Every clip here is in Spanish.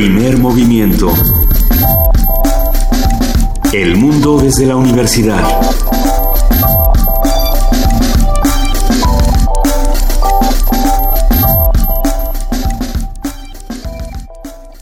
Primer movimiento. El mundo desde la universidad.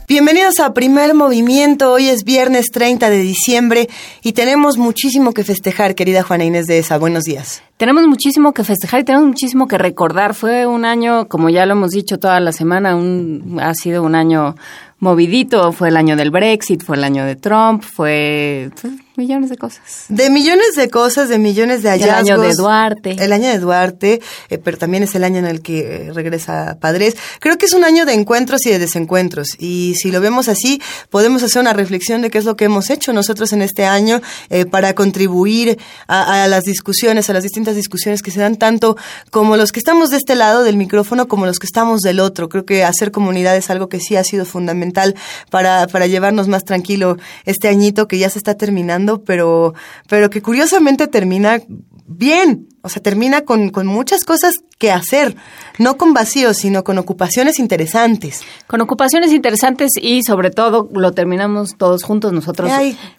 Bienvenidos a Primer Movimiento. Hoy es viernes 30 de diciembre y tenemos muchísimo que festejar, querida Juana Inés de esa. Buenos días. Tenemos muchísimo que festejar y tenemos muchísimo que recordar. Fue un año, como ya lo hemos dicho toda la semana, un, ha sido un año movidito. Fue el año del Brexit, fue el año de Trump, fue millones de cosas. De millones de cosas, de millones de hallazgos. El año de Duarte. El año de Duarte, eh, pero también es el año en el que regresa Padres. Creo que es un año de encuentros y de desencuentros. Y si lo vemos así, podemos hacer una reflexión de qué es lo que hemos hecho nosotros en este año eh, para contribuir a, a, las discusiones, a las distintas discusiones que se dan tanto como los que estamos de este lado del micrófono como los que estamos del otro. Creo que hacer comunidad es algo que sí ha sido fundamental para, para llevarnos más tranquilo este añito que ya se está terminando pero, pero que curiosamente termina bien, o sea, termina con, con muchas cosas que hacer, no con vacíos, sino con ocupaciones interesantes. Con ocupaciones interesantes y sobre todo lo terminamos todos juntos. Nosotros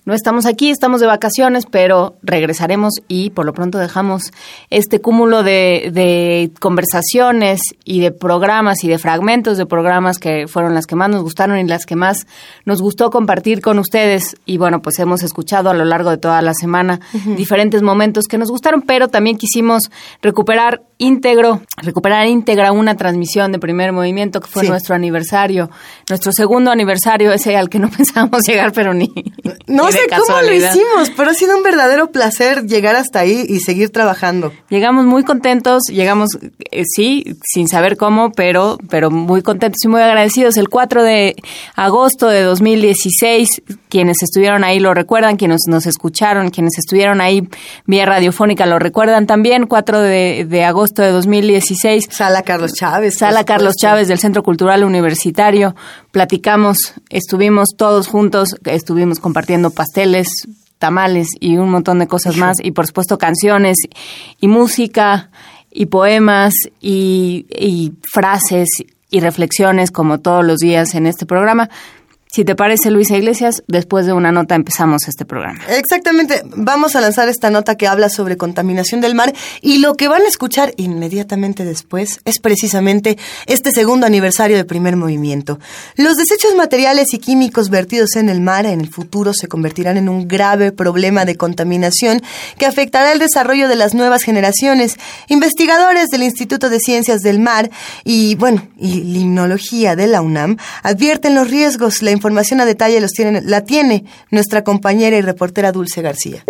no estamos aquí, estamos de vacaciones, pero regresaremos y por lo pronto dejamos este cúmulo de, de conversaciones y de programas y de fragmentos de programas que fueron las que más nos gustaron y las que más nos gustó compartir con ustedes. Y bueno, pues hemos escuchado a lo largo de toda la semana diferentes momentos que nos gustaron, pero también quisimos recuperar íntegro, recuperar íntegra una transmisión de primer movimiento que fue nuestro aniversario, nuestro segundo aniversario, ese al que no pensábamos llegar, pero ni. No sé cómo lo hicimos, pero ha sido un verdadero placer llegar hasta ahí y seguir trabajando. Llegamos muy contentos, llegamos, eh, sí, sin saber cómo, pero, pero muy contentos y muy agradecidos. El 4 de agosto de 2016, quienes estuvieron ahí lo recuerdan, quienes nos escucharon, quienes estuvieron ahí vía radiofónica lo recuerdan también, 4 de, de agosto de 2016. Sala Carlos Chávez. Sala Carlos Chávez del Centro Cultural Universitario. Platicamos, estuvimos todos juntos, estuvimos compartiendo pasteles, tamales y un montón de cosas más. Y por supuesto canciones y música y poemas y, y frases y reflexiones como todos los días en este programa. Si te parece, Luisa Iglesias, después de una nota empezamos este programa. Exactamente. Vamos a lanzar esta nota que habla sobre contaminación del mar y lo que van a escuchar inmediatamente después es precisamente este segundo aniversario de primer movimiento. Los desechos materiales y químicos vertidos en el mar en el futuro se convertirán en un grave problema de contaminación que afectará el desarrollo de las nuevas generaciones. Investigadores del Instituto de Ciencias del Mar y, bueno, y Limnología de la UNAM advierten los riesgos, la información a detalle los la tiene nuestra compañera y reportera Dulce García.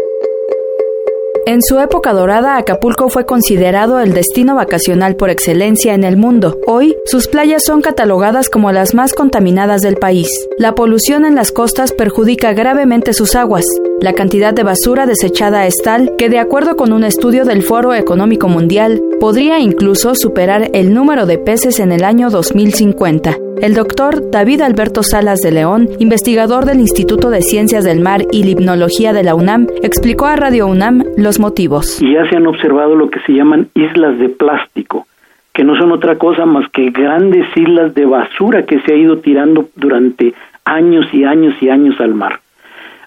En su época dorada, Acapulco fue considerado el destino vacacional por excelencia en el mundo. Hoy, sus playas son catalogadas como las más contaminadas del país. La polución en las costas perjudica gravemente sus aguas. La cantidad de basura desechada es tal que, de acuerdo con un estudio del Foro Económico Mundial, podría incluso superar el número de peces en el año 2050. El doctor David Alberto Salas de León, investigador del Instituto de Ciencias del Mar y Limnología de la UNAM, explicó a Radio UNAM los motivos. Y ya se han observado lo que se llaman islas de plástico, que no son otra cosa más que grandes islas de basura que se ha ido tirando durante años y años y años al mar.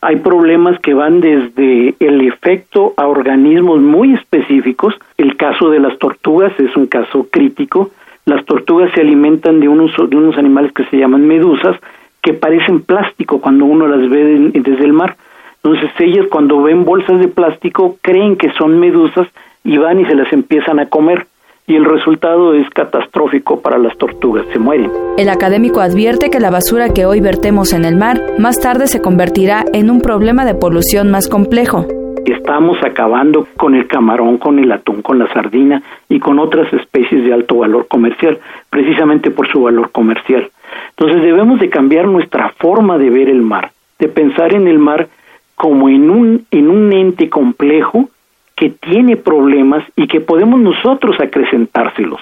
Hay problemas que van desde el efecto a organismos muy específicos. El caso de las tortugas es un caso crítico las tortugas se alimentan de unos, de unos animales que se llaman medusas, que parecen plástico cuando uno las ve desde el mar. Entonces ellas cuando ven bolsas de plástico creen que son medusas y van y se las empiezan a comer y el resultado es catastrófico para las tortugas, se mueren. El académico advierte que la basura que hoy vertemos en el mar más tarde se convertirá en un problema de polución más complejo. Estamos acabando con el camarón, con el atún, con la sardina y con otras especies de alto valor comercial, precisamente por su valor comercial. Entonces debemos de cambiar nuestra forma de ver el mar, de pensar en el mar como en un, en un ente complejo que tiene problemas y que podemos nosotros acrecentárselos.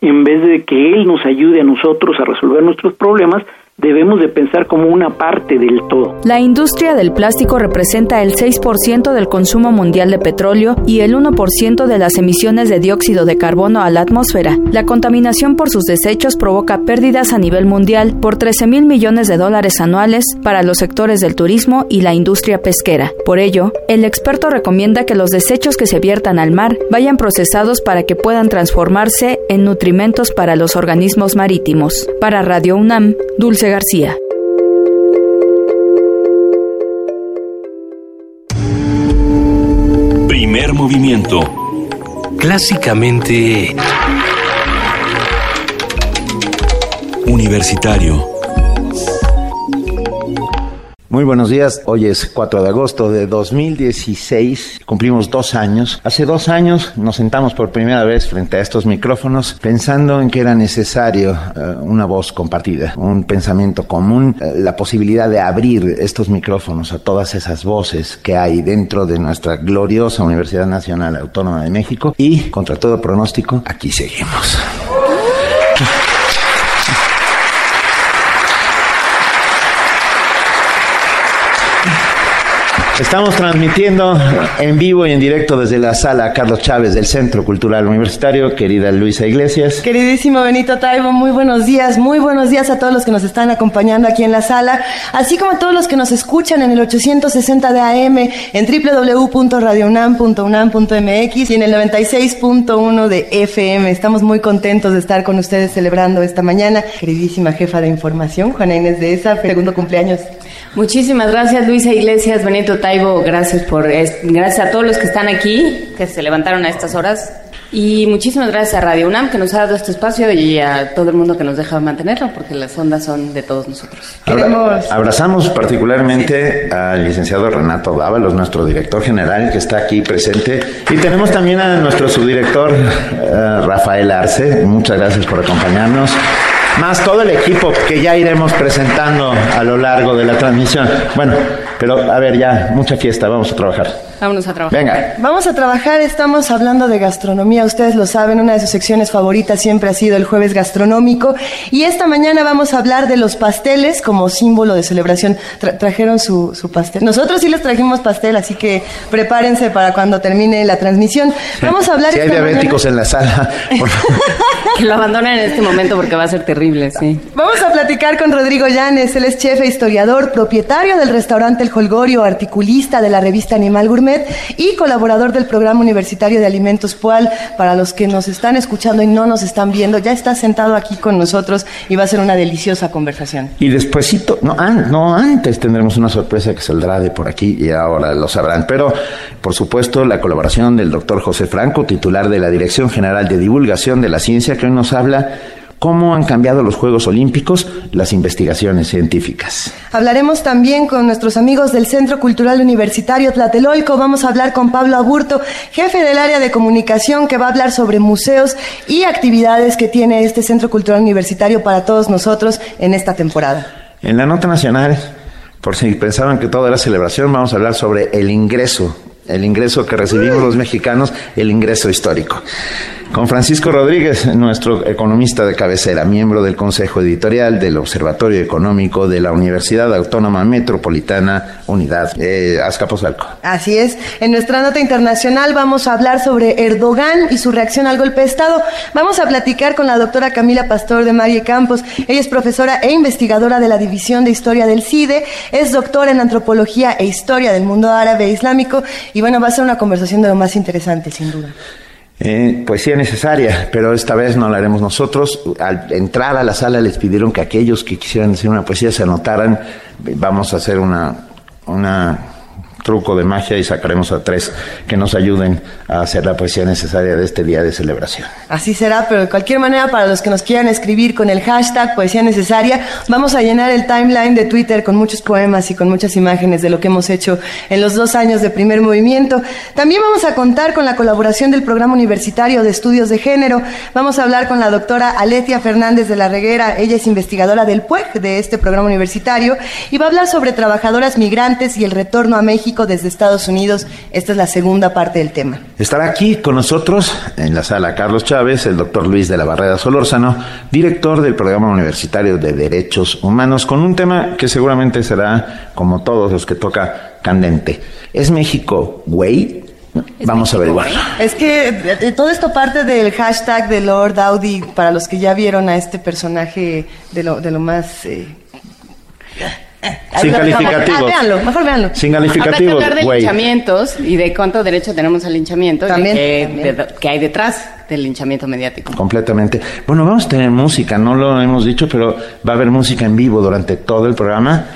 En vez de que Él nos ayude a nosotros a resolver nuestros problemas, debemos de pensar como una parte del todo. La industria del plástico representa el 6% del consumo mundial de petróleo y el 1% de las emisiones de dióxido de carbono a la atmósfera. La contaminación por sus desechos provoca pérdidas a nivel mundial por 13 mil millones de dólares anuales para los sectores del turismo y la industria pesquera. Por ello, el experto recomienda que los desechos que se viertan al mar vayan procesados para que puedan transformarse en nutrimentos para los organismos marítimos. Para Radio UNAM, Dulce García. Primer movimiento. Clásicamente... Universitario. Muy buenos días, hoy es 4 de agosto de 2016, cumplimos dos años. Hace dos años nos sentamos por primera vez frente a estos micrófonos pensando en que era necesario eh, una voz compartida, un pensamiento común, eh, la posibilidad de abrir estos micrófonos a todas esas voces que hay dentro de nuestra gloriosa Universidad Nacional Autónoma de México y, contra todo pronóstico, aquí seguimos. Estamos transmitiendo en vivo y en directo desde la sala Carlos Chávez del Centro Cultural Universitario, querida Luisa Iglesias. Queridísimo Benito Taibo, muy buenos días, muy buenos días a todos los que nos están acompañando aquí en la sala, así como a todos los que nos escuchan en el 860 de AM, en www.radiounam.unam.mx y en el 96.1 de FM. Estamos muy contentos de estar con ustedes celebrando esta mañana. Queridísima jefa de información, Juana Inés de esa, segundo cumpleaños. Muchísimas gracias Luisa Iglesias, Benito Taibo, gracias por gracias a todos los que están aquí, que se levantaron a estas horas. Y muchísimas gracias a Radio UNAM que nos ha dado este espacio y a todo el mundo que nos deja mantenerlo, porque las ondas son de todos nosotros. abrazamos particularmente al licenciado Renato Dávalos, nuestro director general, que está aquí presente. Y tenemos también a nuestro subdirector, eh, Rafael Arce. Muchas gracias por acompañarnos más todo el equipo que ya iremos presentando a lo largo de la transmisión. Bueno, pero a ver, ya, mucha fiesta, vamos a trabajar. Vámonos a trabajar. Venga. Vamos a trabajar, estamos hablando de gastronomía, ustedes lo saben, una de sus secciones favoritas siempre ha sido el jueves gastronómico y esta mañana vamos a hablar de los pasteles como símbolo de celebración. trajeron su, su, pastel. Nosotros sí les trajimos pastel, así que prepárense para cuando termine la transmisión. Vamos a hablar... Si hay diabéticos en la sala, que lo abandonen en este momento porque va a ser terrible, sí. Vamos a platicar con Rodrigo Llanes, él es chef e historiador, propietario del restaurante El Holgorio, articulista de la revista Animal Gourmet y colaborador del Programa Universitario de Alimentos PUAL. Para los que nos están escuchando y no nos están viendo, ya está sentado aquí con nosotros y va a ser una deliciosa conversación. Y despuésito, no, no antes tendremos una sorpresa que saldrá de por aquí y ahora lo sabrán. Pero, por supuesto, la colaboración del doctor José Franco, titular de la Dirección General de Divulgación de la Ciencia, que hoy nos habla cómo han cambiado los Juegos Olímpicos las investigaciones científicas. Hablaremos también con nuestros amigos del Centro Cultural Universitario Tlatelolco. Vamos a hablar con Pablo Aburto, jefe del área de comunicación, que va a hablar sobre museos y actividades que tiene este Centro Cultural Universitario para todos nosotros en esta temporada. En la nota nacional, por si pensaban que todo era celebración, vamos a hablar sobre el ingreso el ingreso que recibimos los mexicanos, el ingreso histórico. Con Francisco Rodríguez, nuestro economista de cabecera, miembro del Consejo Editorial del Observatorio Económico de la Universidad Autónoma Metropolitana Unidad eh, Azcapotzalco. Así es. En nuestra nota internacional vamos a hablar sobre Erdogan y su reacción al golpe de Estado. Vamos a platicar con la doctora Camila Pastor de Marie Campos. Ella es profesora e investigadora de la División de Historia del CIDE, es doctora en Antropología e Historia del Mundo Árabe e Islámico y bueno, va a ser una conversación de lo más interesante, sin duda. Eh, poesía necesaria, pero esta vez no la haremos nosotros. Al entrar a la sala les pidieron que aquellos que quisieran decir una poesía se anotaran. Vamos a hacer una, una truco de magia y sacaremos a tres que nos ayuden a hacer la poesía necesaria de este día de celebración. Así será, pero de cualquier manera, para los que nos quieran escribir con el hashtag poesía necesaria, vamos a llenar el timeline de Twitter con muchos poemas y con muchas imágenes de lo que hemos hecho en los dos años de primer movimiento. También vamos a contar con la colaboración del Programa Universitario de Estudios de Género. Vamos a hablar con la doctora Aletia Fernández de la Reguera. Ella es investigadora del PUEG, de este programa universitario, y va a hablar sobre trabajadoras migrantes y el retorno a México México desde Estados Unidos. Esta es la segunda parte del tema. Estará aquí con nosotros en la sala Carlos Chávez, el doctor Luis de la Barrera Solórzano, director del Programa Universitario de Derechos Humanos, con un tema que seguramente será, como todos los que toca, candente. ¿Es México güey? Vamos a averiguarlo. Es que eh, todo esto parte del hashtag de Lord Audi, para los que ya vieron a este personaje de lo, de lo más... Eh, sin calificativo. Ah, mejor véanlo. Sin calificativo. hablar de linchamientos y de cuánto derecho tenemos al linchamiento también, que, hay detrás del linchamiento mediático. Completamente. Bueno, vamos a tener música, no lo hemos dicho, pero va a haber música en vivo durante todo el programa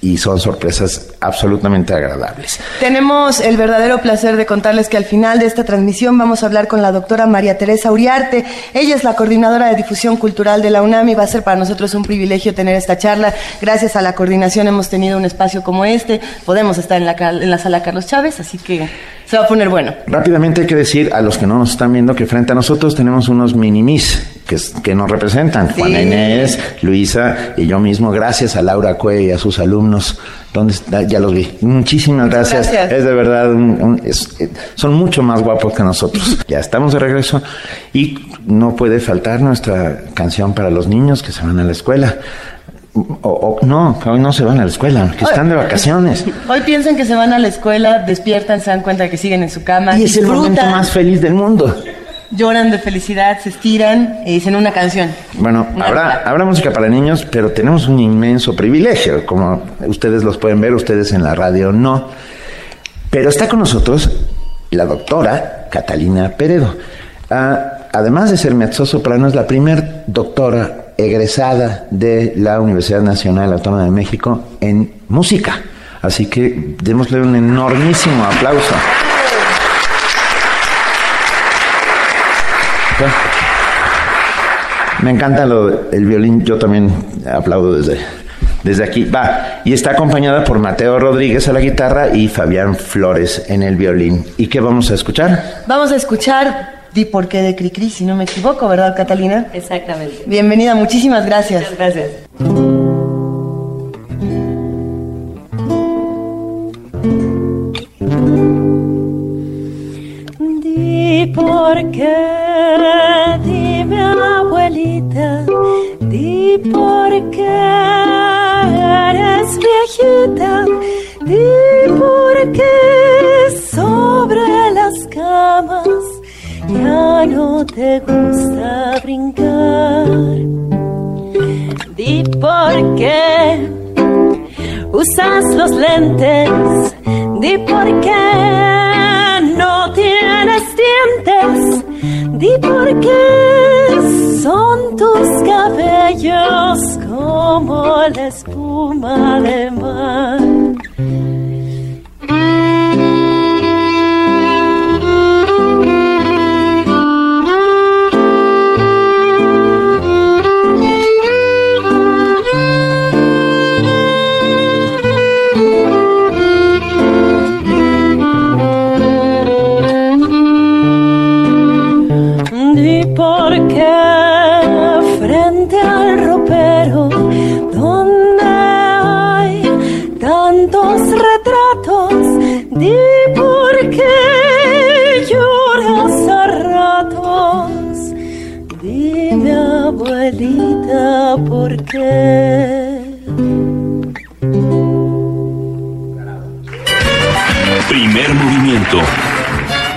y son sorpresas absolutamente agradables. Tenemos el verdadero placer de contarles que al final de esta transmisión vamos a hablar con la doctora María Teresa Uriarte. Ella es la coordinadora de difusión cultural de la UNAM y va a ser para nosotros un privilegio tener esta charla. Gracias a la coordinación hemos tenido un espacio como este. Podemos estar en la, en la sala Carlos Chávez, así que se va a poner bueno. Rápidamente hay que decir a los que no nos están viendo que frente a nosotros tenemos unos minimis que, que nos representan. Juana Inés, Luisa y yo mismo, gracias a Laura Cue y a sus alumnos. Donde ya los vi. Muchísimas gracias. Es de verdad, eh, son mucho más guapos que nosotros. ya estamos de regreso y no puede faltar nuestra canción para los niños que se van a la escuela. O, no, hoy no se van a la escuela, que están de vacaciones. Hoy piensan que se van a la escuela, despiertan, se dan cuenta de que siguen en su cama. Y es el momento más feliz del mundo. Lloran de felicidad, se estiran y dicen una canción. Bueno, habrá, habrá música para niños, pero tenemos un inmenso privilegio, como ustedes los pueden ver, ustedes en la radio no. Pero está con nosotros la doctora Catalina Peredo. Ah, además de ser mezzo soprano, es la primer doctora egresada de la Universidad Nacional Autónoma de México en música. Así que démosle un enormísimo aplauso. Me encanta lo, el violín, yo también aplaudo desde, desde aquí. Va, y está acompañada por Mateo Rodríguez a la guitarra y Fabián Flores en el violín. ¿Y qué vamos a escuchar? Vamos a escuchar Di por qué de Cricri, si no me equivoco, ¿verdad, Catalina? Exactamente. Bienvenida, muchísimas gracias. gracias. Di por qué, dime abuelita, di por qué eres viejita, di por qué sobre las camas ya no te gusta brincar. Di por qué usas los lentes, di por qué no tienes dientes, di por qué son tus cabellos como la espuma del mar. Por qué. Primer movimiento.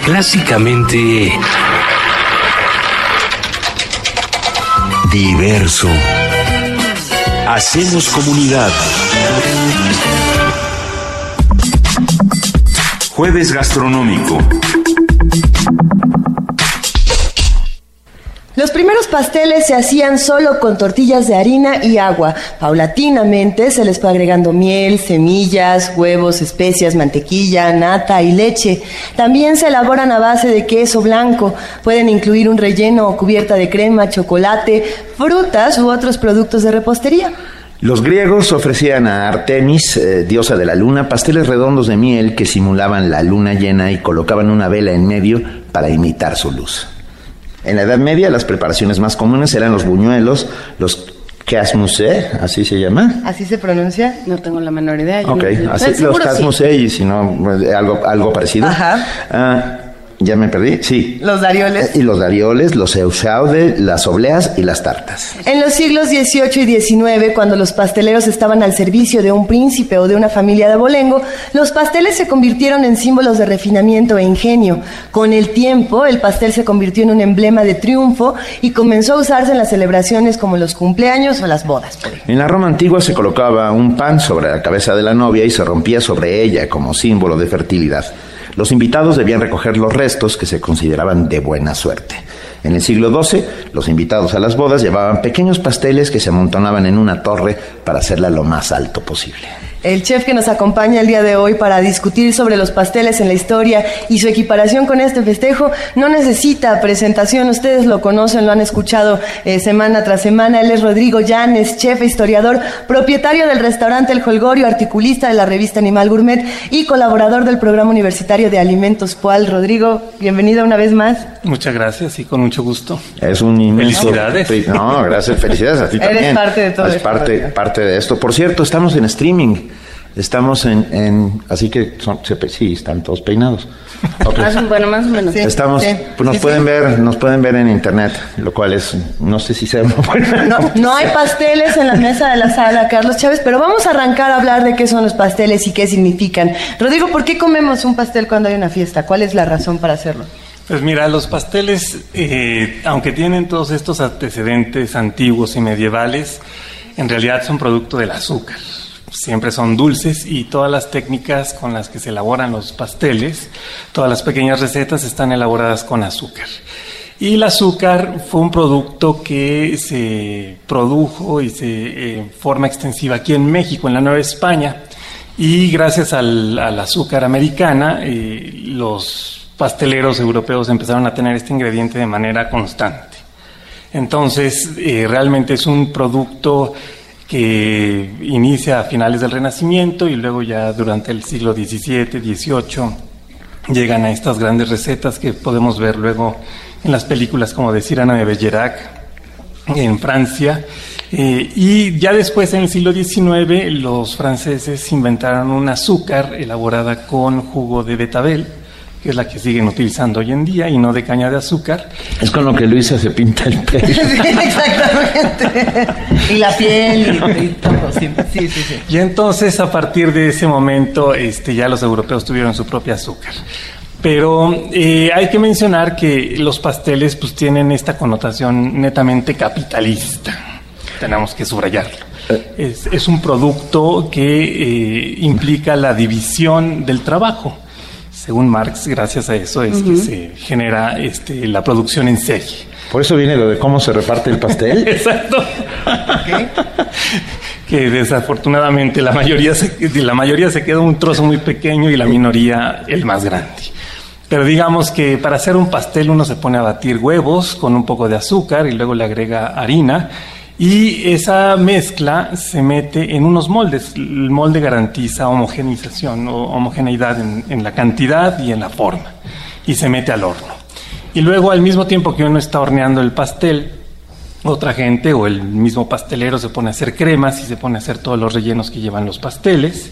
Clásicamente diverso. Hacemos comunidad. Jueves gastronómico. Los primeros pasteles se hacían solo con tortillas de harina y agua. Paulatinamente se les fue agregando miel, semillas, huevos, especias, mantequilla, nata y leche. También se elaboran a base de queso blanco. Pueden incluir un relleno o cubierta de crema, chocolate, frutas u otros productos de repostería. Los griegos ofrecían a Artemis, eh, diosa de la luna, pasteles redondos de miel que simulaban la luna llena y colocaban una vela en medio para imitar su luz. En la Edad Media las preparaciones más comunes eran los buñuelos, los Casmusé, así se llama. ¿Así se pronuncia? No tengo la menor idea. Ok, así, los Casmusé y si no, algo, algo parecido. Ajá. Ya me perdí, sí. Los darioles. Y los darioles, los euchaude, las obleas y las tartas. En los siglos XVIII y XIX, cuando los pasteleros estaban al servicio de un príncipe o de una familia de abolengo, los pasteles se convirtieron en símbolos de refinamiento e ingenio. Con el tiempo, el pastel se convirtió en un emblema de triunfo y comenzó a usarse en las celebraciones como los cumpleaños o las bodas. En la Roma antigua se colocaba un pan sobre la cabeza de la novia y se rompía sobre ella como símbolo de fertilidad. Los invitados debían recoger los restos que se consideraban de buena suerte. En el siglo XII, los invitados a las bodas llevaban pequeños pasteles que se amontonaban en una torre para hacerla lo más alto posible. El chef que nos acompaña el día de hoy para discutir sobre los pasteles en la historia y su equiparación con este festejo no necesita presentación. Ustedes lo conocen, lo han escuchado eh, semana tras semana. Él es Rodrigo Llanes, chef e historiador, propietario del restaurante El Holgorio, articulista de la revista Animal Gourmet y colaborador del programa universitario de alimentos PUAL. Rodrigo, bienvenido una vez más. Muchas gracias y con mucho gusto. Es un inmenso. Felicidades. No, gracias, felicidades a ti Eres también. parte de todo Es esto, parte, parte de esto. Por cierto, estamos en streaming. Estamos en, en así que son, se pe- sí, están todos peinados. Más bueno, más o menos. Sí. Estamos, pues nos sí, pueden sí. ver, nos pueden ver en internet, lo cual es, no sé si sea No, no hay pasteles en la mesa de la sala, Carlos Chávez, pero vamos a arrancar a hablar de qué son los pasteles y qué significan. Rodrigo, ¿por qué comemos un pastel cuando hay una fiesta? ¿Cuál es la razón para hacerlo? Pues mira, los pasteles, eh, aunque tienen todos estos antecedentes antiguos y medievales, en realidad son producto del azúcar. Siempre son dulces y todas las técnicas con las que se elaboran los pasteles, todas las pequeñas recetas están elaboradas con azúcar. Y el azúcar fue un producto que se produjo y se eh, en forma extensiva aquí en México, en la Nueva España. Y gracias al, al azúcar americana, eh, los pasteleros europeos empezaron a tener este ingrediente de manera constante. Entonces, eh, realmente es un producto que inicia a finales del Renacimiento y luego ya durante el siglo XVII, XVIII llegan a estas grandes recetas que podemos ver luego en las películas como de Cyrano de Bergerac en Francia. Eh, y ya después, en el siglo XIX, los franceses inventaron un azúcar elaborada con jugo de betabel, que es la que siguen utilizando hoy en día, y no de caña de azúcar. Es con lo que Luisa se pinta el pelo. Exactamente. y la piel y, y todo. Sí, sí, sí. sí. Y entonces, a partir de ese momento, este, ya los europeos tuvieron su propio azúcar. Pero eh, hay que mencionar que los pasteles pues tienen esta connotación netamente capitalista. Tenemos que subrayarlo. Es, es un producto que eh, implica la división del trabajo. Según Marx, gracias a eso es que se genera este, la producción en serie. Por eso viene lo de cómo se reparte el pastel. Exacto. que desafortunadamente la mayoría, se, la mayoría se queda un trozo muy pequeño y la minoría el más grande. Pero digamos que para hacer un pastel uno se pone a batir huevos con un poco de azúcar y luego le agrega harina y esa mezcla se mete en unos moldes. El molde garantiza homogenización o homogeneidad en, en la cantidad y en la forma y se mete al horno. Y luego al mismo tiempo que uno está horneando el pastel, otra gente o el mismo pastelero se pone a hacer cremas y se pone a hacer todos los rellenos que llevan los pasteles.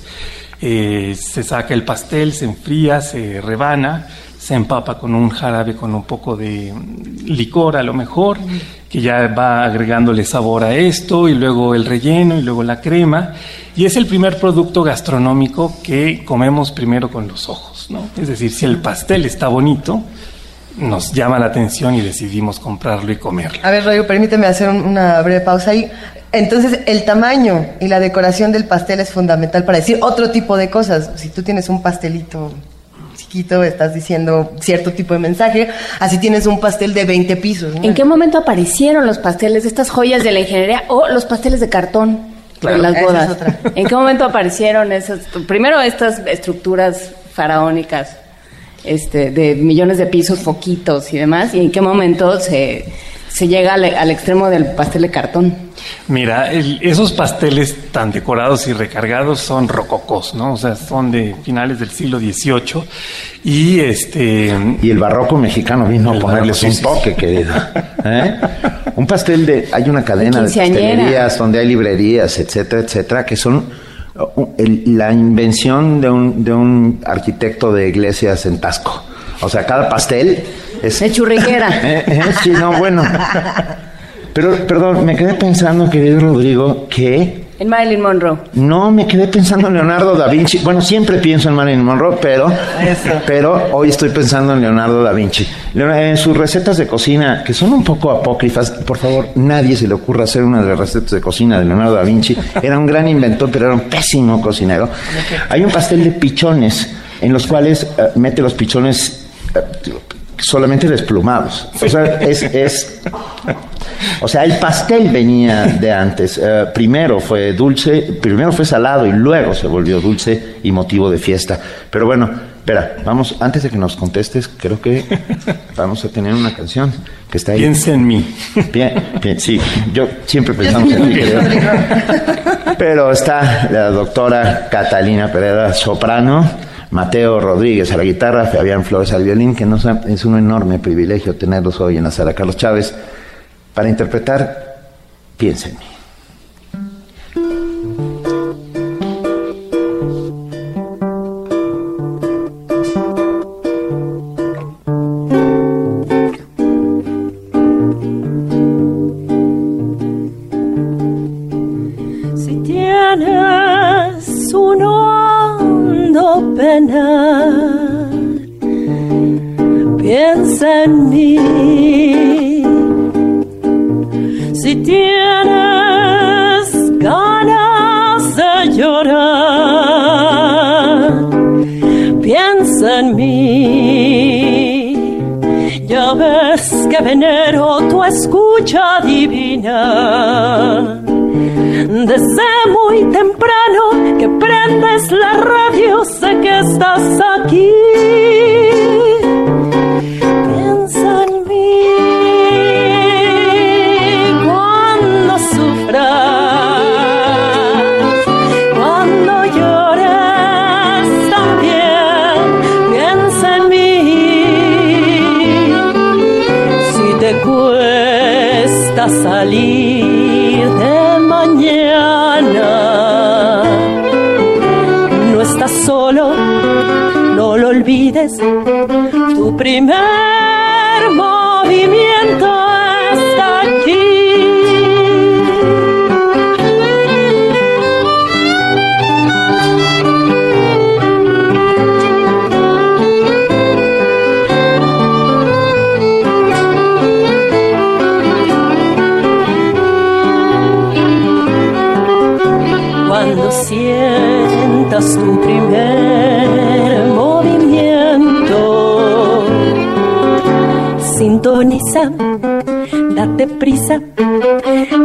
Eh, se saca el pastel, se enfría, se rebana, se empapa con un jarabe con un poco de licor a lo mejor, que ya va agregándole sabor a esto, y luego el relleno, y luego la crema. Y es el primer producto gastronómico que comemos primero con los ojos, ¿no? Es decir, si el pastel está bonito, nos llama la atención y decidimos comprarlo y comerlo. A ver, Rodrigo, permíteme hacer un- una breve pausa ahí. Entonces, el tamaño y la decoración del pastel es fundamental para decir otro tipo de cosas. Si tú tienes un pastelito chiquito, estás diciendo cierto tipo de mensaje. Así tienes un pastel de 20 pisos. ¿no? ¿En qué momento aparecieron los pasteles, estas joyas de la ingeniería o los pasteles de cartón Claro. las es bodas? otra. ¿En qué momento aparecieron esas, primero estas estructuras faraónicas, este, de millones de pisos, foquitos y demás, y en qué momento se se llega al, extremo del pastel de cartón. Mira, esos pasteles tan decorados y recargados son rococós, ¿no? O sea, son de finales del siglo XVIII y este... Y el barroco mexicano vino a ponerles un toque, querido. ¿eh? Un pastel de... Hay una cadena de pastelerías donde hay librerías, etcétera, etcétera, que son uh, la invención de un, de un arquitecto de iglesias en Tasco. O sea, cada pastel es... De churriquera. Eh, eh, sí, no, bueno. Pero, perdón, me quedé pensando, querido Rodrigo, que... En Marilyn Monroe. No, me quedé pensando en Leonardo da Vinci. Bueno, siempre pienso en Marilyn Monroe, pero, pero hoy estoy pensando en Leonardo da Vinci. En sus recetas de cocina, que son un poco apócrifas, por favor, nadie se le ocurra hacer una de las recetas de cocina de Leonardo da Vinci. Era un gran inventor, pero era un pésimo cocinero. Hay un pastel de pichones, en los cuales eh, mete los pichones solamente desplumados. O sea, es, es, o sea, el pastel venía de antes. Eh, primero fue dulce, primero fue salado y luego se volvió dulce y motivo de fiesta. Pero bueno, espera, vamos, antes de que nos contestes, creo que vamos a tener una canción que está ahí. Piensa en mí. Bien, bien sí, yo siempre pensamos en ti. Pero está la doctora Catalina Pereira, soprano Mateo Rodríguez a la guitarra, Fabián Flores al violín, que es un enorme privilegio tenerlos hoy en la sala Carlos Chávez para interpretar Piensa en mí.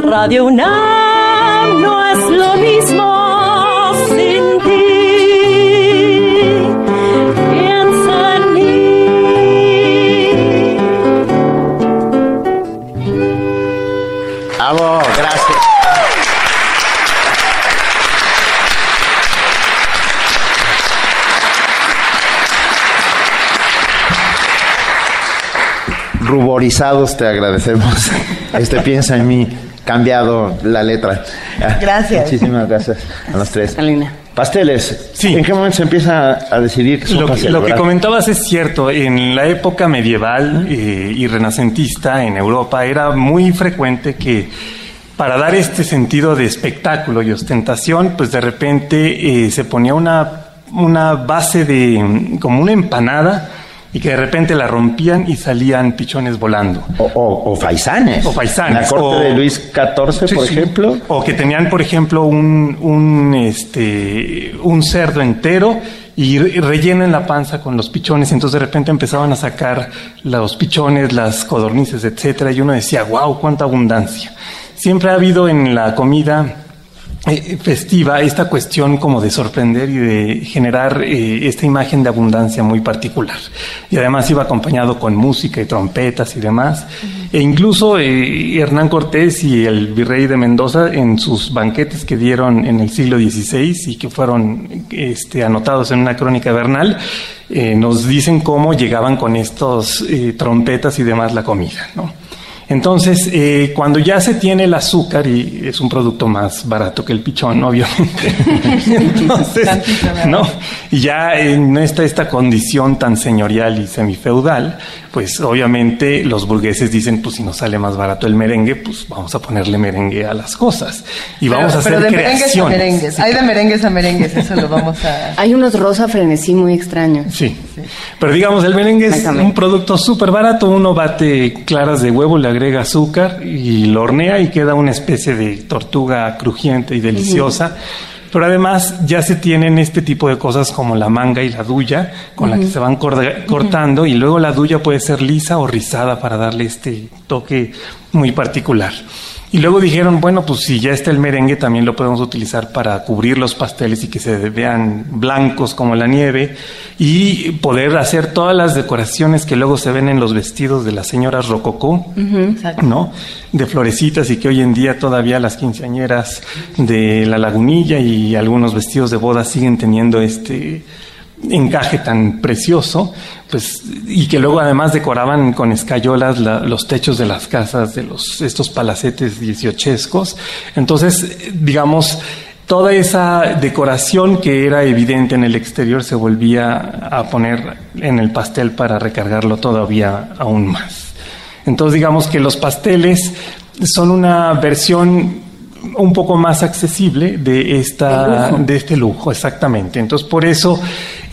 Radio UNAM Ruborizados te agradecemos. Este piensa en mí cambiado la letra. Gracias. Muchísimas gracias a los tres. Pasteles. Sí. ¿En qué momento se empieza a decidir que son lo, pasteles, lo que comentabas es cierto. En la época medieval eh, y renacentista en Europa era muy frecuente que para dar este sentido de espectáculo y ostentación, pues de repente eh, se ponía una, una base de como una empanada y que de repente la rompían y salían pichones volando. O, faisanes. O faisanes. La corte de Luis XIV, por ejemplo. O que tenían, por ejemplo, un, un, este, un cerdo entero y rellenen la panza con los pichones. Entonces de repente empezaban a sacar los pichones, las codornices, etcétera, y uno decía, wow, cuánta abundancia. Siempre ha habido en la comida eh, festiva esta cuestión como de sorprender y de generar eh, esta imagen de abundancia muy particular. Y además iba acompañado con música y trompetas y demás. E incluso eh, Hernán Cortés y el virrey de Mendoza en sus banquetes que dieron en el siglo XVI y que fueron este, anotados en una crónica vernal, nos dicen cómo llegaban con estos trompetas y demás la comida. ¿no? Entonces, eh, cuando ya se tiene el azúcar, y es un producto más barato que el pichón, obviamente, entonces, ¿no? Y ya no está esta condición tan señorial y semifeudal, pues obviamente los burgueses dicen, pues si nos sale más barato el merengue, pues vamos a ponerle merengue a las cosas. Y vamos a hacer pero de merengues a merengues. Hay de merengues a merengues, eso lo vamos a... Hay unos rosa frenesí muy extraños. Sí. Pero digamos, el merengue es un producto súper barato. Uno bate claras de huevo, le agrega azúcar y lo hornea y queda una especie de tortuga crujiente y deliciosa. Pero además ya se tienen este tipo de cosas como la manga y la duya, con la que se van cortando, y luego la duya puede ser lisa o rizada para darle este toque muy particular. Y luego dijeron, bueno, pues si ya está el merengue, también lo podemos utilizar para cubrir los pasteles y que se vean blancos como la nieve y poder hacer todas las decoraciones que luego se ven en los vestidos de las señoras rococó, ¿no? De florecitas y que hoy en día todavía las quinceañeras de la lagunilla y algunos vestidos de boda siguen teniendo este encaje tan precioso, pues, y que luego además decoraban con escayolas los techos de las casas de los, estos palacetes dieciochescos. Entonces, digamos, toda esa decoración que era evidente en el exterior se volvía a poner en el pastel para recargarlo todavía aún más. Entonces, digamos que los pasteles son una versión un poco más accesible de esta de este lujo exactamente entonces por eso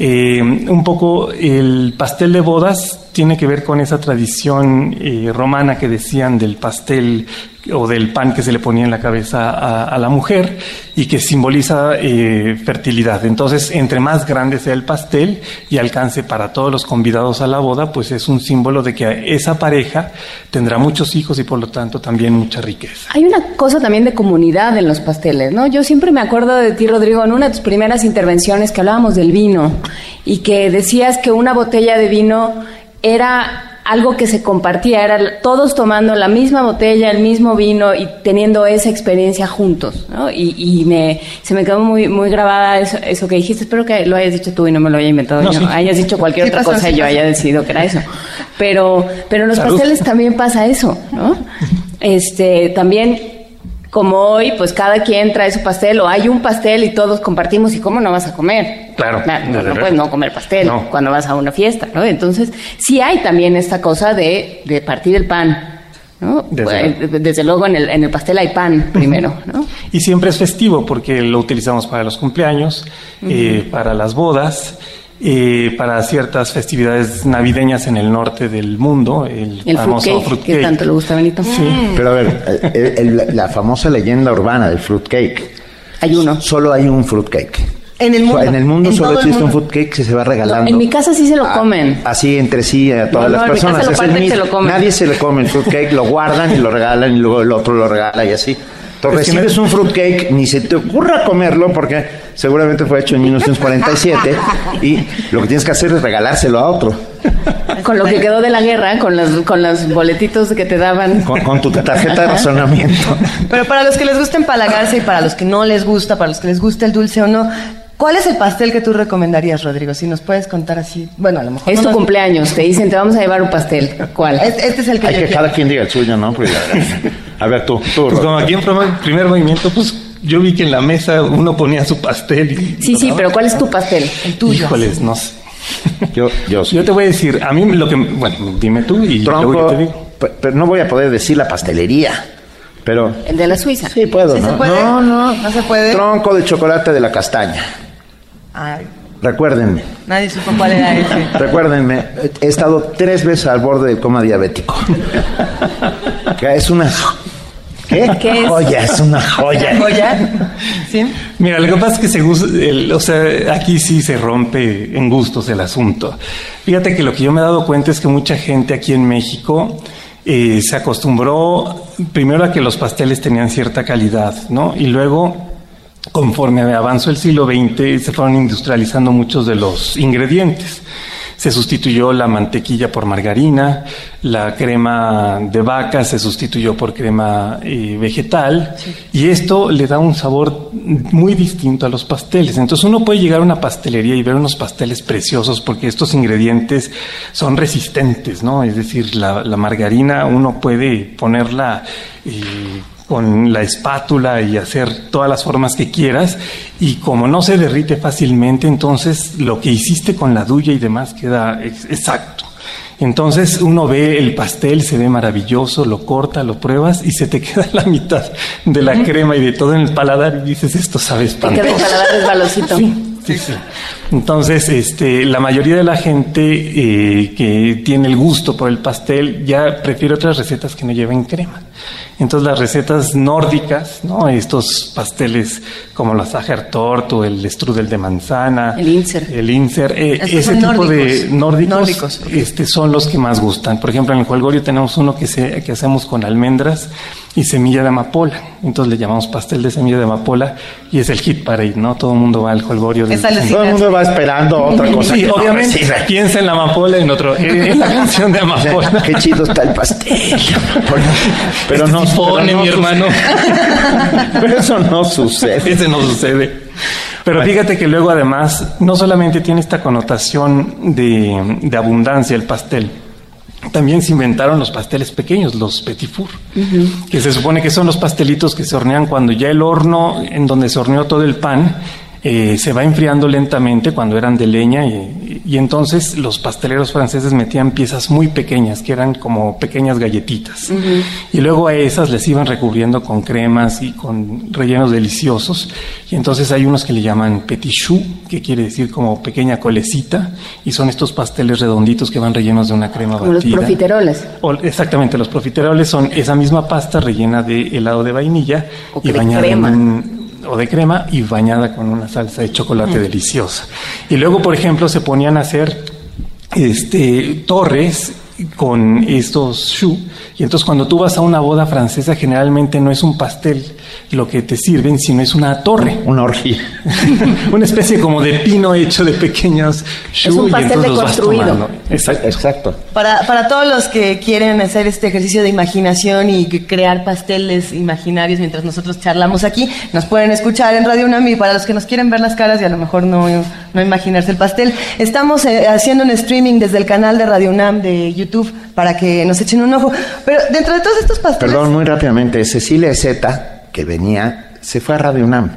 eh, un poco el pastel de bodas tiene que ver con esa tradición eh, romana que decían del pastel o del pan que se le ponía en la cabeza a, la mujer y que simboliza eh, fertilidad. Entonces, entre más grande sea el pastel y alcance para todos los convidados a la boda, pues es un símbolo de que esa pareja tendrá muchos hijos y por lo tanto también mucha riqueza. Hay una cosa también de comunidad en los pasteles, ¿no? Yo siempre me acuerdo de ti, Rodrigo, en una de tus primeras intervenciones que hablábamos del vino y que decías que una botella de vino era algo que se compartía, era todos tomando la misma botella, el mismo vino y teniendo esa experiencia juntos, ¿no? Y, me, se me quedó muy, muy grabada eso, que dijiste, espero que lo hayas dicho tú y no me lo haya inventado yo, hayas dicho cualquier otra cosa y yo haya decidido que era eso. Pero, pero en los pasteles también pasa eso, ¿no? Este, también como hoy, pues cada quien trae su pastel o hay un pastel y todos compartimos y cómo no vas a comer. Claro. No, puedes no comer pastel cuando vas a una fiesta, ¿no? Entonces, sí hay también esta cosa de, de partir el pan. ¿no? Desde, luego en el, en el pastel hay pan primero, ¿no? Y siempre es festivo porque lo utilizamos para los cumpleaños, eh, para las bodas eh, para ciertas festividades navideñas en el norte del mundo, el, famoso fruitcake. Que tanto le gusta Benito. Sí. Pero a ver, eh, la famosa leyenda urbana del fruitcake. Hay uno. Solo hay un fruitcake. En el mundo. En el mundo solo existe un fruitcake que se va regalando. en mi casa sí se lo ah, comen. así entre sí a todas las personas. Nadie se lo come el fruitcake, lo guardan y lo regalan y luego el otro lo regala y así. Entonces, recibes un fruitcake, ni se te ocurra comerlo porque seguramente fue hecho en 1947 y lo que tienes que hacer es regalárselo a otro. Con lo que quedó de la guerra, con los, con los boletitos que te daban. Con, tu tarjeta de razonamiento. Pero para los que les gusta empalagarse y para los que no les gusta, para los que les gusta el dulce o no, ¿Cuál es el pastel que tú recomendarías, Rodrigo? Si nos puedes contar así. Bueno, a lo mejor. Es tu cumpleaños, te dicen, te vamos a llevar un pastel. ¿Cuál? Este, es el que. Hay que cada quien diga el suyo, ¿no? Pues, a ver, tú. tú pues como aquí en primer movimiento, pues yo vi que en la mesa uno ponía su pastel. Y, sí, sí, pero ¿cuál es tu pastel? El tuyo. Híjoles, no sé. Yo, yo, yo te voy a decir, a mí lo que. Bueno, dime tú y Tronco, te digo. Pero no voy a poder decir la pastelería. Pero. El de la Suiza. Sí, puedo, ¿no? Se puede? No, no, no se puede. Tronco de chocolate de la castaña. Recuérdenme. Nadie supo cuál era ese. Recuérdenme, he estado tres veces al borde del coma diabético. es una ¿Qué? ¿Qué es? Joya, es una joya. ¿Joya? ¿Sí? Mira, lo que pasa es que se o sea, aquí sí se rompe en gustos el asunto. Fíjate que lo que yo me he dado cuenta es que mucha gente aquí en México eh, se acostumbró primero a que los pasteles tenían cierta calidad, ¿no? Y luego conforme avanzó el siglo XX, se fueron industrializando muchos de los ingredientes. Se sustituyó la mantequilla por margarina, la crema de vaca se sustituyó por crema eh, vegetal y esto le da un sabor muy distinto a los pasteles. Entonces uno puede llegar a una pastelería y ver unos pasteles preciosos porque estos ingredientes son resistentes, ¿no? Es decir, la, margarina uno puede ponerla... Eh, con la espátula y hacer todas las formas que quieras y como no se derrite fácilmente, entonces lo que hiciste con la duya y demás queda exacto. Entonces uno ve el pastel, se ve maravilloso, lo corta, lo pruebas y se te queda la mitad de la crema y de todo en el paladar y dices, esto sabe espantoso. Te queda el paladar resbalosito. Sí, sí. Entonces, este, la mayoría de la gente eh, que tiene el gusto por el pastel ya prefiere otras recetas que no lleven crema. Entonces las recetas nórdicas, ¿no? Estos pasteles como la Sachertort o el strudel de manzana, el inser, el inser, eh, ese tipo de nórdicos, este, son los que más gustan. Por ejemplo, en el Juelgorio tenemos uno que, se, que hacemos con almendras y semilla de amapola. Entonces le llamamos pastel de semilla de amapola y es el hit parade, ¿no? Todo el mundo va al Juelgorio. Todo el mundo va esperando otra cosa. Sí, obviamente. Piensa en la amapola y en otro, en la canción de amapola. Qué chido está el pastel. Pero no pone, mi hermano. Pero eso no sucede. Ese no sucede. Pero fíjate que luego además no solamente tiene esta connotación de, abundancia el pastel, también se inventaron los pasteles pequeños, los petit four, que se supone que son los pastelitos que se hornean cuando ya el horno en donde se horneó todo el pan eh, se va enfriando lentamente cuando eran de leña y, entonces los pasteleros franceses metían piezas muy pequeñas que eran como pequeñas galletitas. Y luego a esas les iban recubriendo con cremas y con rellenos deliciosos. Y entonces hay unos que le llaman petit chou que quiere decir como pequeña colecita. Y son estos pasteles redonditos que van rellenos de una crema como batida. Los profiteroles. exactamente, los profiteroles son esa misma pasta rellena de helado de vainilla y bañada en o de crema y bañada con una salsa de chocolate deliciosa. Y luego, por ejemplo, se ponían a hacer este, torres con estos choux. Y entonces cuando tú vas a una boda francesa, generalmente no es un pastel lo que te sirven, sino es una torre. Una orgía. una especie como de pino hecho de pequeños choux. Es un pastel deconstruido. Exacto. Exacto. Para, para todos los que quieren hacer este ejercicio de imaginación y crear pasteles imaginarios mientras nosotros charlamos aquí, nos pueden escuchar en Radio UNAM y para los que nos quieren ver las caras y a lo mejor no, no imaginarse el pastel, estamos eh, haciendo un streaming desde el canal de Radio UNAM de YouTube para que nos echen un ojo. Pero dentro de todos estos pasteles... Perdón, muy rápidamente. Cecilia Z, que venía, se fue a Radio UNAM.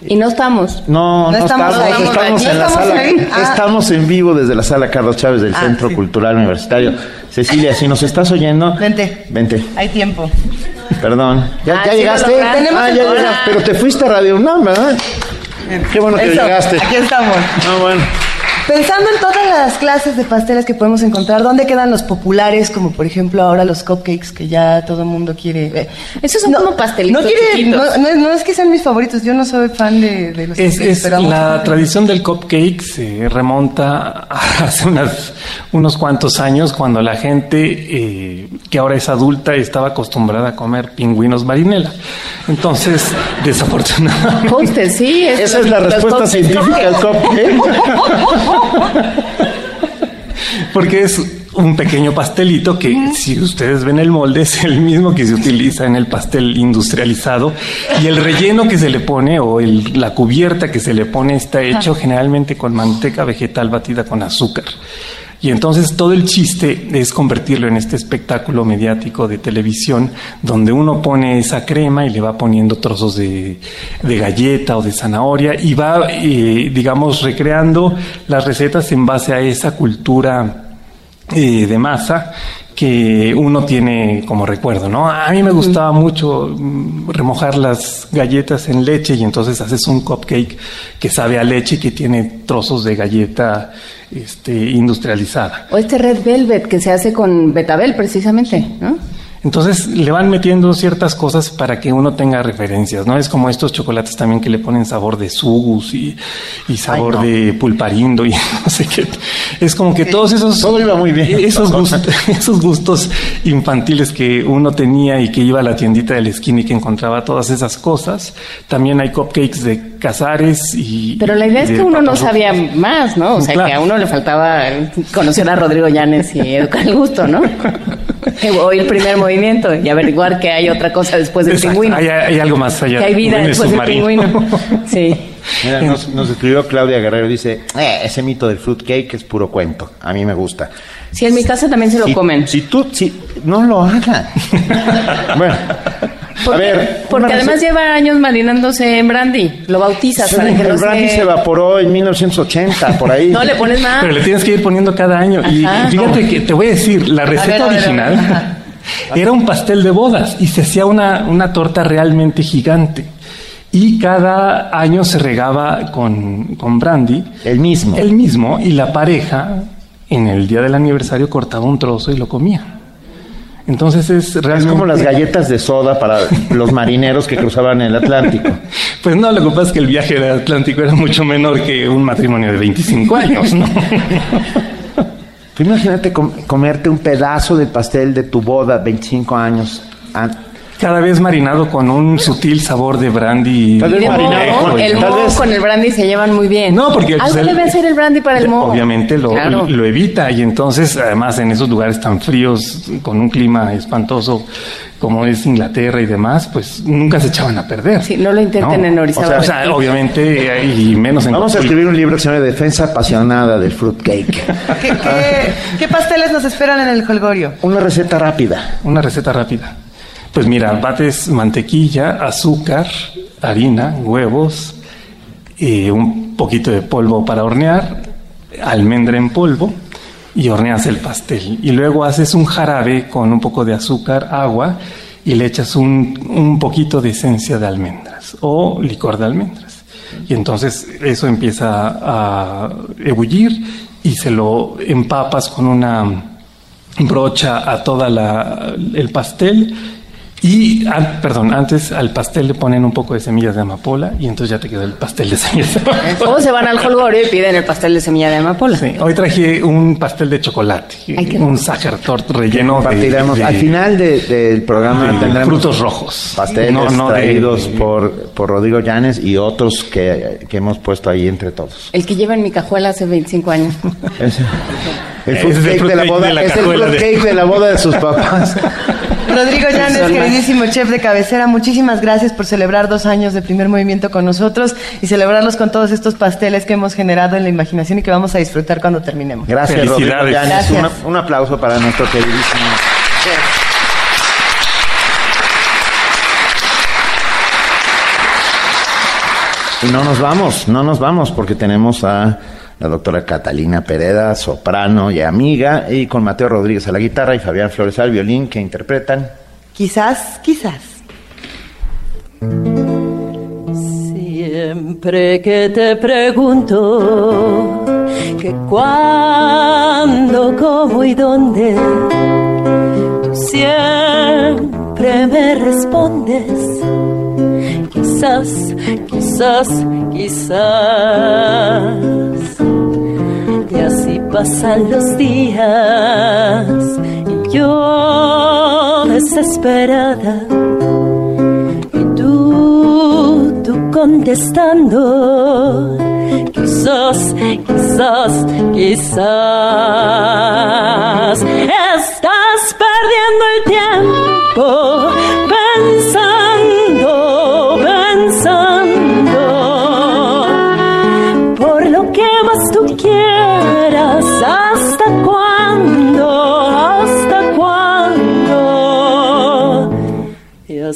Y no estamos. No, no, estamos, estamos, en la sala. Ah. Estamos en vivo desde la sala Carlos Chávez del ah, Centro Cultural Universitario. Cecilia, si nos estás oyendo, vente. Vente. Hay tiempo. Perdón. ¿Ya, ah, llegaste? ah, ya llegaste. Pero te fuiste a Radio UNAM, ¿verdad? Qué bueno que llegaste. Aquí estamos. Ah, bueno. Pensando en todas las clases de pasteles que podemos encontrar, ¿dónde quedan los populares, como por ejemplo ahora los cupcakes que ya todo el mundo quiere? Esos son como pastelitos. No, es que sean mis favoritos, yo no soy fan de, los es, La tradición del cupcake se remonta a hace unos cuantos años cuando la gente eh, que ahora es adulta estaba acostumbrada a comer pingüinos marinela. Entonces, desafortunadamente. sí. Esa es la respuesta científica al cupcake. Porque es un pequeño pastelito que, si ustedes ven el molde, es el mismo que se utiliza en el pastel industrializado. Y el relleno que se le pone o la cubierta que se le pone está hecho generalmente con manteca vegetal batida con azúcar. Y entonces todo el chiste es convertirlo en este espectáculo mediático de televisión donde uno pone esa crema y le va poniendo trozos de, galleta o de zanahoria y va, eh, digamos, recreando las recetas en base a esa cultura eh, de masa que uno tiene como recuerdo, ¿no? A mí me gustaba mucho mm, remojar las galletas en leche y entonces haces un cupcake que sabe a leche y que tiene trozos de galleta este, industrializada. O este red velvet que se hace con betabel precisamente, ¿no? Entonces le van metiendo ciertas cosas para que uno tenga referencias, ¿no? Es como estos chocolates también que le ponen sabor de sugus y, sabor de pulparindo y no sé qué. Es como que todos esos... Todo iba muy bien. Esos gustos, esos gustos infantiles que uno tenía y que iba a la tiendita de la esquina y que encontraba todas esas cosas. También hay cupcakes de cazares y... Pero la idea es que uno no sabía más, ¿no? O sea, que a uno le faltaba conocer a Rodrigo Llanes y educar el gusto, ¿no? o el primer movimiento y averiguar que hay otra cosa después del pingüino. Hay, algo más allá. Que hay vida después del pingüino. Sí. Mira, nos, escribió Claudia Guerrero, dice, eh, ese mito del fruitcake es puro cuento, a mí me gusta. Sí, en mi casa también se lo comen. Si tú, si, no lo hagan. bueno, porque, a ver, porque además lleva años marinándose en brandy. Lo bautizas para que El brandy se... evaporó en 1980, por ahí. no le pones nada. Pero le tienes que ir poniendo cada año. Y fíjate que te voy a decir, la receta original era un pastel de bodas y se hacía una, una torta realmente gigante. Y cada año se regaba con, con brandy. El mismo. El mismo. Y la pareja, en el día del aniversario, cortaba un trozo y lo comía. Entonces es realmente... Es como las galletas de soda para los marineros que cruzaban el Atlántico. Pues no, lo que pasa es que el viaje del Atlántico era mucho menor que un matrimonio de 25 años, ¿no? Imagínate comerte un pedazo del pastel de tu boda, 25 años, cada vez marinado con un sutil sabor de brandy. Tal vez marinado. el moho con el brandy se llevan muy bien. No, porque algo pues, debe ser el brandy para el moho. Obviamente lo, lo, evita y entonces además en esos lugares tan fríos con un clima espantoso como es Inglaterra y demás, pues nunca se echaban a perder. Sí, no lo intenten en Orizaba. O sea, obviamente y menos en Vamos a escribir un libro que se llama Defensa apasionada del fruitcake. ¿Qué, qué, ¿Qué pasteles nos esperan en el Holgorio? Una receta rápida. Una receta rápida. Pues mira, bates mantequilla, azúcar, harina, huevos, eh, un poquito de polvo para hornear, almendra en polvo y horneas el pastel. Y luego haces un jarabe con un poco de azúcar, agua y le echas un, un poquito de esencia de almendras o licor de almendras. Y entonces eso empieza a ebullir y se lo empapas con una brocha a toda la, el pastel y, ah, perdón, antes al pastel le ponen un poco de semillas de amapola y entonces ya te quedó el pastel de semillas de amapola. O se van al holgorio y piden el pastel de semilla de amapola. Sí, hoy traje un pastel de chocolate, un sacher tort relleno de, Al final del programa tendremos frutos rojos. Pasteles no, traídos por, por Rodrigo Llanes y otros que, que, hemos puesto ahí entre todos. El que lleva en mi cajuela hace 25 años. el fruit de la boda, es el fruit cake de la boda de sus papás. Rodrigo Llanes, queridísimo chef de cabecera, muchísimas gracias por celebrar dos años de primer movimiento con nosotros y celebrarlos con todos estos pasteles que hemos generado en la imaginación y que vamos a disfrutar cuando terminemos. Gracias, Rodrigo Llanes. Un, aplauso para nuestro queridísimo chef. Y no nos vamos, no nos vamos porque tenemos a la doctora Catalina Pereda, soprano y amiga, y con Mateo Rodríguez a la guitarra y Fabián Flores al violín, que interpretan. Quizás, quizás. Siempre que te pregunto que cuándo, cómo y dónde, tú siempre me respondes. Quizás, quizás, quizás. Así pasan los días y yo desesperada. Y tú, tú contestando quizás, quizás, quizás. Estás perdiendo el tiempo pensando,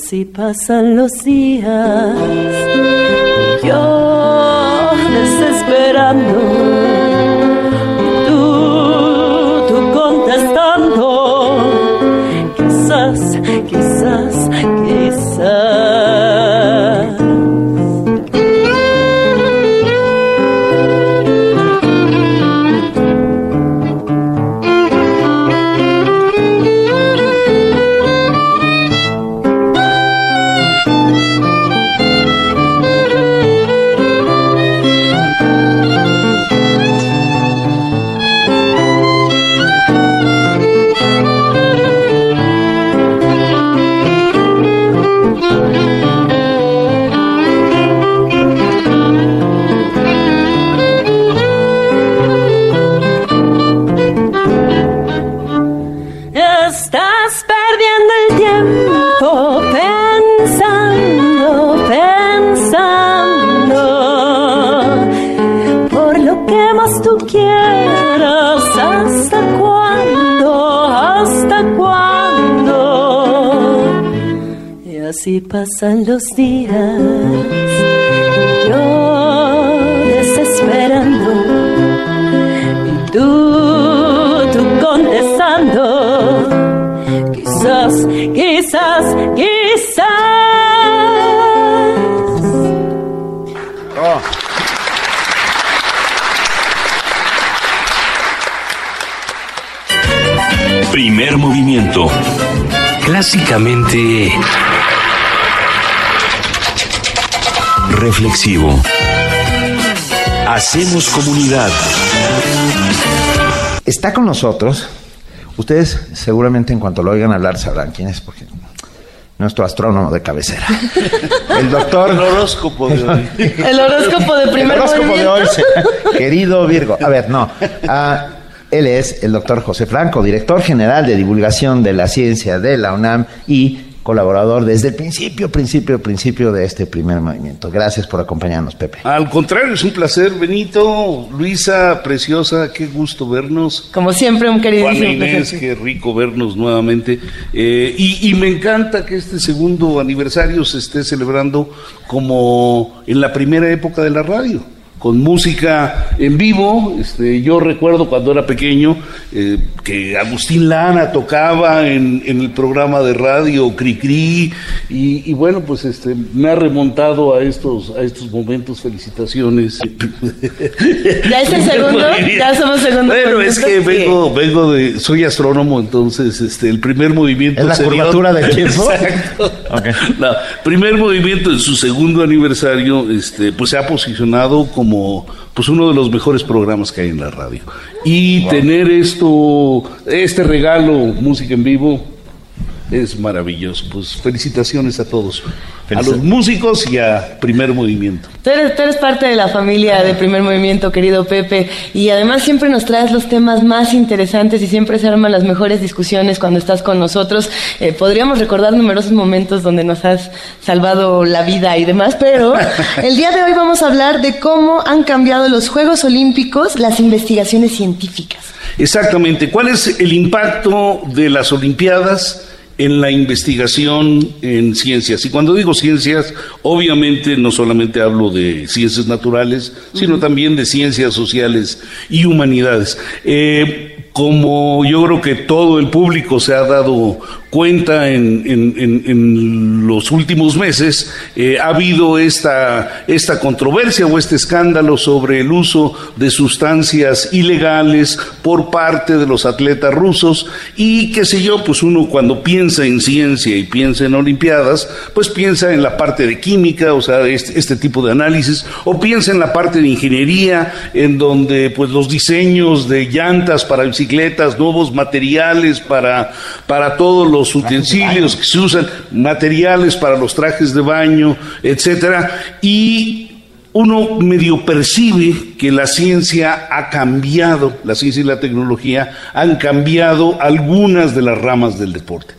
Así pasan los días. Yo desesperando. Tú, tú contestando. Quizás, quizás, quizás. Así pasan los días, yo desesperando, y tú, tú contestando, quizás, quizás, quizás. Oh. Primer movimiento clásicamente reflexivo. Hacemos comunidad. Está con nosotros. Ustedes seguramente en cuanto lo oigan hablar sabrán quién es, porque nuestro astrónomo de cabecera. El doctor. El horóscopo de hoy. El horóscopo de primer El horóscopo de hoy. Querido Virgo. A ver, no. Ah, él es el doctor José Franco, director general de divulgación de la ciencia de la UNAM y colaborador desde el principio, principio, principio de este primer movimiento. Gracias por acompañarnos, Pepe. Al contrario, es un placer, Benito, Luisa, preciosa, qué gusto vernos. Como siempre, un querido Juan Inés, qué rico vernos nuevamente. Eh, y, y me encanta que este segundo aniversario se esté celebrando como en la primera época de la radio con música en vivo. Este, yo recuerdo cuando era pequeño eh, que Agustín Lana tocaba en, el programa de radio Cri y, y, bueno, pues este, me ha remontado a estos, a estos momentos. Felicitaciones. ¿Ya es el segundo? Ya somos segundo. Bueno, es que vengo, vengo de, soy astrónomo, entonces este, el primer movimiento. ¿Es la curvatura del tiempo? Exacto. primer movimiento en su segundo aniversario, este, pues se ha posicionado como pues uno de los mejores programas que hay en la radio. Y tener esto, este regalo, música en vivo, es maravilloso. Pues felicitaciones a todos, a los músicos y a Primer Movimiento. Tú eres, parte de la familia de Primer Movimiento, querido Pepe, y además siempre nos traes los temas más interesantes y siempre se arman las mejores discusiones cuando estás con nosotros. Eh, podríamos recordar numerosos momentos donde nos has salvado la vida y demás, pero el día de hoy vamos a hablar de cómo han cambiado los Juegos Olímpicos las investigaciones científicas. Exactamente. ¿Cuál es el impacto de las Olimpiadas? En la investigación en ciencias. Y cuando digo ciencias, obviamente no solamente hablo de ciencias naturales, sino también de ciencias sociales y humanidades. Eh, como yo creo que todo el público se ha dado cuenta en, en, los últimos meses, eh, ha habido esta, esta controversia o este escándalo sobre el uso de sustancias ilegales por parte de los atletas rusos y qué sé yo, pues uno cuando piensa en ciencia y piensa en Olimpiadas, pues piensa en la parte de química, o sea, este, este tipo de análisis, o piensa en la parte de ingeniería, en donde pues los diseños de llantas para bicicletas, nuevos materiales para, para todos los los utensilios que se usan, materiales para los trajes de baño, etcétera, y uno medio percibe que la ciencia ha cambiado, la ciencia y la tecnología han cambiado algunas de las ramas del deporte.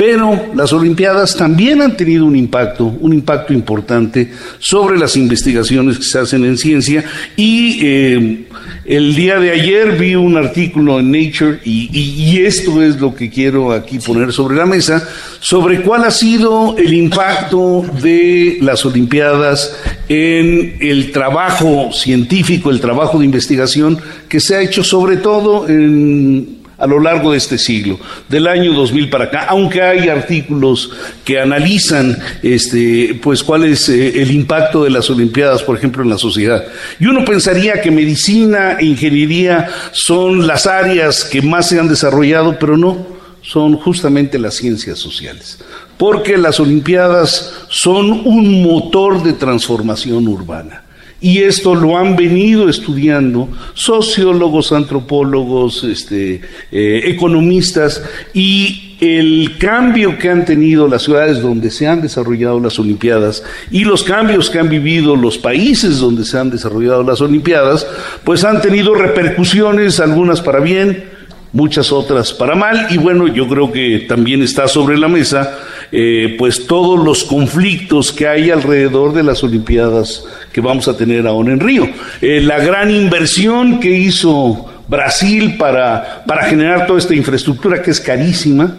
Pero las Olimpiadas también han tenido un impacto, un impacto importante sobre las investigaciones que se hacen en ciencia. Y eh, el día de ayer vi un artículo en Nature, y, y, esto es lo que quiero aquí poner sobre la mesa, sobre cuál ha sido el impacto de las Olimpiadas en el trabajo científico, el trabajo de investigación que se ha hecho sobre todo en a lo largo de este siglo, del año 2000 para acá, aunque hay artículos que analizan este, pues cuál es eh, el impacto de las Olimpiadas, por ejemplo, en la sociedad. Y uno pensaría que medicina e ingeniería son las áreas que más se han desarrollado, pero no, son justamente las ciencias sociales porque las Olimpiadas son un motor de transformación urbana. Y esto lo han venido estudiando sociólogos, antropólogos, este, eh, economistas, y el cambio que han tenido las ciudades donde se han desarrollado las Olimpiadas y los cambios que han vivido los países donde se han desarrollado las Olimpiadas, pues han tenido repercusiones, algunas para bien, muchas otras para mal, y bueno, yo creo que también está sobre la mesa eh, pues todos los conflictos que hay alrededor de las Olimpiadas que vamos a tener ahora en Río. Eh, la gran inversión que hizo Brasil para, para generar toda esta infraestructura que es carísima,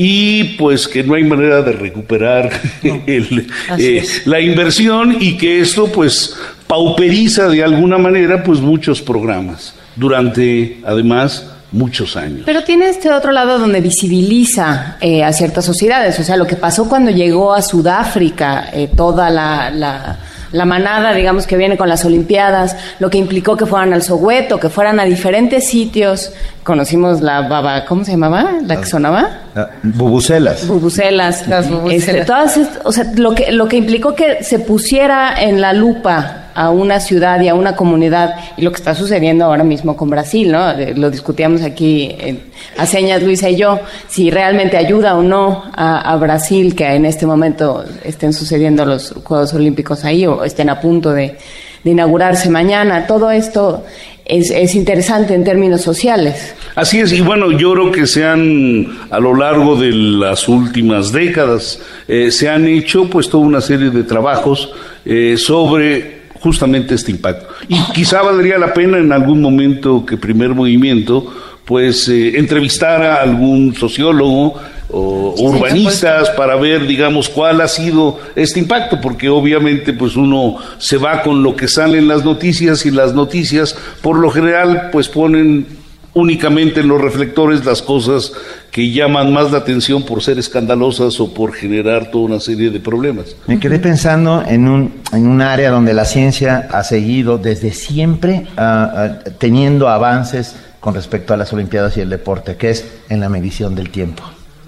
y pues que no hay manera de recuperar eh, la inversión y que esto pues pauperiza de alguna manera pues muchos programas. Durante además muchos años. Pero tiene este otro lado donde visibiliza eh, a ciertas sociedades, o sea, lo que pasó cuando llegó a Sudáfrica eh, toda la, la, manada, digamos, que viene con las Olimpiadas, lo que implicó que fueran al Soweto, que fueran a diferentes sitios. Conocimos la baba, ¿cómo se llamaba? ¿La que sonaba? bubucelas. Bubucelas. Las este, bubucelas. todas, o sea, lo que, lo que implicó que se pusiera en la lupa a una ciudad y a una comunidad y lo que está sucediendo ahora mismo con Brasil, ¿no? Lo discutíamos aquí en, a señas Luisa y yo, si realmente ayuda o no a, Brasil que en este momento estén sucediendo los Juegos Olímpicos ahí o estén a punto de, inaugurarse mañana. Todo esto es, interesante en términos sociales. Así es, y bueno, yo creo que se han, a lo largo de las últimas décadas, eh, se han hecho pues toda una serie de trabajos eh, sobre justamente este impacto. Y quizá valdría la pena en algún momento que primer movimiento pues eh, entrevistar a algún sociólogo o urbanistas para ver, digamos, cuál ha sido este impacto, porque obviamente pues uno se va con lo que sale en las noticias y las noticias por lo general pues ponen únicamente en los reflectores las cosas que llaman más la atención por ser escandalosas o por generar toda una serie de problemas. Me quedé pensando en un, en un área donde la ciencia ha seguido desde siempre ah, teniendo avances con respecto a las Olimpiadas y el deporte, que es en la medición del tiempo.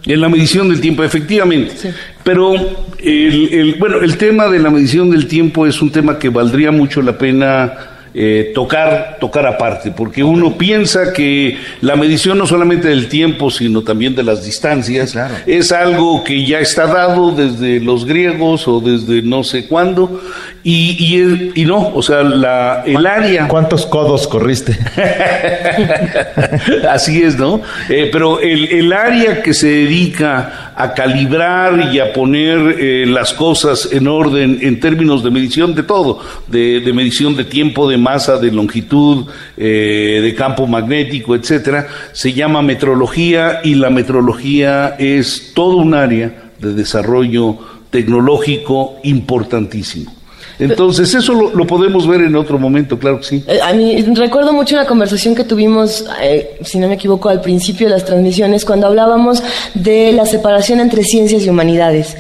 En la medición del tiempo, efectivamente. Pero el, bueno, el tema de la medición del tiempo es un tema que valdría mucho la pena eh, tocar, tocar aparte, porque uno piensa que la medición no solamente del tiempo, sino también de las distancias, es algo que ya está dado desde los griegos o desde no sé cuándo, y, y, no, o sea, la, el área... ¿Cuántos codos corriste? Así es, ¿no? Eh, pero el, el, área que se dedica a calibrar y a poner eh, las cosas en orden en términos de medición de todo, de, de medición de tiempo, de masa, de longitud, eh, de campo magnético, etcétera, se llama metrología y la metrología es todo un área de desarrollo tecnológico importantísimo. Entonces, eso lo, podemos ver en otro momento, claro que sí. Eh, a mí recuerdo mucho una conversación que tuvimos, eh, si no me equivoco, al principio de las transmisiones, cuando hablábamos de la separación entre ciencias y humanidades.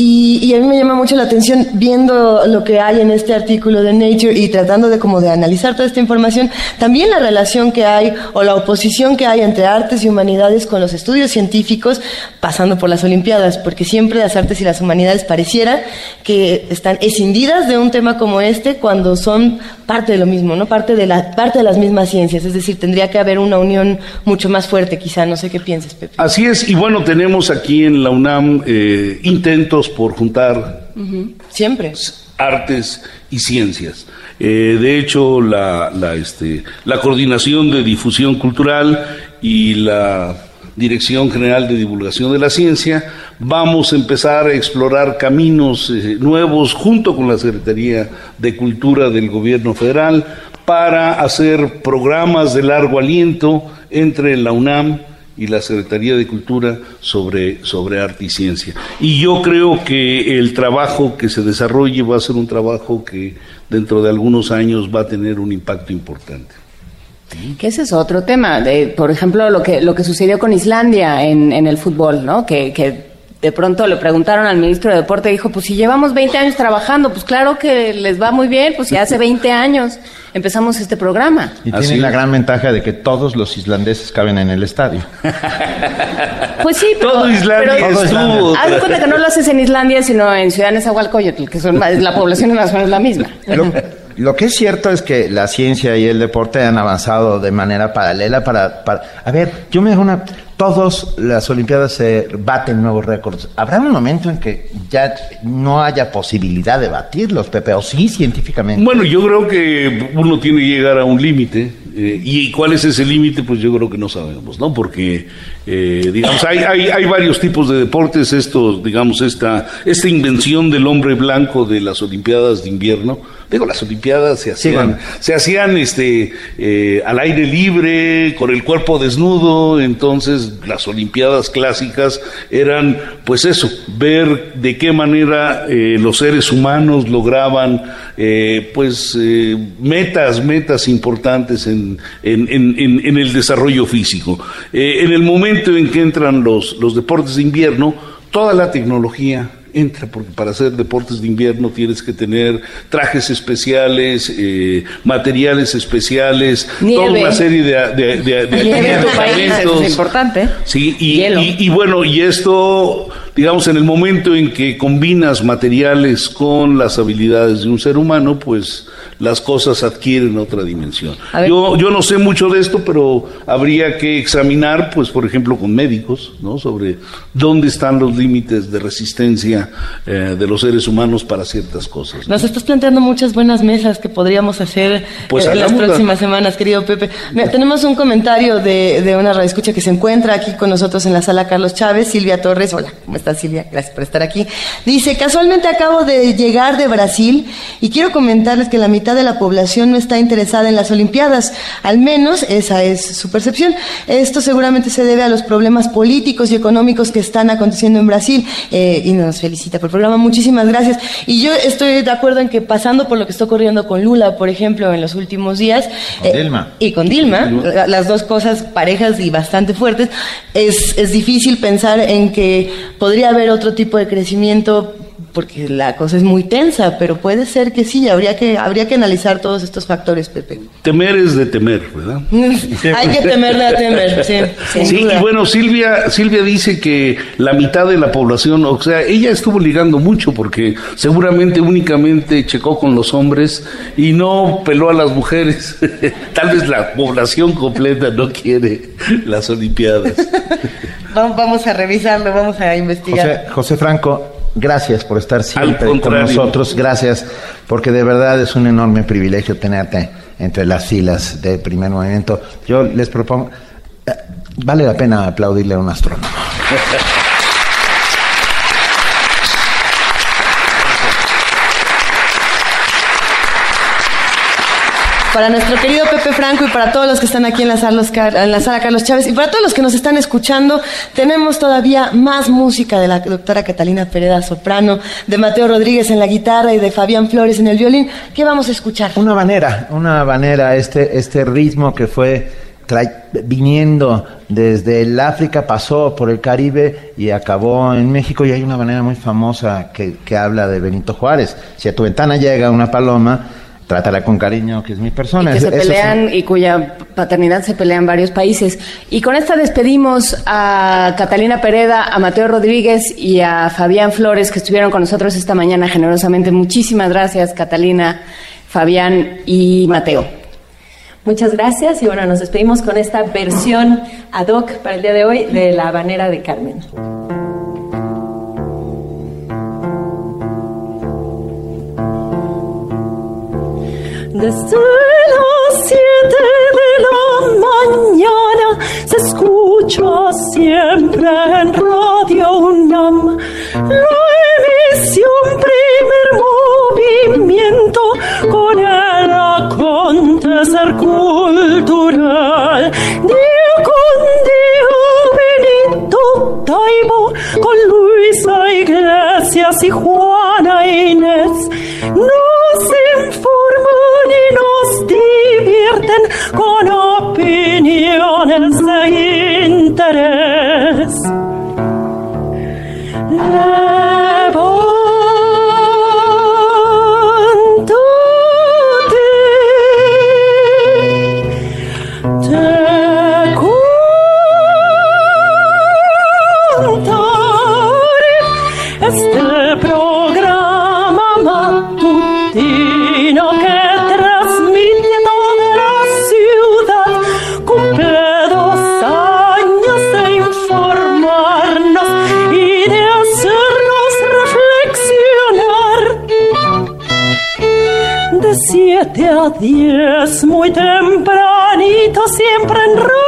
Y, a mí me llama mucho la atención viendo lo que hay en este artículo de Nature y tratando de como de analizar toda esta información, también la relación que hay o la oposición que hay entre artes y humanidades con los estudios científicos pasando por las Olimpiadas, porque siempre las artes y las humanidades pareciera que están escindidas de un tema como este cuando son parte de lo mismo, ¿no? Parte de la parte de las mismas ciencias, es decir, tendría que haber una unión mucho más fuerte, quizá, no sé qué piensas, Pepe. Así es, y bueno, tenemos aquí en la UNAM eh, intentos por juntar siempre artes y ciencias. Eh, de hecho, la, la, este, la coordinación de difusión cultural y la Dirección General de Divulgación de la Ciencia, vamos a empezar a explorar caminos eh, nuevos junto con la Secretaría de Cultura del Gobierno Federal para hacer programas de largo aliento entre la UNAM y la Secretaría de Cultura sobre, sobre arte y ciencia. Y yo creo que el trabajo que se desarrolle va a ser un trabajo que dentro de algunos años va a tener un impacto importante. Que ese es otro tema. De, por ejemplo, lo que, lo que sucedió con Islandia en, en el fútbol, ¿no? Que, que de pronto le preguntaron al ministro de Deporte y dijo, pues si llevamos 20 años trabajando, pues claro que les va muy bien, pues ya hace 20 años empezamos este programa. Y tiene la gran ventaja de que todos los islandeses caben en el estadio. Pues sí, pero, todo Islandia pero, haz cuenta que no lo haces en Islandia, sino en Ciudad Nezahualcóyotl, que son la población más o menos la misma. Lo que es cierto es que la ciencia y el deporte han avanzado de manera paralela para... a ver, yo me dejo una... Todas las Olimpiadas se baten nuevos récords. ¿Habrá un momento en que ya no haya posibilidad de batirlos, Pepe? ¿O sí, científicamente? Bueno, yo creo que uno tiene que llegar a un límite. Eh, ¿Y cuál es ese límite? Pues yo creo que no sabemos, ¿no? Porque eh, digamos, hay, hay, hay, varios tipos de deportes, estos, digamos, esta, esta invención del hombre blanco de las Olimpiadas de invierno, Digo, las Olimpiadas se hacían, se hacían este, eh, al aire libre, con el cuerpo desnudo, entonces las Olimpiadas clásicas eran, pues eso, ver de qué manera eh, los seres humanos lograban, eh, pues, metas, metas importantes en, en, en, en, el desarrollo físico. en el momento en que entran los, los deportes de invierno, toda la tecnología, entra, porque para hacer deportes de invierno tienes que tener trajes especiales, eh, materiales especiales, toda una serie de, de, de, de es importante. Sí, y, y, bueno, y esto, digamos, en el momento en que combinas materiales con las habilidades de un ser humano, pues las cosas adquieren otra dimensión. Yo, yo no sé mucho de esto, pero habría que examinar, pues, por ejemplo, con médicos, ¿no? Sobre dónde están los límites de resistencia eh, de los seres humanos para ciertas cosas. Nos estás planteando muchas buenas mesas que podríamos hacer pues eh, en las próximas semanas, querido Pepe. tenemos un comentario de, de una radioescucha que se encuentra aquí con nosotros en la sala Carlos Chávez, Silvia Torres. Hola, ¿cómo estás, Silvia? Gracias por estar aquí. Dice, casualmente acabo de llegar de Brasil y quiero comentarles que la mitad de la población no está interesada en las Olimpiadas. Al menos esa es su percepción. Esto seguramente se debe a los problemas políticos y económicos que están aconteciendo en Brasil. Eh, y nos felicita por el programa. Muchísimas gracias. Y yo estoy de acuerdo en que pasando por lo que está ocurriendo con Lula, por ejemplo, en los últimos días. Con eh, Dilma. Y con Dilma, las dos cosas parejas y bastante fuertes, es, es difícil pensar en que podría haber otro tipo de crecimiento porque la cosa es muy tensa, pero puede ser que sí, habría que, habría que analizar todos estos factores, Pepe. Temer es de temer, ¿verdad? Hay que temerle a temer, sí. Sí, y bueno, Silvia, Silvia dice que la mitad de la población, o sea, ella estuvo ligando mucho porque seguramente únicamente checó con los hombres y no peló a las mujeres. Tal vez la población completa no quiere las Olimpiadas. vamos a revisarlo, vamos a investigar. José, José Franco, Gracias por estar siempre con nosotros. Gracias, porque de verdad es un enorme privilegio tenerte entre las filas de primer movimiento. Yo les propongo, eh, vale la pena aplaudirle a un astrónomo. para nuestro querido Pepe Franco y para todos los que están aquí en la, sala, Carlos Chávez y para todos los que nos están escuchando, tenemos todavía más música de la doctora Catalina Pereda Soprano, de Mateo Rodríguez en la guitarra y de Fabián Flores en el violín. ¿Qué vamos a escuchar? Una manera, una manera, este, este ritmo que fue viniendo desde el África, pasó por el Caribe y acabó en México y hay una manera muy famosa que, que habla de Benito Juárez. Si a tu ventana llega una paloma, trátala con cariño, que es mi persona. Y que se pelean y cuya paternidad se pelea en varios países. Y con esta despedimos a Catalina Pereda, a Mateo Rodríguez y a Fabián Flores, que estuvieron con nosotros esta mañana generosamente. Muchísimas gracias, Catalina, Fabián y Mateo. Muchas gracias y bueno, nos despedimos con esta versión ad hoc para el día de hoy de La Habanera de Carmen. Desde las siete de la mañana se escucha siempre en Radio UNAM la emisión primer movimiento con el acontecer cultural. Con Luisa Iglesias y Juana Inés nos informan y nos divierten con opiniones de interés. Diez muy tempranito siempre en Radio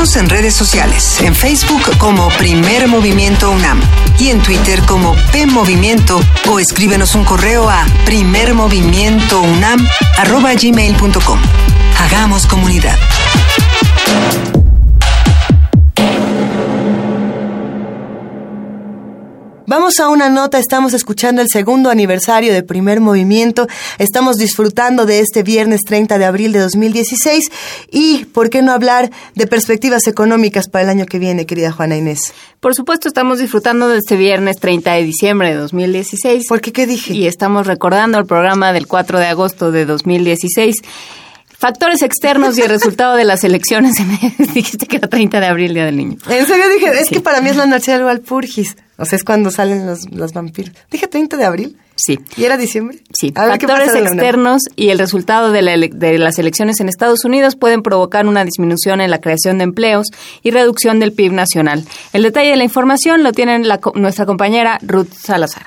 En redes sociales, en Facebook como Primer Movimiento UNAM y en Twitter como P Movimiento o escríbenos un correo a primermovimientounam@gmail.com. Hagamos comunidad. Vamos a una nota, estamos escuchando el segundo aniversario de primer movimiento, estamos disfrutando de este viernes 30 de abril de 2016 y, ¿por qué no hablar de perspectivas económicas para el año que viene, querida Juana Inés? Por supuesto, estamos disfrutando de este viernes 30 de diciembre de 2016. ¿Por qué qué dije? Y estamos recordando el programa del 4 de agosto de 2016. Factores externos y el resultado de las elecciones. Dijiste que era 30 de abril, Día del Niño. En serio dije, es que para mí es la noche del Walpurgis. O sea, es cuando salen los, los vampiros. Dije 30 de abril. Sí. ¿Y era diciembre? Sí. Factores externos y el resultado de, la de, las elecciones en Estados Unidos pueden provocar una disminución en la creación de empleos y reducción del PIB nacional. El detalle de la información lo tiene la, nuestra compañera Ruth Salazar.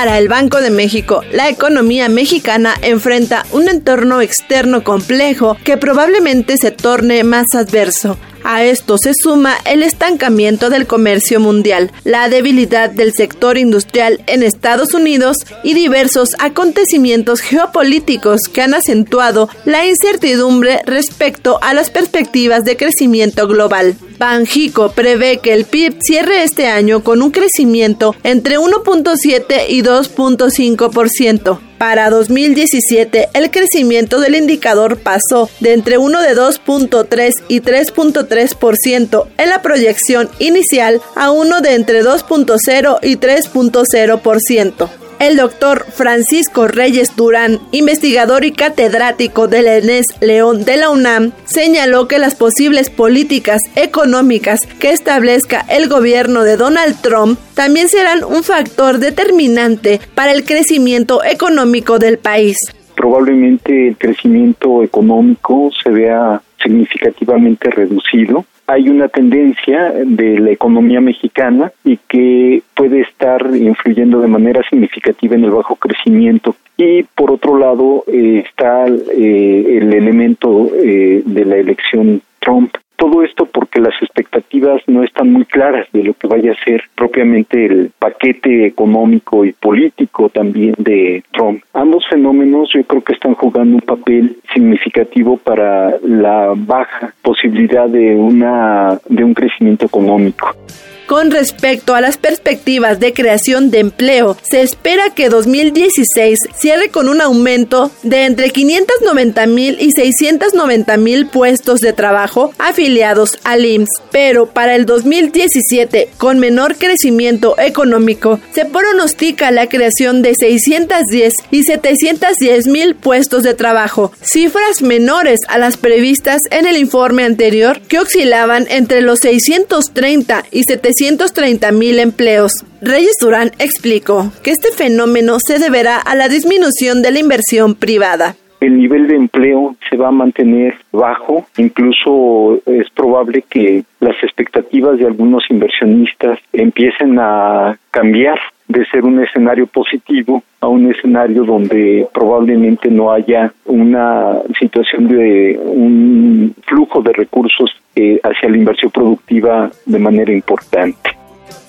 Para el Banco de México, la economía mexicana enfrenta un entorno externo complejo que probablemente se torne más adverso. A esto se suma el estancamiento del comercio mundial, la debilidad del sector industrial en Estados Unidos y diversos acontecimientos geopolíticos que han acentuado la incertidumbre respecto a las perspectivas de crecimiento global. Banjico prevé que el PIB cierre este año con un crecimiento entre 1.7 y 2.5%. Para 2017, el crecimiento del indicador pasó de entre 1 de 2.3 y 3.3% en la proyección inicial a uno de entre 2.0 y 3.0% el doctor Francisco Reyes Durán, investigador y catedrático del ENES León de la UNAM, señaló que las posibles políticas económicas que establezca el gobierno de Donald Trump también serán un factor determinante para el crecimiento económico del país. Probablemente el crecimiento económico se vea significativamente reducido hay una tendencia de la economía mexicana y que puede estar influyendo de manera significativa en el bajo crecimiento. Y por otro lado eh, está eh, el elemento eh, de la elección Trump todo esto porque las expectativas no están muy claras de lo que vaya a ser propiamente el paquete económico y político también de Trump. Ambos fenómenos yo creo que están jugando un papel significativo para la baja posibilidad de una de un crecimiento económico. Con respecto a las perspectivas de creación de empleo, se espera que 2016 cierre con un aumento de entre 590 mil y 690 mil puestos de trabajo afiliados al IMSS, pero para el 2017, con menor crecimiento económico, se pronostica la creación de 610 y 710 mil puestos de trabajo, cifras menores a las previstas en el informe anterior que oscilaban entre los 630 y 700 330 mil empleos. Reyes Durán explicó que este fenómeno se deberá a la disminución de la inversión privada. El nivel de empleo se va a mantener bajo, incluso es probable que las expectativas de algunos inversionistas empiecen a cambiar de ser un escenario positivo a un escenario donde probablemente no haya una situación de un flujo de recursos eh, hacia la inversión productiva de manera importante.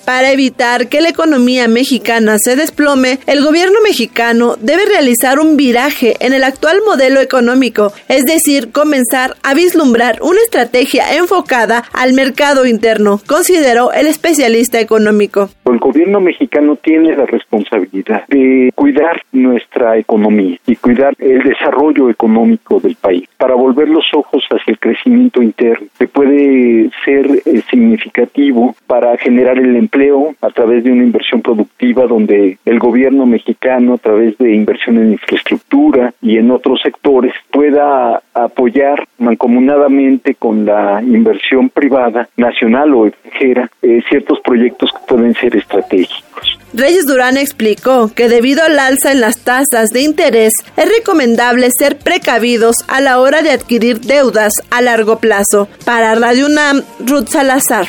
Para evitar que la economía mexicana se desplome, el gobierno mexicano debe realizar un viraje en el actual modelo económico, es decir, comenzar a vislumbrar una estrategia enfocada al mercado interno, consideró el especialista económico. El gobierno mexicano tiene la responsabilidad de cuidar nuestra economía y cuidar el desarrollo económico del país para volver los ojos hacia el crecimiento interno, que puede ser eh, significativo para generar el empleo a través de una inversión productiva donde el gobierno mexicano a través de inversión en infraestructura y en otros sectores pueda apoyar mancomunadamente con la inversión privada nacional o extranjera eh, ciertos proyectos que pueden ser estratégicos. Reyes Durán explicó que debido al alza en las tasas de interés es recomendable ser precavidos a la hora de adquirir deudas a largo plazo. Para Radio UNAM, Ruth Salazar.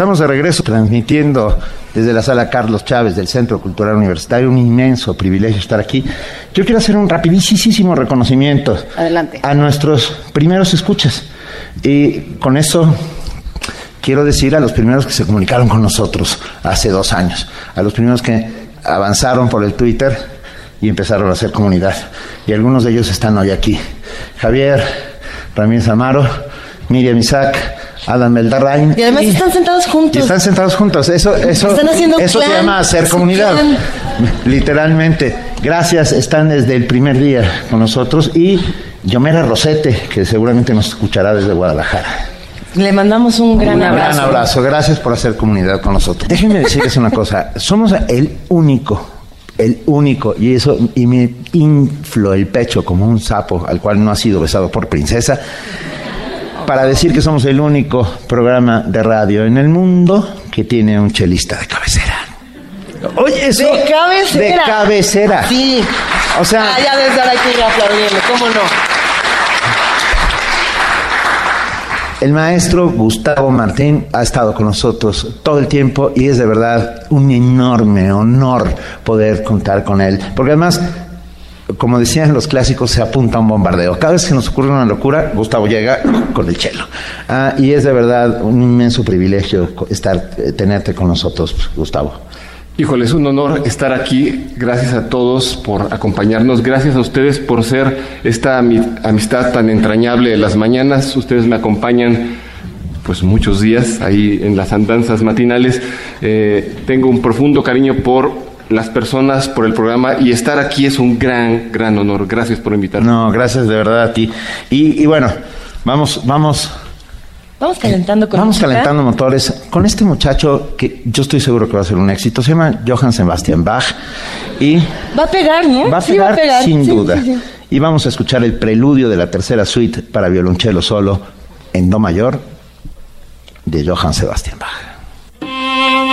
Estamos de regreso transmitiendo desde la sala Carlos Chávez del Centro Cultural Universitario. Un inmenso privilegio estar aquí. Yo quiero hacer un rapidísimo reconocimiento Adelante. a nuestros primeros escuchas. Y con eso quiero decir a los primeros que se comunicaron con nosotros hace dos años, a los primeros que avanzaron por el Twitter y empezaron a hacer comunidad. Y algunos de ellos están hoy aquí. Javier Ramírez Amaro, Miriam Isaac, Adam Beldarrain. Y además están sentados juntos. Y están sentados juntos. Eso, eso, Están haciendo eso se llama hacer comunidad. clan. Literalmente. Gracias, están desde el primer día con nosotros. Y Yomera Rosete, que seguramente nos escuchará desde Guadalajara. Le mandamos un gran Un abrazo. gran abrazo. Gracias por hacer comunidad con nosotros. Déjenme decirles una cosa. Somos el único, el único, y eso, y me inflo el pecho como un sapo al cual no ha sido besado por princesa, para decir que somos el único programa de radio en el mundo que tiene un chelista de cabecera. Oye, eso. De cabecera. De cabecera. Sí. O sea. Ah, ya desde ahora hay que ir aplaudiendo, ¿cómo no? El maestro Gustavo Martín ha estado con nosotros todo el tiempo y es de verdad un enorme honor poder contar con él. Porque además, como decían los clásicos, se apunta a un bombardeo. Cada vez que nos ocurre una locura, Gustavo llega con el chelo. Ah, y es de verdad un inmenso privilegio estar, eh, tenerte con nosotros, Gustavo. Híjole, es un honor estar aquí. Gracias a todos por acompañarnos. Gracias a ustedes por ser esta ami- amistad tan entrañable de las mañanas. Ustedes me acompañan pues muchos días ahí en las andanzas matinales. Eh, tengo un profundo cariño por las personas, por el programa y estar aquí es un gran, gran honor. Gracias por invitarme. No, gracias de verdad a ti. Y, y bueno, vamos, vamos. Vamos calentando con Vamos calentando motores con este muchacho que yo estoy seguro que va a ser un éxito. Se llama Johann Sebastian Bach y Va a pegar, ¿no? va a Sí, pegar, va a pegar. sin Sí, duda. sí, sí. Y vamos a escuchar el preludio de la tercera suite para violonchelo solo en do mayor de Johann Sebastian Bach.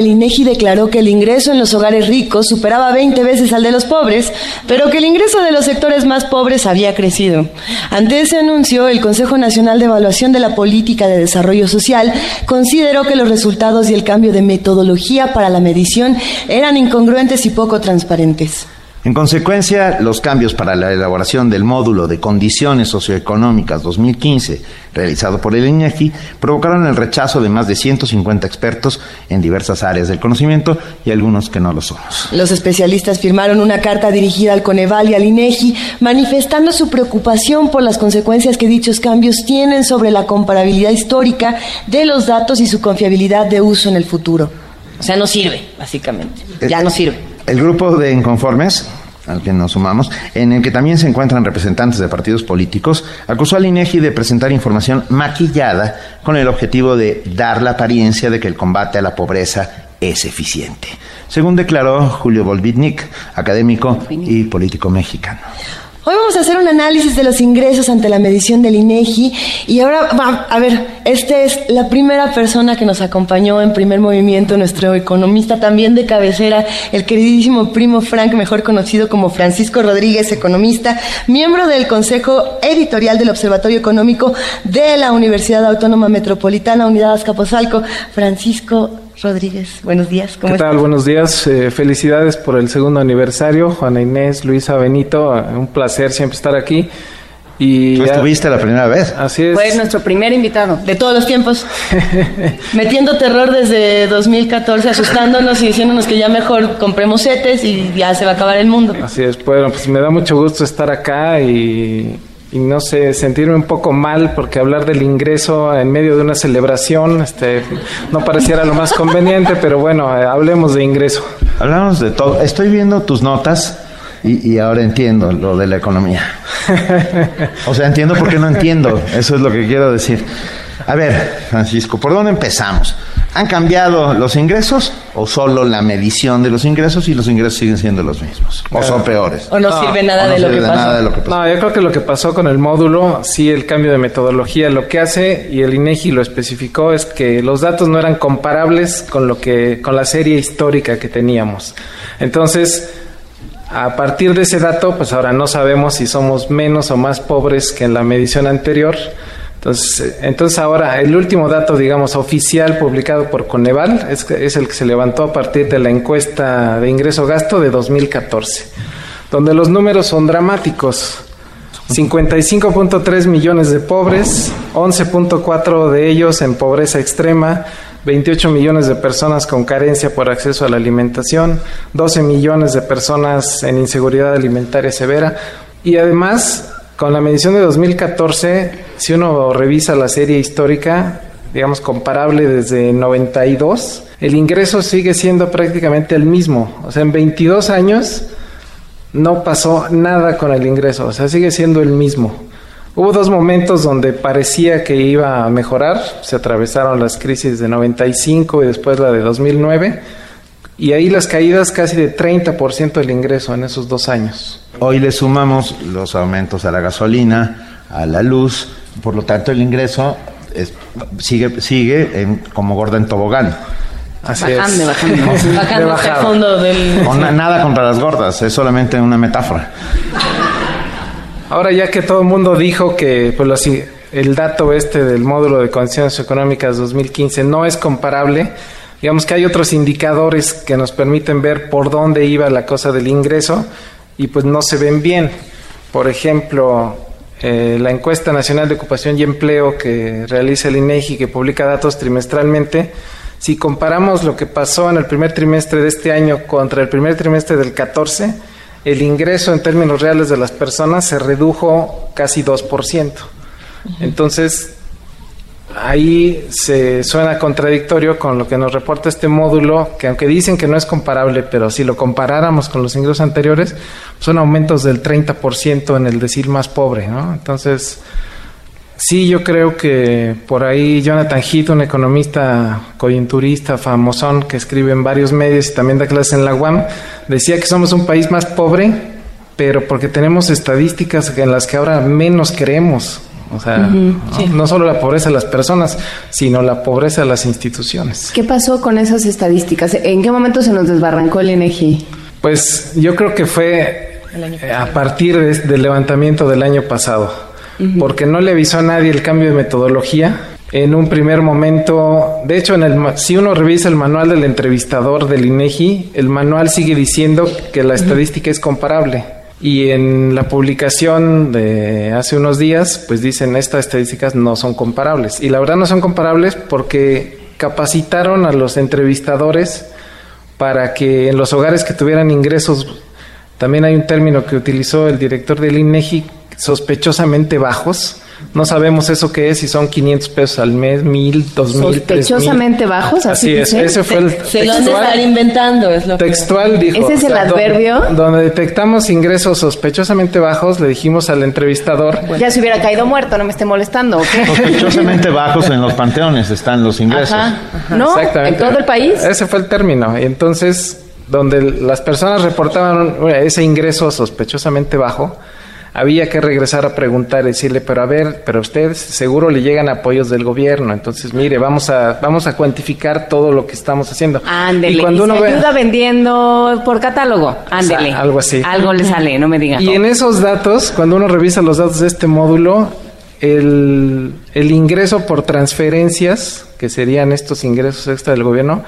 el INEGI declaró que el ingreso en los hogares ricos superaba 20 veces al de los pobres, pero que el ingreso de los sectores más pobres había crecido. Ante ese anuncio, el Consejo Nacional de Evaluación de la Política de Desarrollo Social consideró que los resultados y el cambio de metodología para la medición eran incongruentes y poco transparentes. En consecuencia, los cambios para la elaboración del módulo de condiciones socioeconómicas 2015, realizado por el INEGI, provocaron el rechazo de más de 150 expertos en diversas áreas del conocimiento y algunos que no lo somos. Los especialistas firmaron una carta dirigida al Coneval y al INEGI, manifestando su preocupación por las consecuencias que dichos cambios tienen sobre la comparabilidad histórica de los datos y su confiabilidad de uso en el futuro. O sea, no sirve, básicamente. Ya no sirve. El grupo de inconformes al que nos sumamos, en el que también se encuentran representantes de partidos políticos, acusó al INEGI de presentar información maquillada con el objetivo de dar la apariencia de que el combate a la pobreza es eficiente, según declaró Julio Volvitnik, académico y político mexicano. Hoy vamos a hacer un análisis de los ingresos ante la medición del INEGI y ahora, a ver, esta es la primera persona que nos acompañó en primer movimiento, nuestro economista también de cabecera, el queridísimo primo Frank, mejor conocido como Francisco Rodríguez, economista, miembro del Consejo Editorial del Observatorio Económico de la Universidad Autónoma Metropolitana, Unidad Azcapotzalco. Francisco, Rodríguez. Buenos días. ¿Cómo ¿Qué tal? Buenos días. Eh, felicidades por el segundo aniversario. Juana Inés, Luisa Benito, un placer siempre estar aquí. Y ¿Tú estuviste la primera vez? Así es. Fue nuestro primer invitado de todos los tiempos. Metiendo terror desde 2014, asustándonos y diciéndonos que ya mejor compremos setes y ya se va a acabar el mundo. Así es. Bueno, pues me da mucho gusto estar acá y y no sé, sentirme un poco mal porque hablar del ingreso en medio de una celebración este, no pareciera lo más conveniente, pero bueno, eh, hablemos de ingreso. Hablamos de todo. Estoy viendo tus notas y, y ahora entiendo lo de la economía. o sea, entiendo por qué no entiendo, eso es lo que quiero decir. A ver, Francisco, ¿por dónde empezamos? ¿Han cambiado los ingresos o solo la medición de los ingresos y los ingresos siguen siendo los mismos? ¿O son peores? ¿O no, sirve, nada, de, lo que pasó? No, yo creo que lo que pasó con el módulo, sí, el cambio de metodología, lo que hace, y el INEGI lo especificó, es que los datos no eran comparables con, lo que, con la serie histórica que teníamos. Entonces, a partir de ese dato, pues ahora no sabemos si somos menos o más pobres que en la medición anterior entonces, entonces ahora el último dato, digamos, oficial publicado por Coneval es, es el que se levantó a partir de la encuesta de ingreso-gasto de 2014, donde los números son dramáticos. 55.3 millones de pobres, 11.4 de ellos en pobreza extrema, 28 millones de personas con carencia por acceso a la alimentación, 12 millones de personas en inseguridad alimentaria severa y además con la medición de 2014, si uno revisa la serie histórica, digamos comparable desde 92, el ingreso sigue siendo prácticamente el mismo. O sea, en 22 años no pasó nada con el ingreso, o sea, sigue siendo el mismo. Hubo dos momentos donde parecía que iba a mejorar, se atravesaron las crisis de 95 y después la de 2009, y ahí las caídas casi de 30% del ingreso en esos dos años. Hoy le sumamos los aumentos a la gasolina, a la luz, por lo tanto el ingreso sigue, sigue en, como gorda en tobogán. Así bajando, bajando, bajando hacia el fondo del... nada contra las gordas, es solamente una metáfora. Ahora ya que todo el mundo dijo que pues, así, el dato este del módulo de condiciones económicas 2015 no es comparable, digamos que hay otros indicadores que nos permiten ver por dónde iba la cosa del ingreso y pues no se ven bien. Por ejemplo, eh, la encuesta nacional de ocupación y empleo que realiza el INEGI, que publica datos trimestralmente, si comparamos lo que pasó en el primer trimestre de este año contra el primer trimestre del 14, el ingreso en términos reales de las personas se redujo casi 2%. Entonces, ahí se suena contradictorio con lo que nos reporta este módulo, que aunque dicen que no es comparable, pero si lo comparáramos con los ingresos anteriores, son aumentos del 30% en el decir más pobre, ¿no? Entonces, Sí, yo creo que por ahí Jonathan Heath, un economista coyunturista famosón que escribe en varios medios y también da clases en la UAM, decía que somos un país más pobre, pero porque tenemos estadísticas en las que ahora menos creemos. O sea, ¿no? solo la pobreza de las personas, sino la pobreza de las instituciones. ¿Qué pasó con esas estadísticas? ¿En qué momento se nos desbarrancó el INEGI? Pues yo creo que fue a partir del levantamiento del año pasado porque no le avisó a nadie el cambio de metodología. En un primer momento, de hecho, en el, si uno revisa el manual del entrevistador del INEGI, el manual sigue diciendo que la estadística es comparable. Y en la publicación de hace unos días, pues dicen estas estadísticas no son comparables. Y la verdad no son comparables porque capacitaron a los entrevistadores para que en los hogares que tuvieran ingresos, también hay un término que utilizó el director del INEGI sospechosamente bajos. No sabemos eso qué es, si son 500 pesos al mes, 1000, 2000, Sospechosamente bajos, así, es. Ese fue el se, lo han de estar inventando, es lo Textual dijo. Ese es el adverbio. Donde, detectamos ingresos sospechosamente bajos, le dijimos al entrevistador. Ya se hubiera caído muerto, no me esté molestando. Sospechosamente bajos en los panteones están los ingresos. No, en todo el país. Ese fue el término. Y entonces, donde las personas reportaban ese ingreso sospechosamente bajo había que regresar a preguntar, decirle, pero a ver, pero a usted seguro le llegan apoyos del gobierno, entonces mire, vamos a vamos a cuantificar todo lo que estamos haciendo. Ándele, y cuando uno ayuda vendiendo por catálogo, ándele. algo así. Algo le sale, no me diga. Y en esos datos, cuando uno revisa los datos de este módulo, el, el ingreso por transferencias, que serían estos ingresos extra del gobierno,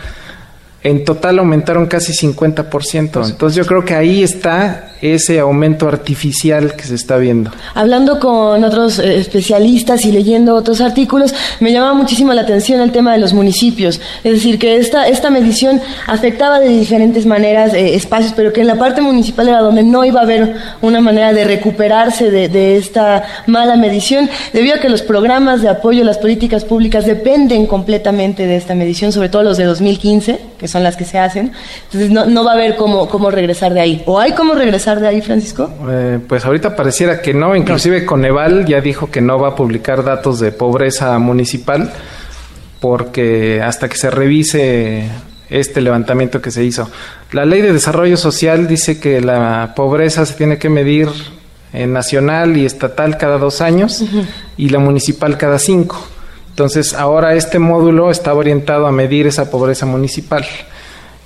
en total aumentaron casi 50%. Entonces yo creo que ahí está ese aumento artificial que se está viendo. Hablando con otros eh, especialistas y leyendo otros artículos, me llamaba muchísimo la atención el tema de los municipios. Es decir, que esta, esta medición afectaba de diferentes maneras eh, espacios, pero que en la parte municipal era donde no iba a haber una manera de recuperarse de, de esta mala medición, debido a que los programas de apoyo, las políticas públicas dependen completamente de esta medición, sobre todo los de 2015, que son las que se hacen. Entonces no, no va a haber cómo, cómo regresar de ahí. ¿O hay cómo regresar de ahí, Francisco? Eh, pues ahorita pareciera que no, inclusive Coneval ya dijo que no va a publicar datos de pobreza municipal porque hasta que se revise este levantamiento que se hizo. La ley de desarrollo social dice que la pobreza se tiene que medir en nacional y estatal cada dos años y la municipal cada cinco. Entonces ahora este módulo está orientado a medir esa pobreza municipal.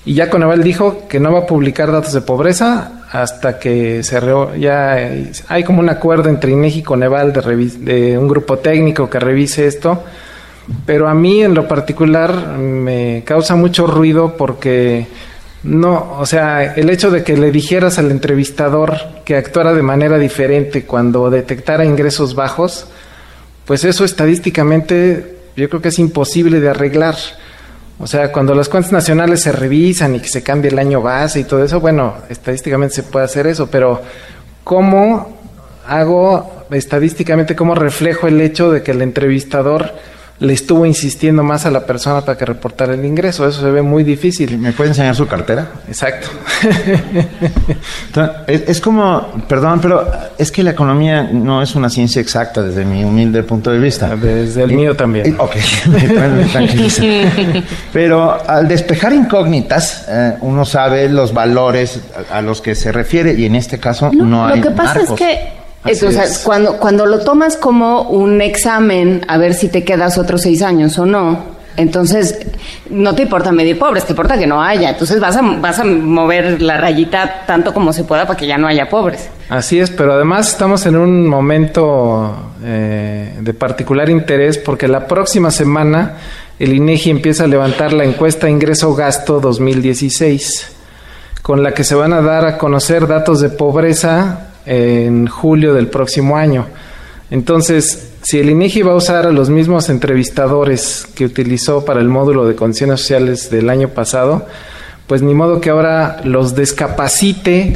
Y ya Coneval dijo que no va a publicar datos de pobreza hasta que se ya hay como un acuerdo entre INEGI y Coneval de, de un grupo técnico que revise esto, pero a mí en lo particular me causa mucho ruido porque no, o sea, el hecho de que le dijeras al entrevistador que actuara de manera diferente cuando detectara ingresos bajos, pues eso estadísticamente yo creo que es imposible de arreglar. O sea, cuando las cuentas nacionales se revisan y que se cambie el año base y todo eso, bueno, estadísticamente se puede hacer eso, pero ¿cómo hago estadísticamente, cómo reflejo el hecho de que el entrevistador le estuvo insistiendo más a la persona para que reportara el ingreso. Eso se ve muy difícil. ¿Me puede enseñar su cartera? Exacto. es, como, perdón, pero es que la economía no es una ciencia exacta desde mi humilde punto de vista. Desde el mío también. Ok, Pero al despejar incógnitas, eh, uno sabe los valores a, los que se refiere y en este caso no, hay. Lo que pasa es que entonces, cuando, cuando lo tomas como un examen, a ver si te quedas otros seis años o no, entonces no te importa medir pobres, te importa que no haya. Entonces vas a, vas a mover la rayita tanto como se pueda para que ya no haya pobres. Así es, pero además estamos en un momento eh, de particular interés porque la próxima semana el INEGI empieza a levantar la encuesta Ingreso-Gasto 2016, con la que se van a dar a conocer datos de pobreza en julio del próximo año. Entonces, si el INEGI va a usar a los mismos entrevistadores que utilizó para el módulo de condiciones sociales del año pasado, pues ni modo que ahora los descapacite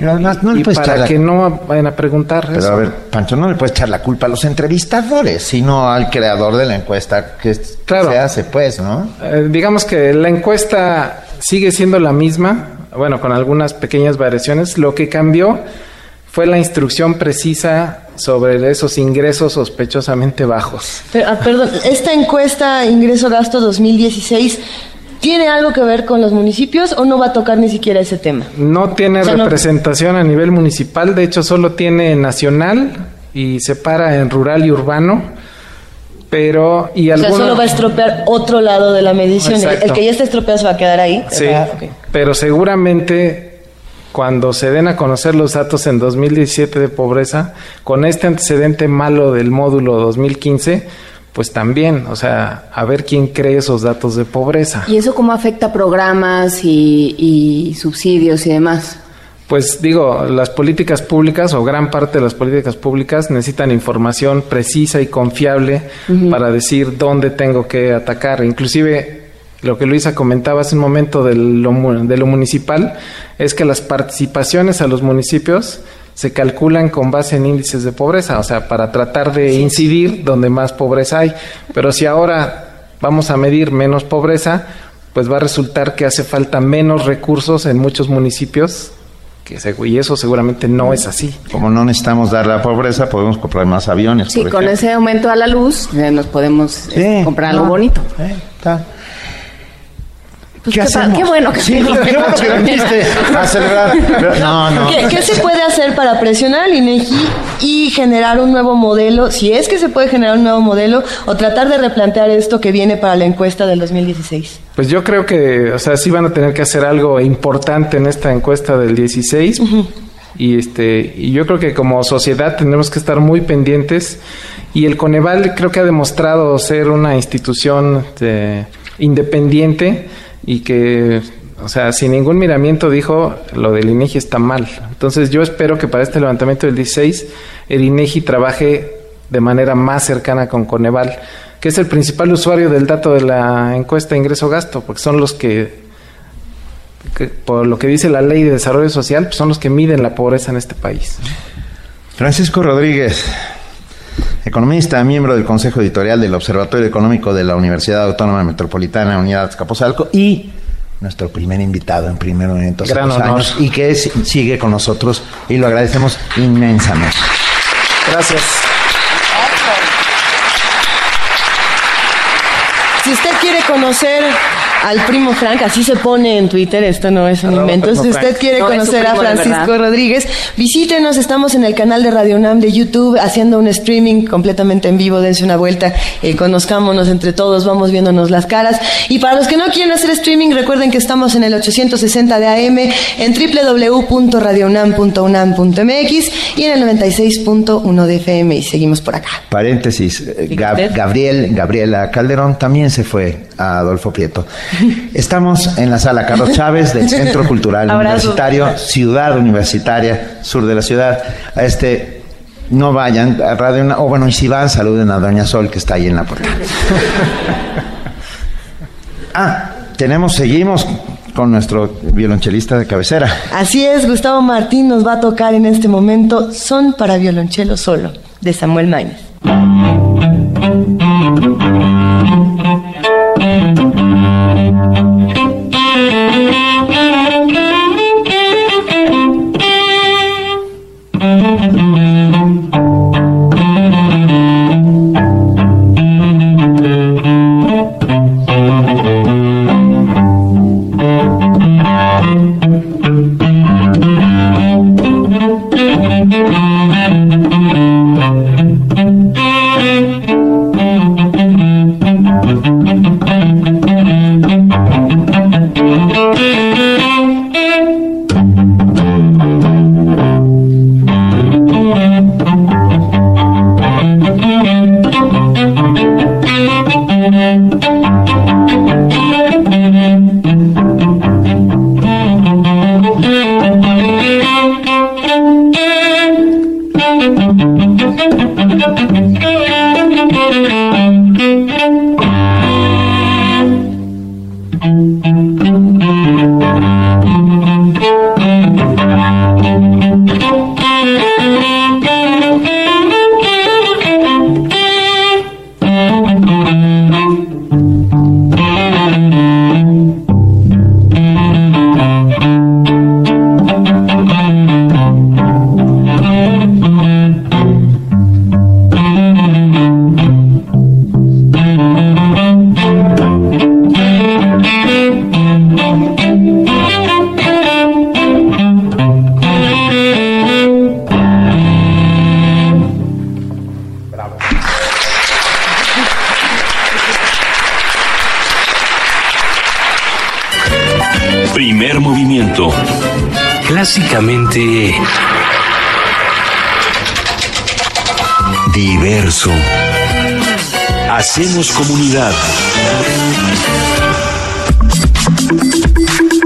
y para que no vayan a preguntar. Pero a ver, Pancho, no le puedes echar la culpa a los entrevistadores, sino al creador de la encuesta que se hace, pues, ¿no? Eh, digamos que la encuesta sigue siendo la misma, bueno, con algunas pequeñas variaciones. Lo que cambió fue la instrucción precisa sobre esos ingresos sospechosamente bajos. Ah, perdón, esta encuesta ingreso-gasto 2016 ¿Tiene algo que ver con los municipios o no va a tocar ni siquiera ese tema? No tiene representación a nivel municipal, de hecho solo tiene nacional y separa en rural y urbano. Pero, y o sea, solo va a estropear otro lado de la medición. El, que ya está estropeado se va a quedar ahí. Sí, pero seguramente cuando se den a conocer los datos en 2017 de pobreza, con este antecedente malo del módulo 2015, pues también, o sea, a ver quién cree esos datos de pobreza. ¿Y eso cómo afecta programas y, subsidios y demás? Pues digo, las políticas públicas o gran parte de las políticas públicas necesitan información precisa y confiable para decir dónde tengo que atacar. Inclusive lo que Luisa comentaba hace un momento de lo, de lo municipal es que las participaciones a los municipios se calculan con base en índices de pobreza, o sea, para tratar de incidir donde más pobreza hay. Pero si ahora vamos a medir menos pobreza, pues va a resultar que hace falta menos recursos en muchos municipios que y eso seguramente no es así. Como no necesitamos dar la pobreza, podemos comprar más aviones. Sí, con ese aumento a la luz eh, nos podemos eh, comprar algo bonito. está. Pues ¿Qué, qué, bueno que, sí, qué bueno que acelerar. No, no. ¿Qué, ¿Qué, se puede hacer para presionar al INEGI y generar un nuevo modelo, si es que se puede generar un nuevo modelo, o tratar de replantear esto que viene para la encuesta del 2016? Pues yo creo que, o sea, sí van a tener que hacer algo importante en esta encuesta del 16. Y, este, y yo creo que como sociedad tenemos que estar muy pendientes. Y el Coneval creo que ha demostrado ser una institución este, independiente y que, o sea, sin ningún miramiento dijo lo del INEGI está mal. Entonces yo espero que para este levantamiento del 16 el INEGI trabaje de manera más cercana con Coneval, que es el principal usuario del dato de la encuesta ingreso-gasto, porque son los que, por lo que dice la ley de desarrollo social, pues son los que miden la pobreza en este país. Francisco Rodríguez, economista, miembro del Consejo Editorial del Observatorio Económico de la Universidad Autónoma Metropolitana Unidad Capozalco y nuestro primer invitado en primer momento hace dos años y que sigue con nosotros y lo agradecemos inmensamente. Gracias. Si usted quiere conocer al primo Frank, así se pone en Twitter, esto no es un invento. Si usted quiere conocer a Francisco Rodríguez, visítenos, estamos en el canal de Radio Nam de YouTube haciendo un streaming completamente en vivo, dense una vuelta, eh, conozcámonos entre todos, vamos viéndonos las caras. Y para los que no quieren hacer streaming, recuerden que estamos en el 860 de AM, en www.radionam.unam.mx y en el 96.1 de FM y seguimos por acá. Paréntesis, eh, Gabriel, Gabriela Calderón también se fue a Adolfo Prieto. Estamos en la sala Carlos Chávez del Centro Cultural Universitario, Ciudad Universitaria, sur de la ciudad. A este no vayan a Radio o bueno, y si van, saluden a Doña Sol que está ahí en la puerta. ah, tenemos, seguimos con nuestro violonchelista de cabecera. Así es, Gustavo Martín nos va a tocar en este momento Son para violonchelo solo, de Samuel Maines.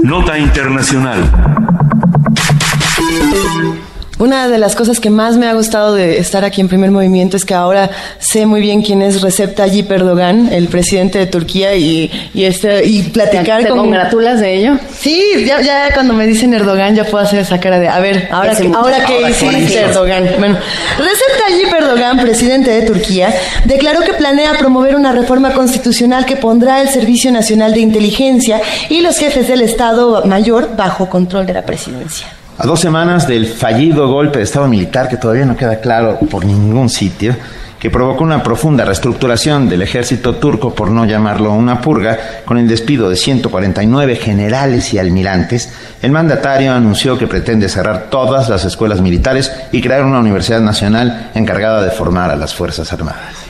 Nota Internacional. Una de las cosas que más me ha gustado de estar aquí en primer movimiento es que ahora sé muy bien quién es Recep Tayyip Erdogan, el presidente de Turquía, y, y, este, y platicar ¿Te con... congratulas de ello? Sí, ya, ya cuando me dicen Erdogan ya puedo hacer esa cara de, a ver, ahora, que, ahora qué hiciste Erdogan. Bueno, Recep Tayyip Erdogan, presidente de Turquía, declaró que planea promover una reforma constitucional que pondrá el Servicio Nacional de Inteligencia y los jefes del Estado Mayor bajo control de la presidencia. A dos semanas del fallido golpe de Estado militar, que todavía no queda claro por ningún sitio, que provocó una profunda reestructuración del ejército turco, por no llamarlo una purga, con el despido de 149 generales y almirantes, el mandatario anunció que pretende cerrar todas las escuelas militares y crear una universidad nacional encargada de formar a las Fuerzas Armadas.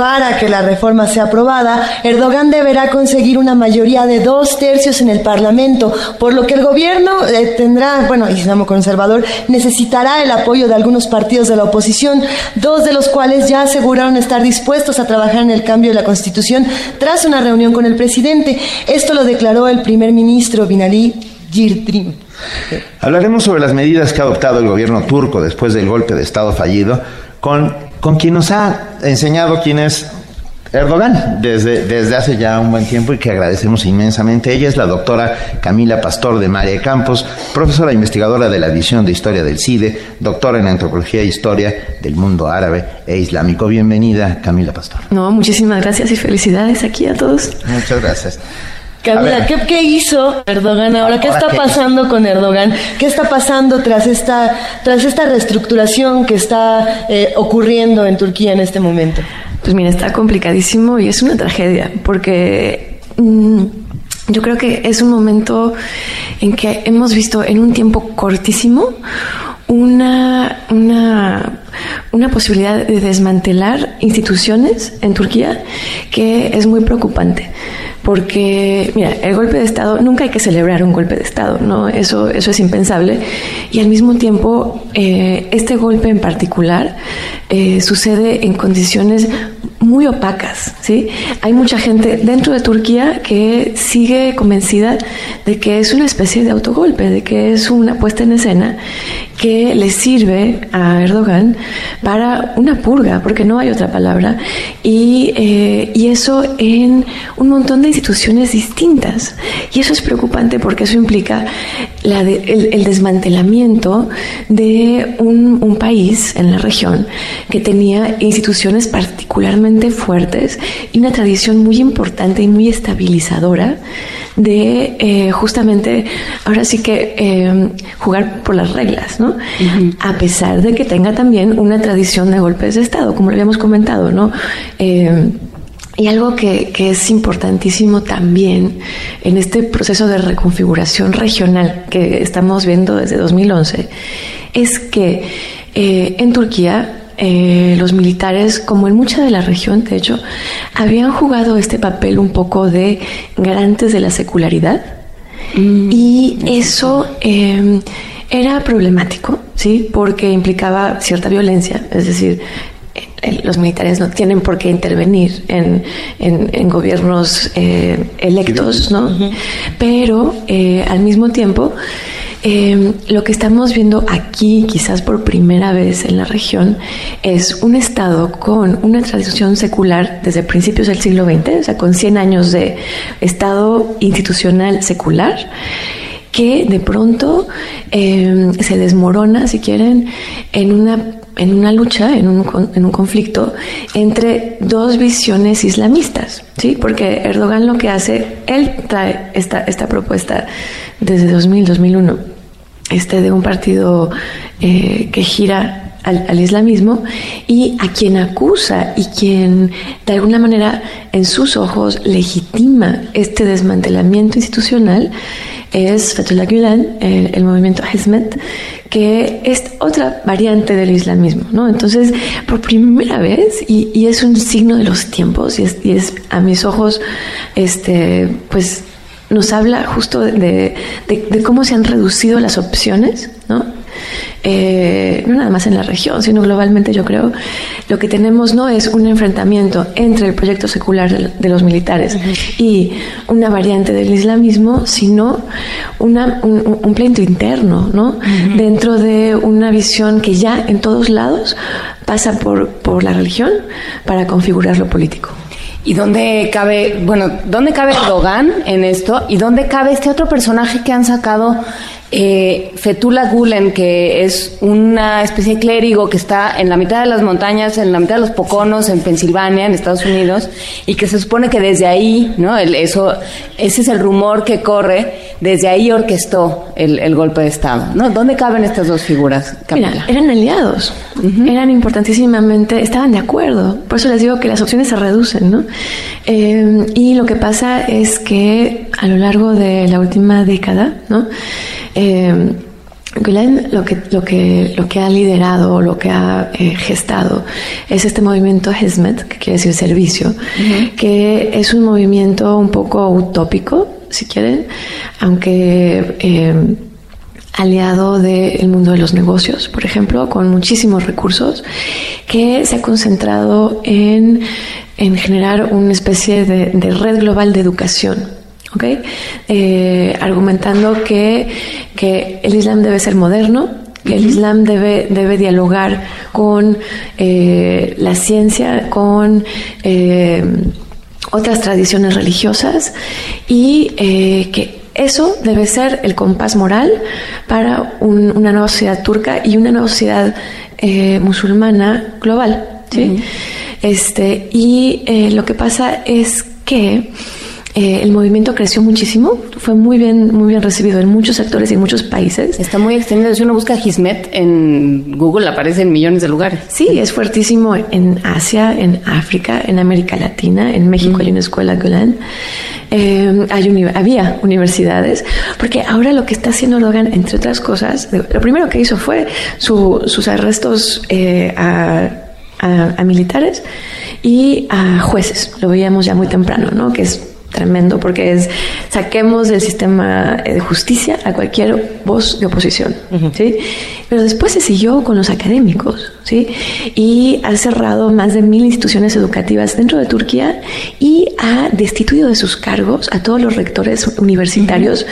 Para que la reforma sea aprobada, Erdogan deberá conseguir una mayoría de dos tercios en el Parlamento, por lo que el gobierno eh, tendrá, bueno, Islam conservador, necesitará el apoyo de algunos partidos de la oposición, dos de los cuales ya aseguraron estar dispuestos a trabajar en el cambio de la Constitución tras una reunión con el presidente. Esto lo declaró el primer ministro Binali Yildirim. Hablaremos sobre las medidas que ha adoptado el gobierno turco después del golpe de Estado fallido con, con quien nos ha enseñado quién es Erdogan desde, desde hace ya un buen tiempo y que agradecemos inmensamente. Ella es la doctora Camila Pastor de María Campos, profesora investigadora de la División de Historia del CIDE, doctora en Antropología e Historia del Mundo Árabe e Islámico. Bienvenida, Camila Pastor. No, muchísimas gracias y felicidades aquí a todos. Muchas gracias. Camila, ¿qué, ¿qué, hizo Erdogan ahora? ¿Qué está pasando con Erdogan? ¿Qué está pasando tras esta, tras esta reestructuración que está eh, ocurriendo en Turquía en este momento? Pues mira, está complicadísimo y es una tragedia, porque mmm, yo creo que es un momento en que hemos visto en un tiempo cortísimo una, una, una, posibilidad de desmantelar instituciones en Turquía que es muy preocupante. Porque, mira, el golpe de Estado, nunca hay que celebrar un golpe de Estado, ¿no? Eso, eso es impensable. Y al mismo tiempo, eh, este golpe en particular eh, sucede en condiciones muy opacas, ¿sí? Hay mucha gente dentro de Turquía que sigue convencida de que es una especie de autogolpe, de que es una puesta en escena que le sirve a Erdogan para una purga, porque no hay otra palabra, y, eh, y eso en un montón de instituciones distintas. Y eso es preocupante porque eso implica el, el, desmantelamiento de un, país en la región que tenía instituciones particularmente fuertes y una tradición muy importante y muy estabilizadora de eh, justamente, ahora sí que eh, jugar por las reglas, ¿no? A pesar de que tenga también una tradición de golpes de Estado, como lo habíamos comentado, ¿no? Eh, y algo que, que, es importantísimo también en este proceso de reconfiguración regional que estamos viendo desde 2011 es que eh, en Turquía eh, los militares, como en mucha de la región, de hecho, habían jugado este papel un poco de garantes de la secularidad. Mm. Y eso eh, era problemático, ¿sí? Porque implicaba cierta violencia, es decir, eh, los militares no tienen por qué intervenir en, en, en gobiernos eh, electos, ¿no? Pero eh, al mismo tiempo, eh, lo que estamos viendo aquí, quizás por primera vez en la región, es un Estado con una tradición secular desde principios del siglo XX, o sea, con 100 años de Estado institucional secular que de pronto eh, se desmorona, si quieren, en una en una lucha, en un, en un, conflicto entre dos visiones islamistas, ¿sí? Porque Erdogan lo que hace, él trae esta, esta propuesta desde 2000, 2001, este de un partido eh, que gira al, al, islamismo y a quien acusa y quien de alguna manera en sus ojos legitima este desmantelamiento institucional es Fethullah Gulen, el, movimiento Hizmet, que es otra variante del islamismo, ¿no? Entonces, por primera vez, y, y es un signo de los tiempos, y es, y es, a mis ojos, este, pues nos habla justo de, de, cómo se han reducido las opciones, ¿no? Eh, no nada más en la región, sino globalmente yo creo, lo que tenemos no es un enfrentamiento entre el proyecto secular de, los militares y una variante del islamismo, sino una, un, pleito interno, ¿no? Dentro de una visión que ya en todos lados pasa por, por la religión para configurar lo político. ¿Y dónde cabe, bueno, dónde cabe Erdogan en esto? ¿Y dónde cabe este otro personaje que han sacado eh, Fethullah Gulen, que es una especie de clérigo que está en la mitad de las montañas, en la mitad de los Poconos, en Pensilvania, en Estados Unidos, y que se supone que desde ahí, ¿no? eso, ese es el rumor que corre, desde ahí orquestó el, golpe de Estado, ¿no? ¿Dónde caben estas dos figuras? Mira, eran aliados, eran importantísimamente, estaban de acuerdo, por eso les digo que las opciones se reducen, ¿no? Eh, y lo que pasa es que a lo largo de la última década, ¿no? Eh, lo que, lo, que, lo que ha liderado, lo que ha eh, gestado, es este movimiento Hizmet, que quiere decir servicio, que es un movimiento un poco utópico, si quieren, aunque eh, aliado del mundo de los negocios, por ejemplo, con muchísimos recursos, que se ha concentrado en, en generar una especie de red global de educación ¿okay? Eh, argumentando que, que, el Islam debe ser moderno, que el Islam debe, debe dialogar con eh, la ciencia, con eh, otras tradiciones religiosas y que eso debe ser el compás moral para una nueva sociedad turca y una nueva sociedad musulmana global. ¿sí? este, y lo que pasa es que eh, el movimiento creció muchísimo, fue muy bien, muy bien recibido en muchos sectores y en muchos países. Está muy extendido. Si uno busca Hizmet en Google, aparece en millones de lugares. Sí, es fuertísimo en Asia, en África, en América Latina, en México hay una escuela Golan. Eh, hay había universidades, porque ahora lo que está haciendo Erdogan, entre otras cosas, lo primero que hizo fue sus arrestos eh, a, a militares y a jueces. Lo veíamos ya muy temprano, ¿no? Que es tremendo porque es saquemos del sistema de justicia a cualquier voz de oposición, ¿sí? Pero después se siguió con los académicos, ¿sí? Y ha cerrado más de mil instituciones educativas dentro de Turquía y ha destituido de sus cargos a todos los rectores universitarios,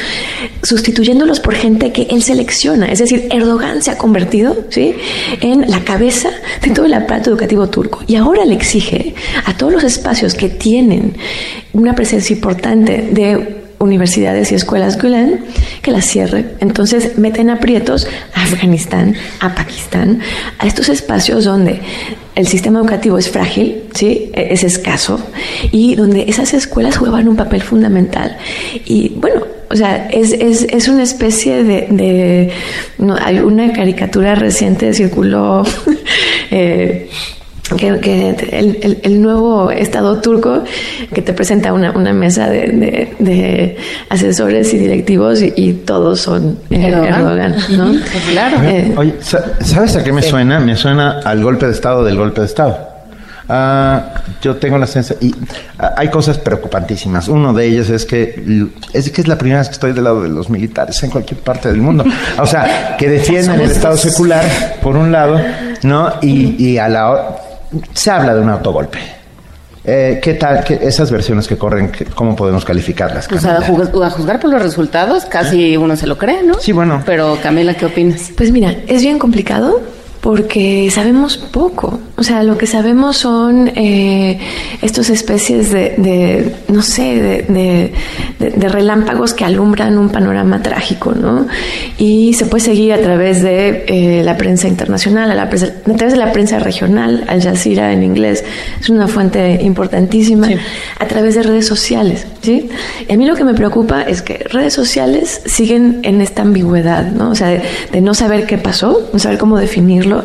sustituyéndolos por gente que él selecciona. Es decir, Erdogan se ha convertido, ¿sí? En la cabeza de todo el aparato educativo turco y ahora le exige a todos los espacios que tienen una presencia importante de universidades y escuelas Gulen que las cierre. Entonces meten aprietos a Afganistán, a Pakistán, a estos espacios donde el sistema educativo es frágil, ¿sí? E-, es escaso, y donde esas escuelas juegan un papel fundamental. Y bueno, o sea, es, es, es una especie de... no, hay una caricatura reciente circuló... eh, que, el, el, nuevo Estado turco que te presenta una, una mesa de, de, asesores y directivos y, todos son Erdogan, ¿no? claro. Eh, Oye, ¿sabes a qué me suena? Me suena al golpe de Estado del golpe de Estado. Ah, yo tengo la sensación, y ah, hay cosas preocupantísimas. Uno de ellos es que es que es la primera vez que estoy del lado de los militares en cualquier parte del mundo. O sea, que defienden el Estado secular, por un lado, ¿no? Y, y a la se habla de un autogolpe. Eh, ¿Qué tal que esas versiones que corren, cómo podemos calificarlas? Pues a, juzgar por los resultados, casi uno se lo cree, ¿no? Sí, bueno. Pero Camila, ¿qué opinas? Pues mira, es bien complicado porque sabemos poco. O sea, lo que sabemos son eh, estas especies de, no sé, de, de, relámpagos que alumbran un panorama trágico, ¿no? Y se puede seguir a través de eh, la prensa internacional, a, la a través de la prensa regional, Al Jazeera en inglés, es una fuente importantísima, a través de redes sociales, ¿sí? Y a mí lo que me preocupa es que redes sociales siguen en esta ambigüedad, ¿no? O sea, de no saber qué pasó, no saber cómo definirlo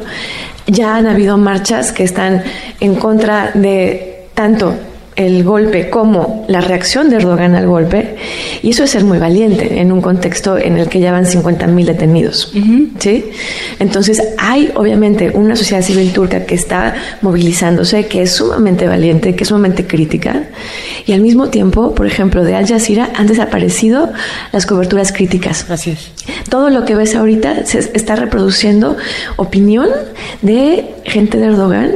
ya han habido marchas que están en contra de tanto el golpe como la reacción de Erdogan al golpe, y eso es ser muy valiente en un contexto en el que ya van 50.000 detenidos. ¿sí? Entonces, hay obviamente una sociedad civil turca que está movilizándose, que es sumamente valiente, que es sumamente crítica, y al mismo tiempo, por ejemplo, de Al Jazeera han desaparecido las coberturas críticas. Así es. Todo lo que ves ahorita se está reproduciendo opinión de gente de Erdogan,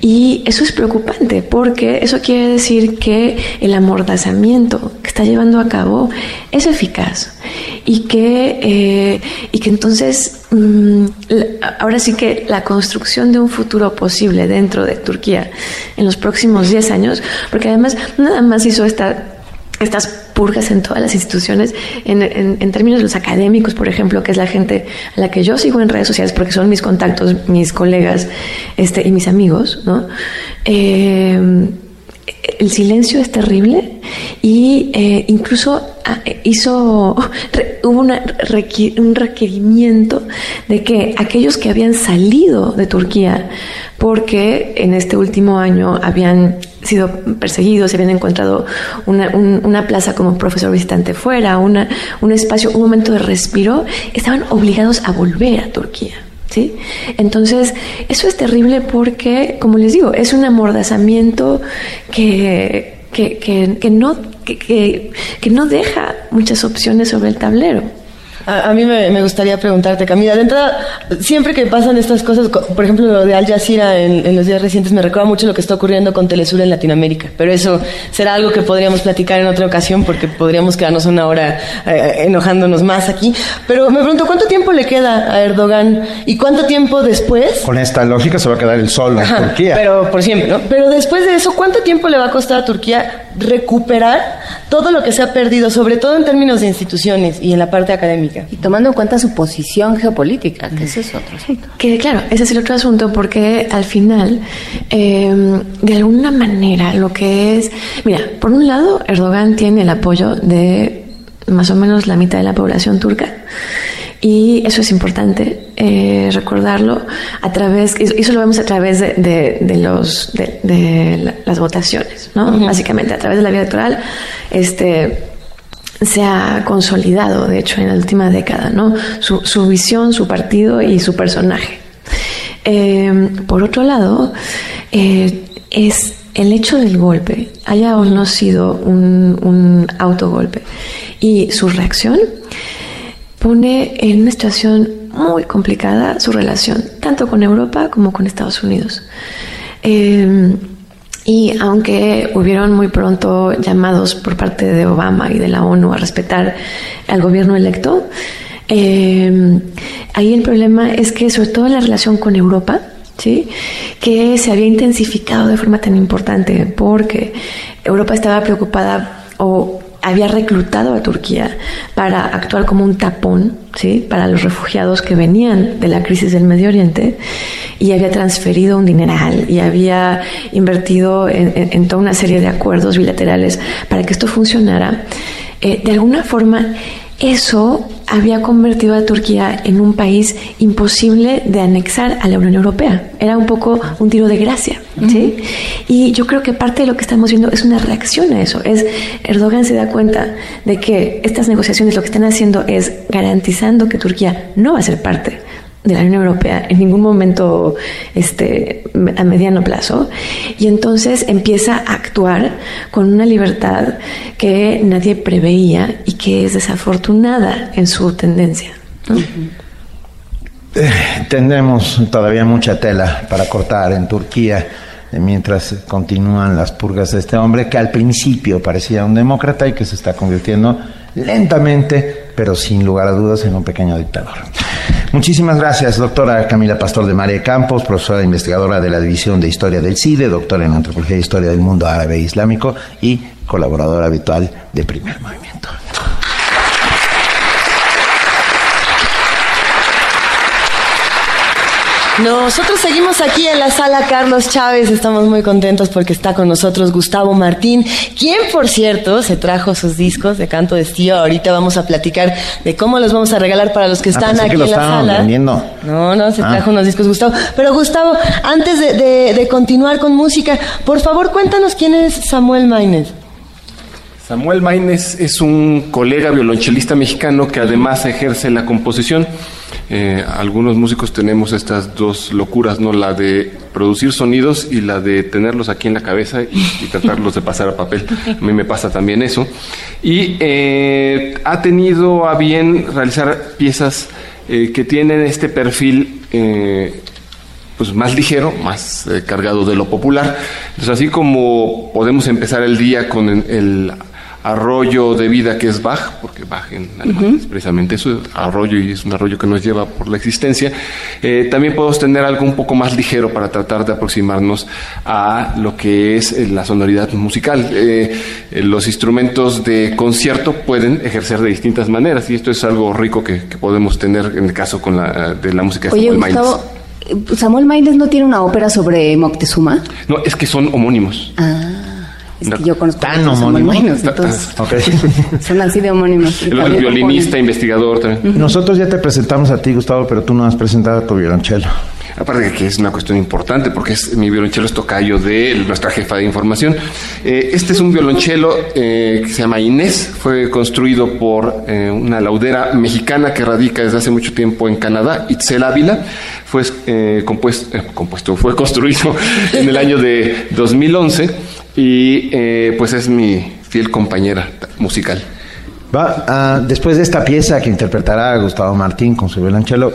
y eso es preocupante, porque eso quiere decir que el amordazamiento que está llevando a cabo es eficaz y que, eh, y que entonces mm, ahora sí que la construcción de un futuro posible dentro de Turquía en los próximos 10 años, porque además nada más hizo esta estas purgas en todas las instituciones, en, en, términos de los académicos, por ejemplo, que es la gente a la que yo sigo en redes sociales porque son mis contactos, mis colegas este, y mis amigos, ¿no? Eh, el silencio es terrible y eh, incluso ah, hizo hubo un requerimiento de que aquellos que habían salido de Turquía porque en este último año habían sido perseguidos, se habían encontrado una, una plaza como profesor visitante fuera, una, un espacio, un momento de respiro, estaban obligados a volver a Turquía. ¿Sí? Entonces, eso es terrible porque, como les digo, es un amordazamiento que, que, que, que no, que, que no deja muchas opciones sobre el tablero. A, mí me, gustaría preguntarte, Camila, de entrada, siempre que pasan estas cosas, por ejemplo, lo de Al Jazeera en, los días recientes, me recuerda mucho lo que está ocurriendo con Telesur en Latinoamérica, pero eso será algo que podríamos platicar en otra ocasión porque podríamos quedarnos una hora eh, enojándonos más aquí. Pero me pregunto, ¿cuánto tiempo le queda a Erdogan y cuánto tiempo después? Con esta lógica se va a quedar el sol en Turquía. Pero por siempre, ¿no? Pero después de eso, ¿cuánto tiempo le va a costar a Turquía recuperar todo lo que se ha perdido, sobre todo en términos de instituciones y en la parte académica. Y tomando en cuenta su posición geopolítica, que ese es otro asunto. Que claro, ese es el otro asunto, porque al final, em, de alguna manera, lo que es. Mira, por un lado, Erdogan tiene el apoyo de más o menos la mitad de la población turca. Y eso es importante eh, recordarlo a través, eso lo vemos a través de, de, los, de, las votaciones, ¿no? Básicamente, a través de la vía electoral, este se ha consolidado, de hecho, en la última década, ¿no? Su, su visión, su partido y su personaje. Eh, por otro lado, eh, es el hecho del golpe, haya o no sido un, un autogolpe, y su reacción pone en una situación muy complicada su relación, tanto con Europa como con Estados Unidos. Em, y aunque hubieron muy pronto llamados por parte de Obama y de la ONU a respetar al gobierno electo, em, ahí el problema es que sobre todo la relación con Europa, ¿sí? que se había intensificado de forma tan importante porque Europa estaba preocupada o había reclutado a Turquía para actuar como un tapón ¿sí? para los refugiados que venían de la crisis del Medio Oriente y había transferido un dineral y había invertido en, toda una serie de acuerdos bilaterales para que esto funcionara. Eh, de alguna forma, eso había convertido a Turquía en un país imposible de anexar a la Unión Europea. Era un poco un tiro de gracia, ¿sí? Y yo creo que parte de lo que estamos viendo es una reacción a eso. Es Erdogan se da cuenta de que estas negociaciones lo que están haciendo es garantizando que Turquía no va a ser parte de la Unión Europea en ningún momento este, a mediano plazo y entonces empieza a actuar con una libertad que nadie preveía y que es desafortunada en su tendencia. Eh, tendremos todavía mucha tela para cortar en Turquía eh, mientras continúan las purgas de este hombre que al principio parecía un demócrata y que se está convirtiendo lentamente, pero sin lugar a dudas, en un pequeño dictador. Muchísimas gracias, doctora Camila Pastor de María Campos, profesora investigadora de la División de Historia del CIDE, doctora en Antropología e Historia del Mundo Árabe e Islámico y colaboradora habitual de Primer Movimiento. Nosotros seguimos aquí en la sala Carlos Chávez, estamos muy contentos porque está con nosotros Gustavo Martín, quien por cierto se trajo sus discos de canto de estío. Ahorita vamos a platicar de cómo los vamos a regalar para los que ah, están aquí en la sala. No, no, se ah. trajo unos discos Gustavo. Pero Gustavo, antes de, continuar con música, por favor cuéntanos quién es Samuel Maines. Samuel Maines es un colega violonchelista mexicano que además ejerce la composición. Eh, algunos músicos tenemos estas dos locuras, ¿no? La de producir sonidos y la de tenerlos aquí en la cabeza y, tratarlos de pasar a papel. A mí me pasa también eso. Y eh, ha tenido a bien realizar piezas eh, que tienen este perfil pues más ligero, más cargado de lo popular. Entonces, así como podemos empezar el día con el arroyo de vida que es Bach, porque Bach en alemán es precisamente eso, arroyo y es un arroyo que nos lleva por la existencia, eh, también podemos tener algo un poco más ligero para tratar de aproximarnos a lo que es eh, la sonoridad musical. Eh, los instrumentos de concierto pueden ejercer de distintas maneras y esto es algo rico que, podemos tener en el caso con la, de la música de Samuel Gustavo, ¿Samuel Maines no tiene una ópera sobre Moctezuma? No, es que son homónimos. Ah. Es que yo conozco tan homónimos. entonces son así de homónimos. El, violinista, investigador también. Nosotros ya te presentamos a ti, Gustavo, pero tú no has presentado a tu violonchelo. Aparte de que es una cuestión importante, porque es, mi violonchelo es tocayo de nuestra jefa de información. Eh, este es un violonchelo eh, que se llama Inés, fue construido por eh, una laudera mexicana que radica desde hace mucho tiempo en Canadá, Itzel Ávila. Fue compuesto, compuesto, fue construido en el año de 2011 y pues es mi fiel compañera musical. Va, ah, después de esta pieza que interpretará Gustavo Martín con su violonchelo,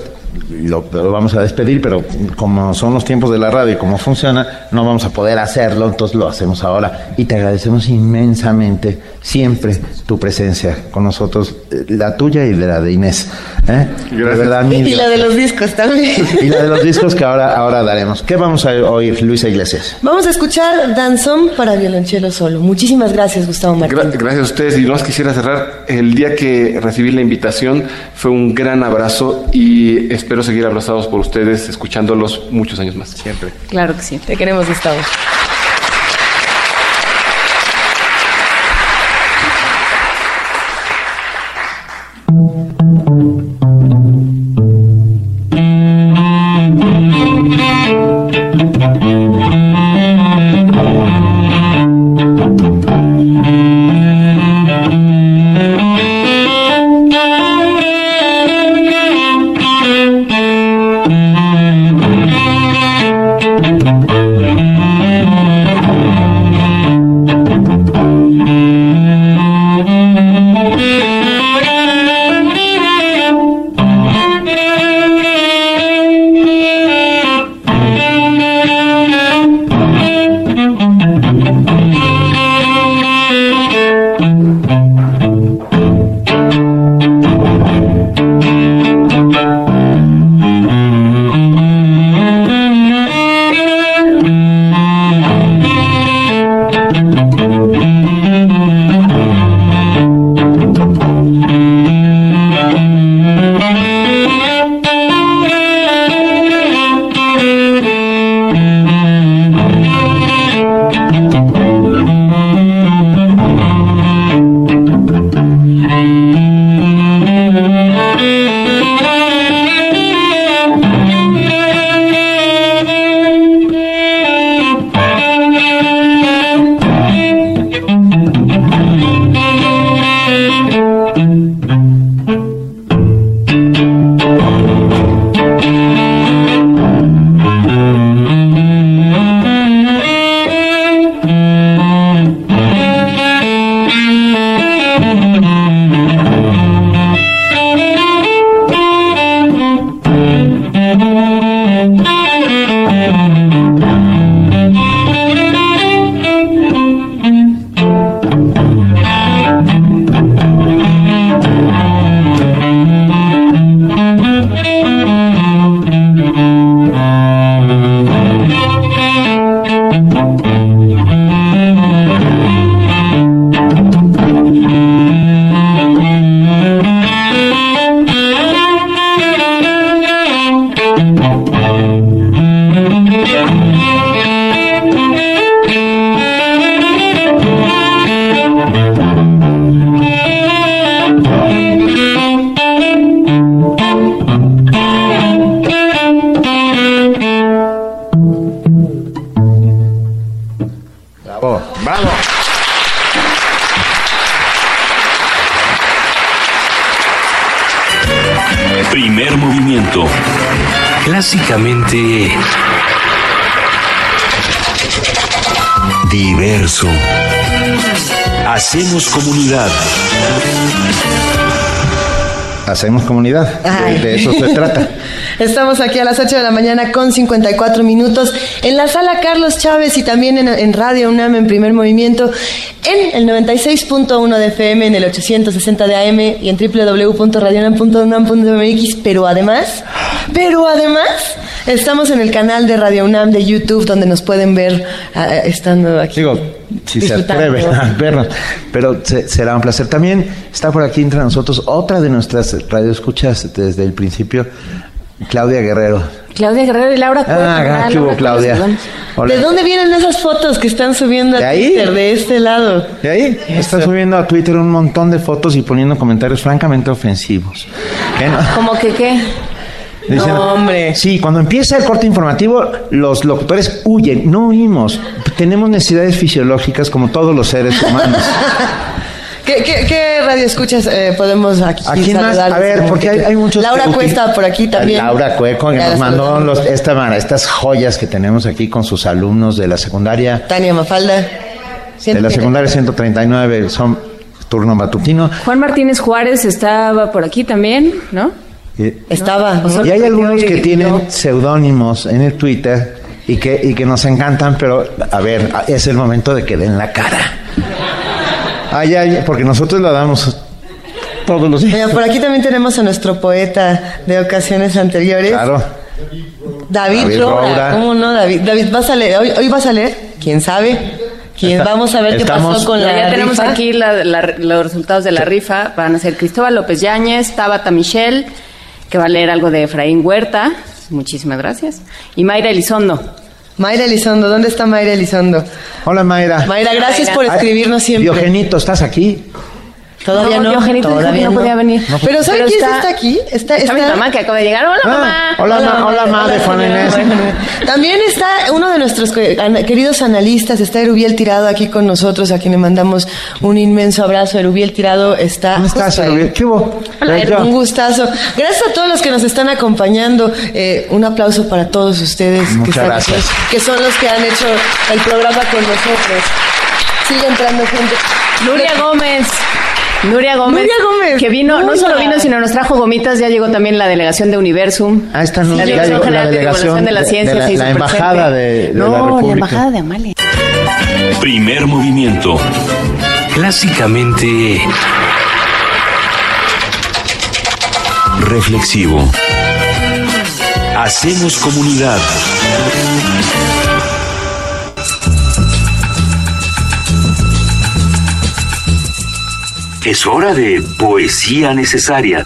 lo, lo, vamos a despedir, pero como son los tiempos de la radio y como funciona, no vamos a poder hacerlo, entonces lo hacemos ahora. Y te agradecemos inmensamente siempre tu presencia con nosotros, eh, la tuya y de la de Inés. ¿eh? y la de los discos también. Y la de los discos que ahora, ahora daremos. ¿Qué vamos a oír, Luisa Iglesias? Vamos a escuchar Danzón para violonchelo solo. Muchísimas gracias, Gustavo Martín. gracias a ustedes. Y más quisiera cerrar. El día que recibí la invitación fue un gran abrazo y espero seguir abrazados por ustedes, escuchándolos muchos años más. Siempre. Claro que sí. Te queremos, Gustavo. Hacemos comunidad. De, eso se trata. Estamos aquí a las 8 de la mañana con 54 minutos en la sala Carlos Chávez y también en, Radio UNAM en primer movimiento en el 96.1 de FM, en el 860 de AM y en www.radiounam.unam.mx. Pero además, pero además, estamos en el canal de Radio UNAM de YouTube donde nos pueden ver ah, estando aquí si se atreve a vernos. Pero será un placer. También está por aquí entre nosotros otra de nuestras radioescuchas desde el principio, Claudia Guerrero. Claudia Guerrero y Laura Ah, ¿qué hubo, Claudia? ¿De dónde vienen esas fotos que están subiendo a Twitter de este lado? De ahí. Está subiendo a Twitter un montón de fotos y poniendo comentarios francamente ofensivos. ¿Cómo que qué? no, hombre. Sí, cuando empieza el corte informativo, los locutores huyen, no huimos. Tenemos necesidades fisiológicas como todos los seres humanos. ¿Qué, radio escuchas eh, podemos aquí, aquí más, A ver, porque hay, muchos... Laura Cuesta por aquí también. Laura Cueco, que nos mandó los, esta, estas joyas que tenemos aquí con sus alumnos de la secundaria. Tania Mafalda. De la secundaria 139, son turno matutino. Juan Martínez Juárez estaba por aquí también, ¿no? Estaba. Y hay algunos que tienen seudónimos en el Twitter y que, y que nos encantan, pero a ver, es el momento de que den la cara. Ay, ay, porque nosotros la damos todos los días. por aquí también tenemos a nuestro poeta de ocasiones anteriores. Claro. David, Roura. ¿Cómo no, David? David, ¿vas a leer? ¿Hoy, vas a leer? ¿Quién sabe? ¿Quién? Vamos a ver qué pasó con la Ya tenemos aquí los resultados de la rifa. Van a ser Cristóbal López Yáñez, Tabata Michelle, que va a leer algo de Efraín Huerta. Muchísimas gracias. Y Mayra Elizondo. Mayra Elizondo, ¿dónde está Mayra Elizondo? Hola Mayra. Mayra, gracias por escribirnos siempre. Diogenito, ¿estás aquí? Todavía no. Diogenito todavía no, podía venir. pero ¿sabes quién está, aquí? Está, está, mi mamá que acaba de llegar. Hola, ah, mamá. Hola, hola, hola, mamá de Juan Inés. También está uno de nuestros queridos analistas, está Erubiel Tirado aquí con nosotros, a quien le mandamos un inmenso abrazo. Erubiel Tirado está. ¿Cómo estás, Erubiel? ¿Qué hubo? Hola, un gustazo. Gracias a todos los que nos están acompañando. Eh, un aplauso para todos ustedes. Muchas que gracias. que son los que han hecho el programa con nosotros. Sigue entrando gente. Nuria Gómez. Nuria Gómez, que vino, no solo vino, sino nos trajo gomitas, ya llegó también la delegación de Universum. Ah, esta no, la, delegación la delegación de, la ciencia, de, la, embajada de, no, la República. la embajada de Amalia. Primer movimiento. Clásicamente reflexivo. Hacemos comunidad. Es hora de poesía necesaria.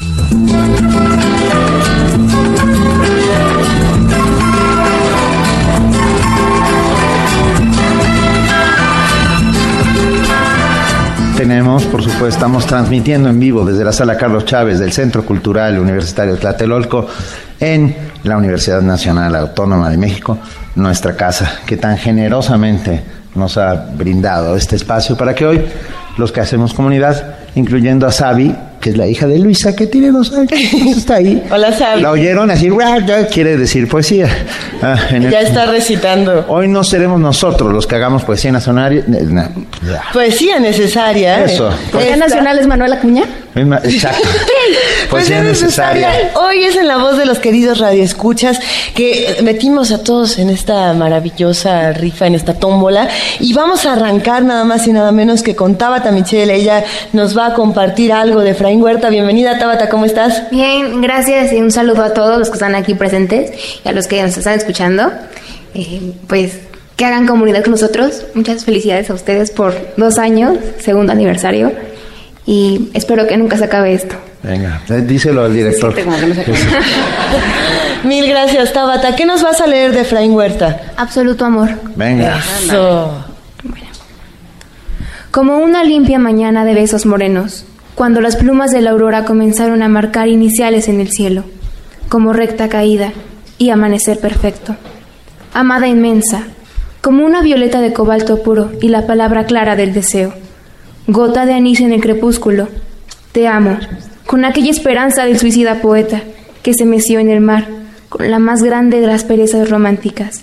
Tenemos, por supuesto, estamos transmitiendo en vivo desde la sala Carlos Chávez del Centro Cultural Universitario Tlatelolco en la Universidad Nacional Autónoma de México, nuestra casa, que tan generosamente nos ha brindado este espacio para que hoy los que hacemos comunidad incluyendo a Sabi, que es la hija de Luisa, que tiene dos años, está ahí. Hola, Sabi. La oyeron así, quiere decir poesía. Ah, ya está recitando. Hoy no seremos nosotros los que hagamos poesía nacional. Poesía necesaria. Eso. ¿Poesía nacional es Manuel Acuña? Exacto. Poesía necesaria. Hoy es en la voz de los queridos radioescuchas que metimos a todos en esta maravillosa rifa, en esta tómbola. Y vamos a arrancar nada más y nada menos que con Tabata Michelle. Ella nos va a compartir algo de Efraín Huerta. Bienvenida, Tabata, ¿cómo estás? Bien, gracias y un saludo a todos los que están aquí presentes y a los que nos están escuchando. Eh, pues que hagan comunidad con nosotros. Muchas felicidades a ustedes por dos años, segundo aniversario y espero que nunca se acabe esto. Venga, eh, díselo al director. Mil gracias, Tabata. ¿Qué nos vas a leer de Efraín Huerta? Absoluto amor. Venga. Como una limpia mañana de besos morenos, cuando las plumas de la aurora comenzaron a marcar iniciales en el cielo, como recta caída y amanecer perfecto. Amada inmensa, como una violeta de cobalto puro y la palabra clara del deseo gota de anís en el crepúsculo, te amo, con aquella esperanza del suicida poeta, que se meció en el mar, con la más grande de las perezas románticas.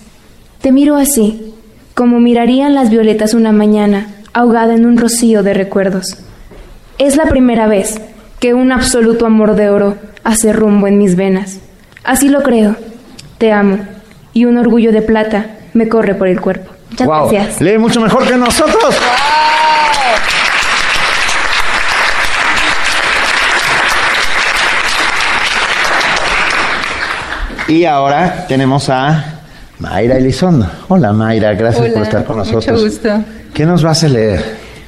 Te miro así, como mirarían las violetas una mañana, ahogada en un rocío de recuerdos. Es la primera vez que un absoluto amor de oro hace rumbo en mis venas. Así lo creo. Te amo. Y un orgullo de plata me corre por el cuerpo. Muchas gracias. Lee mucho mejor que nosotros. Y ahora tenemos a Mayra Elizondo. Hola Mayra, gracias por estar con nosotros. Mucho gusto. ¿Qué nos vas a leer?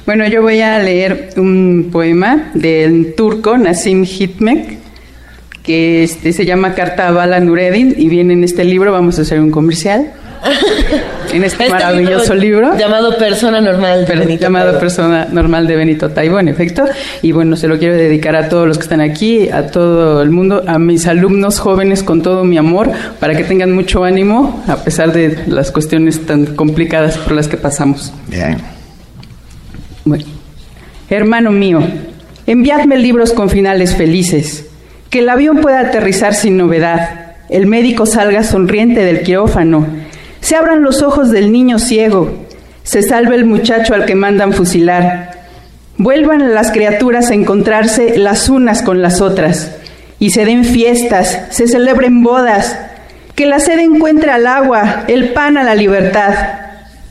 Bueno, yo voy a leer un poema del turco Nasim Hikmet que este, se llama Carta a Bala Nureddin y viene en este libro, vamos a hacer un comercial. en este, este maravilloso libro, llamado Persona Normal de Benito llamado Persona Normal de Benito Taibo en efecto. Y bueno se lo quiero dedicar a todos los que están aquí a todo el mundo a mis alumnos jóvenes con todo mi amor para que tengan mucho ánimo a pesar de las cuestiones tan complicadas por las que pasamos. Bien. Bueno. Hermano mío enviadme libros con finales felices. Que el avión pueda aterrizar sin novedad, el médico salga sonriente del quirófano, se abran los ojos del niño ciego, se salve el muchacho al que mandan fusilar, vuelvan las criaturas a encontrarse las unas con las otras, y se den fiestas, se celebren bodas, que la sed encuentre al agua, el pan a la libertad.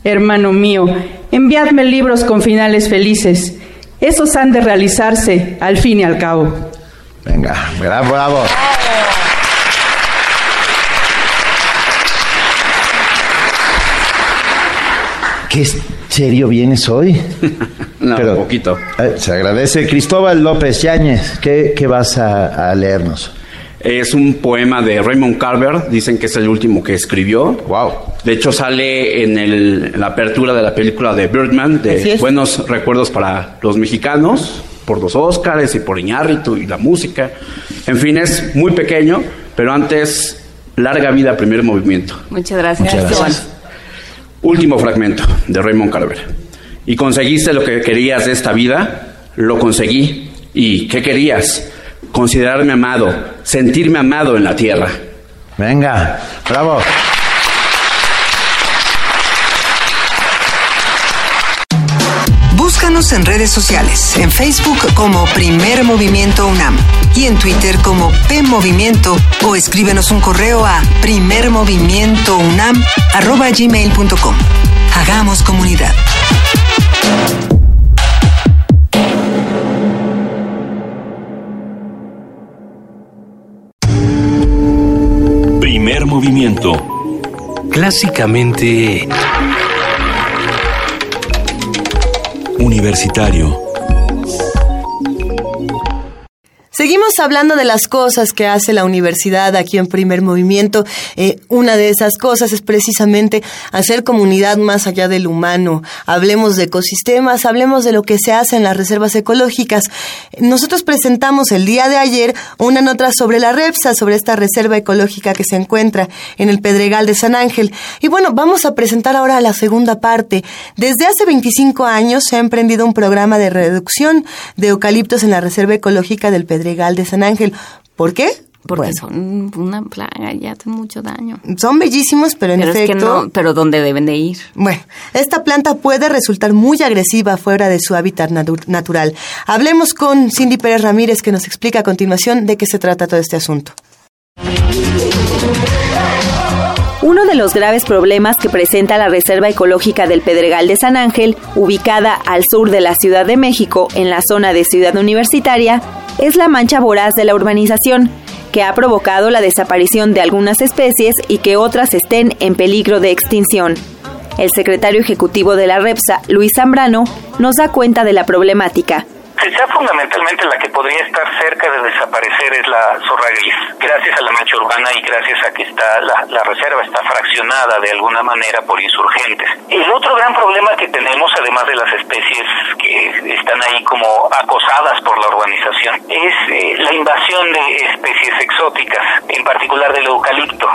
Hermano mío, enviadme libros con finales felices, esos han de realizarse al fin y al cabo. Venga, bravo, bravo. ¿Qué serio vienes hoy? no, un poquito. Eh, se agradece. Cristóbal López Yáñez, ¿qué, vas a, leernos? Es un poema de Raymond Carver, dicen que es el último que escribió. Wow. De hecho, sale en, el, en la apertura de la película de Birdman, de Buenos Recuerdos para los Mexicanos por los Óscares y por Iñárritu y la música. En fin, es muy pequeño, pero antes, larga vida, primer movimiento. Muchas gracias. Último fragmento de Raymond Carver. Y conseguiste lo que querías de esta vida, lo conseguí. ¿Y qué querías? Considerarme amado, sentirme amado en la tierra. Venga, bravo. Búscanos en redes sociales, en Facebook como Primer Movimiento UNAM y en Twitter como P Movimiento o escríbenos un correo a primermovimientounam@gmail.com. Hagamos comunidad. Primer movimiento. Clásicamente Universitario Seguimos hablando de las cosas que hace la universidad aquí en primer movimiento. Eh, una de esas cosas es precisamente hacer comunidad más allá del humano. Hablemos de ecosistemas, hablemos de lo que se hace en las reservas ecológicas. Nosotros presentamos el día de ayer una nota sobre la REPSA, sobre esta reserva ecológica que se encuentra en el Pedregal de San Ángel. Y bueno, vamos a presentar ahora la segunda parte. Desde hace 25 años se ha emprendido un programa de reducción de eucaliptos en la reserva ecológica del Pedregal legal de San Ángel. ¿Por qué? Porque son una plaga y hacen mucho daño. Son bellísimos, pero en efecto... pero ¿dónde deben de ir? Bueno, esta planta puede resultar muy agresiva fuera de su hábitat natural. Hablemos con Cindy Pérez Ramírez, que nos explica a continuación de qué se trata todo este asunto. Uno de los graves problemas que presenta la Reserva Ecológica del Pedregal de San Ángel, ubicada al sur de la Ciudad de México, en la zona de Ciudad Universitaria, es la mancha voraz de la urbanización, que ha provocado la desaparición de algunas especies y que otras estén en peligro de extinción. El secretario ejecutivo de la REPSA, Luis Zambrano, nos da cuenta de la problemática. Quizá fundamentalmente la que podría estar cerca de desaparecer es la zorra gris. Gracias a la mancha urbana y gracias a que está la, reserva está fraccionada de alguna manera por insurgentes. El otro gran problema que tenemos, además de las especies que están ahí como acosadas por la urbanización, es eh, la invasión de especies exóticas, en particular del eucalipto.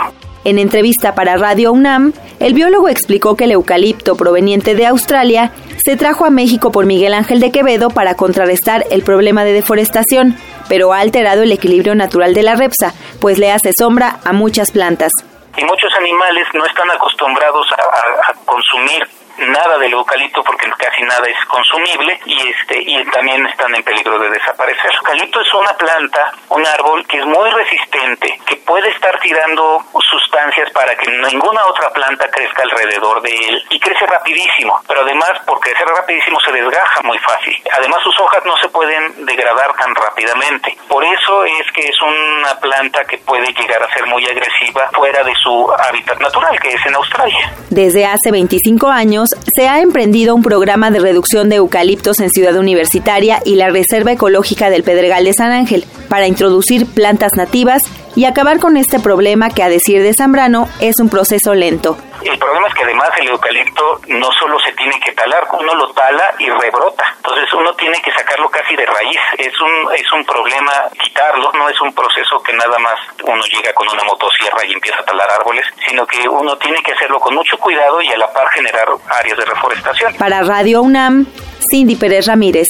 En entrevista para Radio UNAM, el biólogo explicó que el eucalipto proveniente de Australia se trajo a México por Miguel Ángel de Quevedo para contrarrestar el problema de deforestación, pero ha alterado el equilibrio natural de la repsa, pues le hace sombra a muchas plantas. Y muchos animales no están acostumbrados a, consumir nada del eucalipto porque casi nada es consumible y este y también están en peligro de desaparecer. El eucalipto es una planta, un árbol que es muy resistente, que puede estar tirando sustancias para que ninguna otra planta crezca alrededor de él y crece rapidísimo, pero además por crecer rapidísimo se desgaja muy fácil. Además sus hojas no se pueden degradar tan rápidamente. Por eso es que es una planta que puede llegar a ser muy agresiva fuera de su hábitat natural, que es en Australia. Desde hace 25 años se ha emprendido un programa de reducción de eucaliptos en Ciudad Universitaria y la Reserva Ecológica del Pedregal de San Ángel para introducir plantas nativas y acabar con este problema que a decir de Zambrano es un proceso lento. El problema es que además el eucalipto no solo se tiene que talar, uno lo tala y rebrota. Entonces uno tiene que sacarlo casi de raíz. Es un, es un problema quitarlo, no es un proceso que nada más uno llega con una motosierra y empieza a talar árboles, sino que uno tiene que hacerlo con mucho cuidado y a la par generar áreas de reforestación. Para Radio UNAM, Cindy Pérez Ramírez.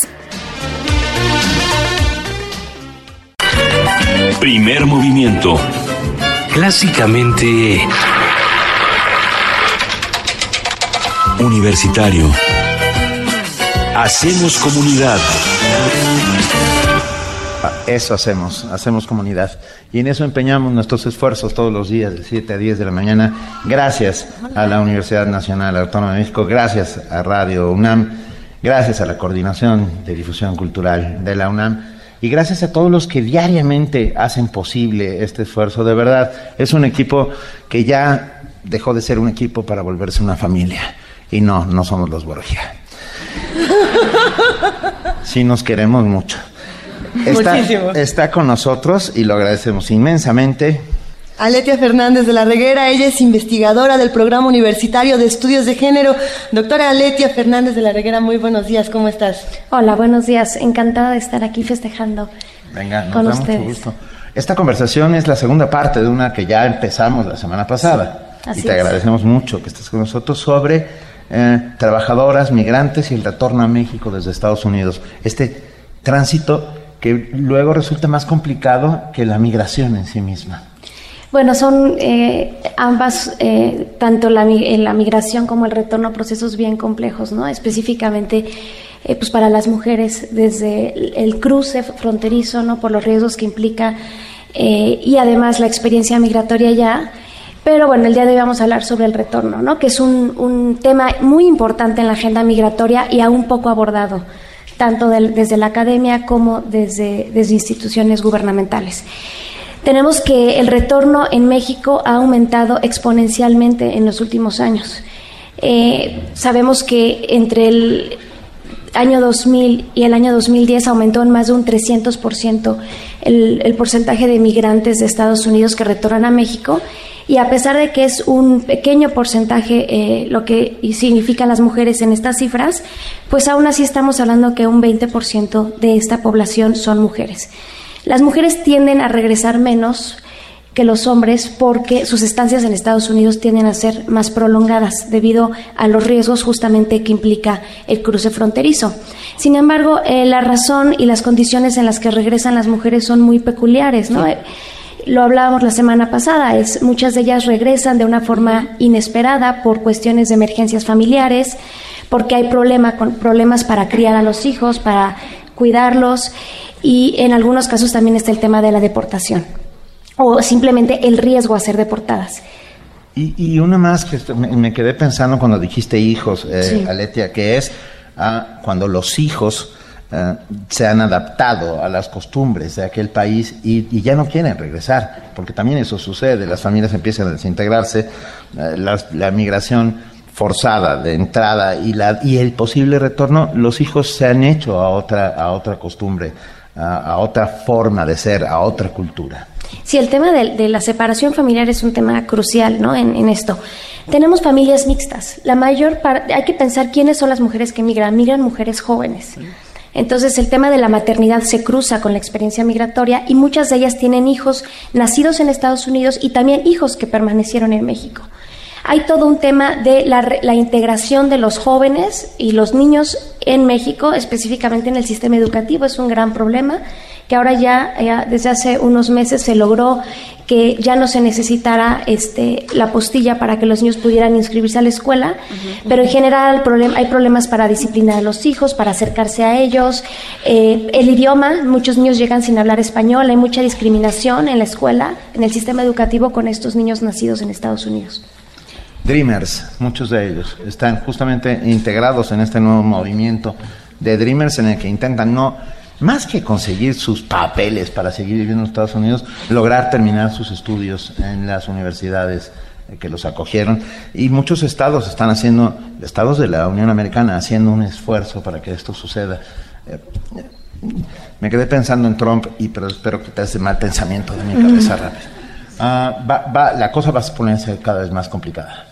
Primer movimiento. Clásicamente... Universitario. Hacemos comunidad. Eso hacemos, hacemos comunidad. Y en eso empeñamos nuestros esfuerzos todos los días, de 7 a 10 de la mañana. Gracias a la Universidad Nacional Autónoma de México, gracias a Radio UNAM, gracias a la Coordinación de Difusión Cultural de la UNAM y gracias a todos los que diariamente hacen posible este esfuerzo. De verdad, es un equipo que ya dejó de ser un equipo para volverse una familia. Y no, no somos los Borgia. Sí nos queremos mucho. Está, está con nosotros y lo agradecemos inmensamente. Aletia Fernández de la Reguera, ella es investigadora del Programa Universitario de Estudios de Género. Doctora Aletia Fernández de la Reguera, muy buenos días, ¿cómo estás? Hola, buenos días, encantada de estar aquí festejando Venga, nos con da ustedes. Mucho gusto. Esta conversación es la segunda parte de una que ya empezamos la semana pasada. y te agradecemos mucho que estés con nosotros sobre eh, trabajadoras, migrantes y el retorno a México desde Estados Unidos. Este tránsito que luego resulta más complicado que la migración en sí misma. Bueno, son eh, ambas, eh, tanto la, la, migración como el retorno, procesos bien complejos, ¿no? Específicamente, pues para las mujeres, desde el cruce fronterizo, ¿no? Por los riesgos que implica y además la experiencia migratoria ya pero bueno, el día de hoy vamos a hablar sobre el retorno, ¿no? que es un, tema muy importante en la agenda migratoria y aún poco abordado, tanto desde la academia como desde instituciones gubernamentales. Tenemos que el retorno en México ha aumentado exponencialmente en los últimos años. Eh, sabemos que entre el año 2000 y el año 2010 aumentó en más de un 300% el, porcentaje de migrantes de Estados Unidos que retornan a México y a pesar de que es un pequeño porcentaje eh, lo que significan las mujeres en estas cifras, pues aún así estamos hablando que un 20% de esta población son mujeres. Las mujeres tienden a regresar menos que los hombres porque sus estancias en Estados Unidos tienden a ser más prolongadas debido a los riesgos justamente que implica el cruce fronterizo. Sin embargo, eh, la razón y las condiciones en las que regresan las mujeres son muy peculiares, ¿no? Lo hablábamos la semana pasada, es muchas de ellas regresan de una forma inesperada por cuestiones de emergencias familiares, porque hay problema con, problemas para criar a los hijos, para cuidarlos y en algunos casos también está el tema de la deportación o simplemente el riesgo a ser deportadas. Y, una más que me, quedé pensando cuando dijiste hijos, eh, Aletia, que es ah, cuando los hijos eh, se han adaptado a las costumbres de aquel país y, ya no quieren regresar, porque también eso sucede, las familias empiezan a desintegrarse, eh, la, migración forzada de entrada y, la, y el posible retorno, los hijos se han hecho a otra, a otra costumbre, a, otra forma de ser, a otra cultura. Sí, el tema de, la separación familiar es un tema crucial ¿no? en, en esto. Tenemos familias mixtas. La mayor hay que pensar quiénes son las mujeres que migran. Migran mujeres jóvenes. Entonces el tema de la maternidad se cruza con la experiencia migratoria y muchas de ellas tienen hijos nacidos en Estados Unidos y también hijos que permanecieron en México. Hay todo un tema de la, integración de los jóvenes y los niños en México, específicamente en el sistema educativo, es un gran problema que ahora ya, ya desde hace unos meses se logró que ya no se necesitara este, la postilla para que los niños pudieran inscribirse a la escuela, pero en general hay problemas para disciplinar a los hijos, para acercarse a ellos. Eh, el idioma, muchos niños llegan sin hablar español, hay mucha discriminación en la escuela, en el sistema educativo con estos niños nacidos en Estados Unidos. Dreamers, muchos de ellos, están justamente integrados en este nuevo movimiento de Dreamers en el que intentan no más que conseguir sus papeles para seguir viviendo en Estados Unidos, lograr terminar sus estudios en las universidades que los acogieron y muchos estados están haciendo, estados de la Unión Americana, haciendo un esfuerzo para que esto suceda. Eh, me quedé pensando en Trump y pero espero que te ese mal pensamiento de mi cabeza rápido. Ah, la cosa va a ponerse cada vez más complicada.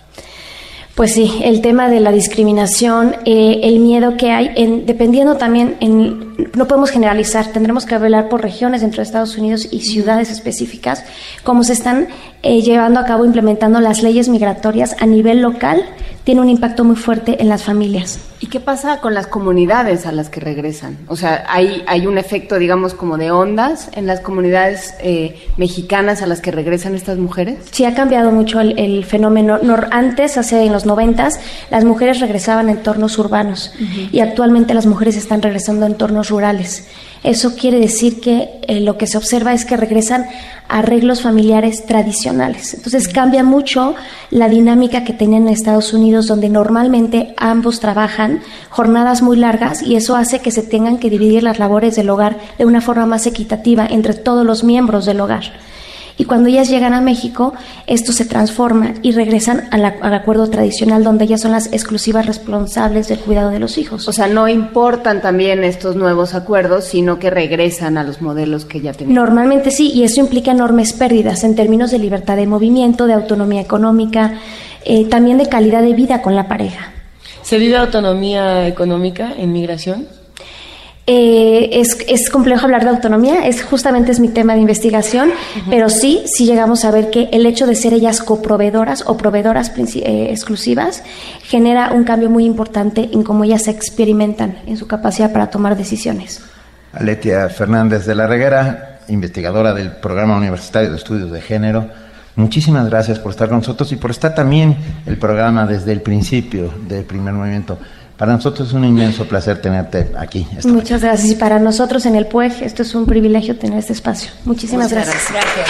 Pues sí, el tema de la discriminación, eh, el miedo que hay, en, dependiendo también, en, no podemos generalizar, tendremos que hablar por regiones dentro de Estados Unidos y ciudades específicas, cómo se están eh, llevando a cabo, implementando las leyes migratorias a nivel local, tiene un impacto muy fuerte en las familias. ¿Y qué pasa con las comunidades a las que regresan? O sea, hay, hay un efecto, digamos, como de ondas en las comunidades eh, mexicanas a las que regresan estas mujeres. Sí, ha cambiado mucho el, fenómeno. antes, hace en los noventas, las mujeres regresaban a entornos urbanos y actualmente las mujeres están regresando a entornos rurales. Eso quiere decir que eh, lo que se observa es que regresan a arreglos familiares tradicionales. Entonces cambia mucho la dinámica que tenían en Estados Unidos, donde normalmente ambos trabajan jornadas muy largas y eso hace que se tengan que dividir las labores del hogar de una forma más equitativa entre todos los miembros del hogar. Y cuando ellas llegan a México, esto se transforma y regresan al acuerdo tradicional donde ellas son las exclusivas responsables del cuidado de los hijos. O sea, no importan también estos nuevos acuerdos, sino que regresan a los modelos que ya tenían. Normalmente sí, y eso implica enormes pérdidas en términos de libertad de movimiento, de autonomía económica, eh, también de calidad de vida con la pareja. ¿Se vive autonomía económica en migración? Eh, es, es, complejo hablar de autonomía, es justamente es mi tema de investigación, pero sí, sí llegamos a ver que el hecho de ser ellas coproveedoras o proveedoras eh, exclusivas genera un cambio muy importante en cómo ellas se experimentan en su capacidad para tomar decisiones. Aletia Fernández de la Reguera, investigadora del Programa Universitario de Estudios de Género. Muchísimas gracias por estar con nosotros y por estar también el programa desde el principio del primer movimiento. Para nosotros es un inmenso placer tenerte aquí. Muchas gracias. Y para nosotros en el PUEG, esto es un privilegio tener este espacio. Muchísimas gracias. gracias.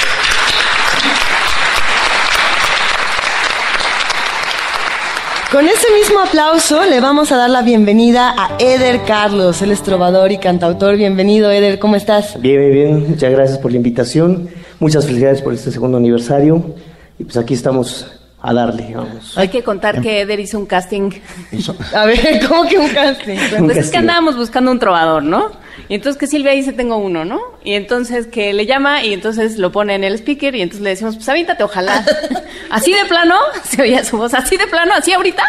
Con ese mismo aplauso le vamos a dar la bienvenida a Eder Carlos, el estrobador y cantautor. Bienvenido, Eder, ¿cómo estás? Bien, bien, bien. Muchas gracias por la invitación. Muchas felicidades por este segundo aniversario. Y pues aquí estamos a darle, vamos. Hay que contar em- que Eder hizo un casting. A ver, ¿cómo que un casting? Pues es que andábamos buscando un trovador, ¿no? Y entonces que Silvia dice, tengo uno, ¿no? Y entonces que le llama y entonces lo pone en el speaker y entonces le decimos, pues avíntate, ojalá. así de plano, se oía su voz, así de plano, así ahorita.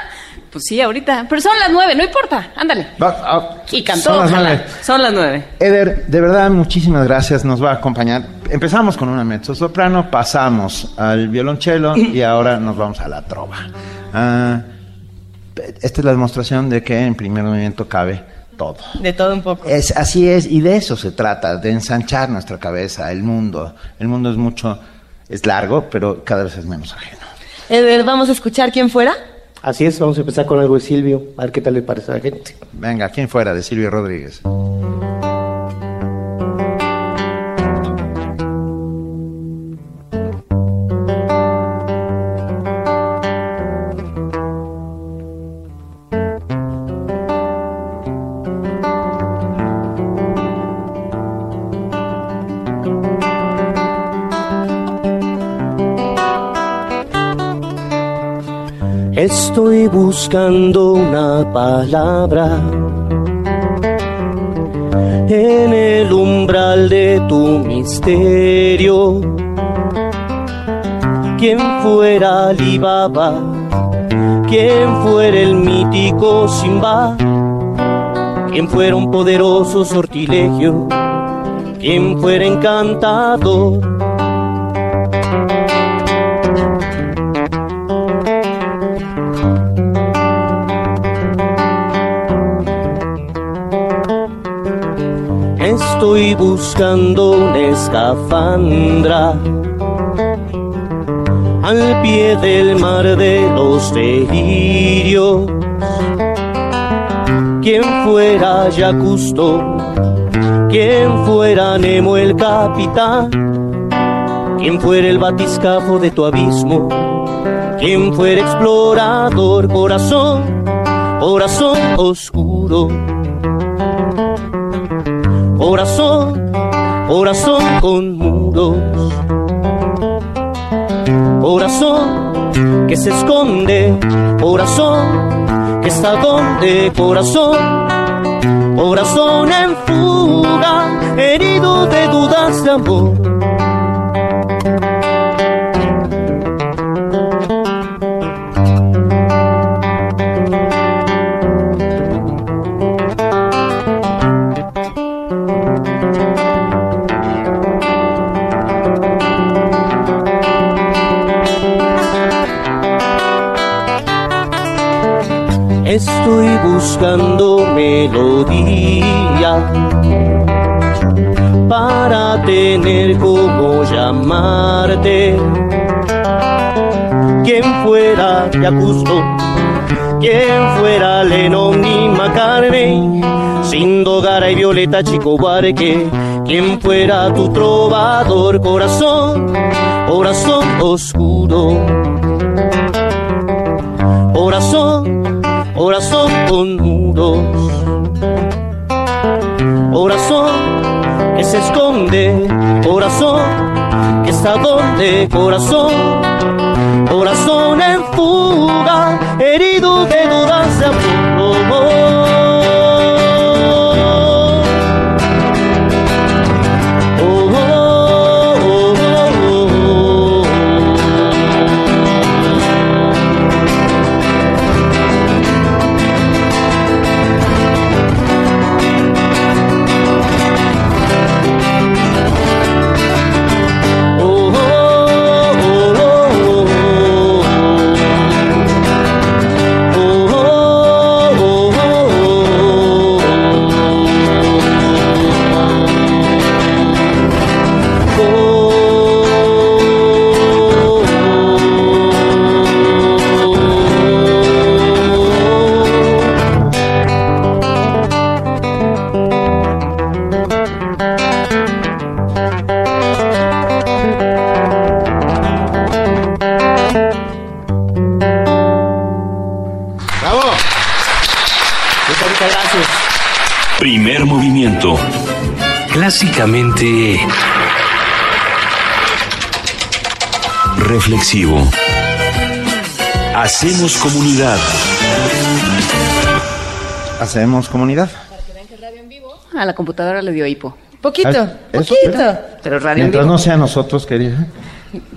Pues sí, ahorita. Pero son las nueve, no importa. Ándale. Ah, y cantó. Son las nueve. Son las nueve. Eder, de verdad, muchísimas gracias. Nos va a acompañar. Empezamos con una mezzo soprano, pasamos al violonchelo y ahora nos vamos a la trova. Ah, esta es la demostración de que en primer movimiento cabe todo. De todo un poco. Es, así es, y de eso se trata, de ensanchar nuestra cabeza, el mundo. El mundo es mucho, es largo, pero cada vez es menos ajeno. Eder, ¿vamos a escuchar quién fuera? Así es, vamos a empezar con algo de Silvio, a ver qué tal le parece a la gente. Venga, ¿quién fuera? De Silvio Rodríguez. Buscando una palabra en el umbral de tu misterio. ¿Quién fuera Alibaba? ¿Quién fuera el mítico Simba? ¿Quién fuera un poderoso sortilegio? ¿Quién fuera encantador? Estoy buscando una escafandra al pie del mar de los delirios. Quien fuera Yacusto, quien fuera Nemo el capitán, quien fuera el batiscafo de tu abismo, quien fuera explorador, corazón, corazón oscuro. Corazón, corazón con muros corazón que se esconde, corazón que está donde, corazón, corazón en fuga, herido de dudas de amor Estoy buscando melodía para tener como llamarte. Quien fuera Yacusto, quien fuera Lennon y sin Dogara y Violeta Chico Barque, quien fuera tu trovador corazón, corazón oscuro, corazón corazón con muros, corazón que se esconde, corazón que está donde, corazón, corazón en fuga, herido de dudas de amor. Básicamente reflexivo. Hacemos comunidad. Hacemos comunidad. A la computadora le dio hipo. Poquito, Ah, ¿eso? poquito. Pero radio en Mientras vivo. no sea nosotros, querida.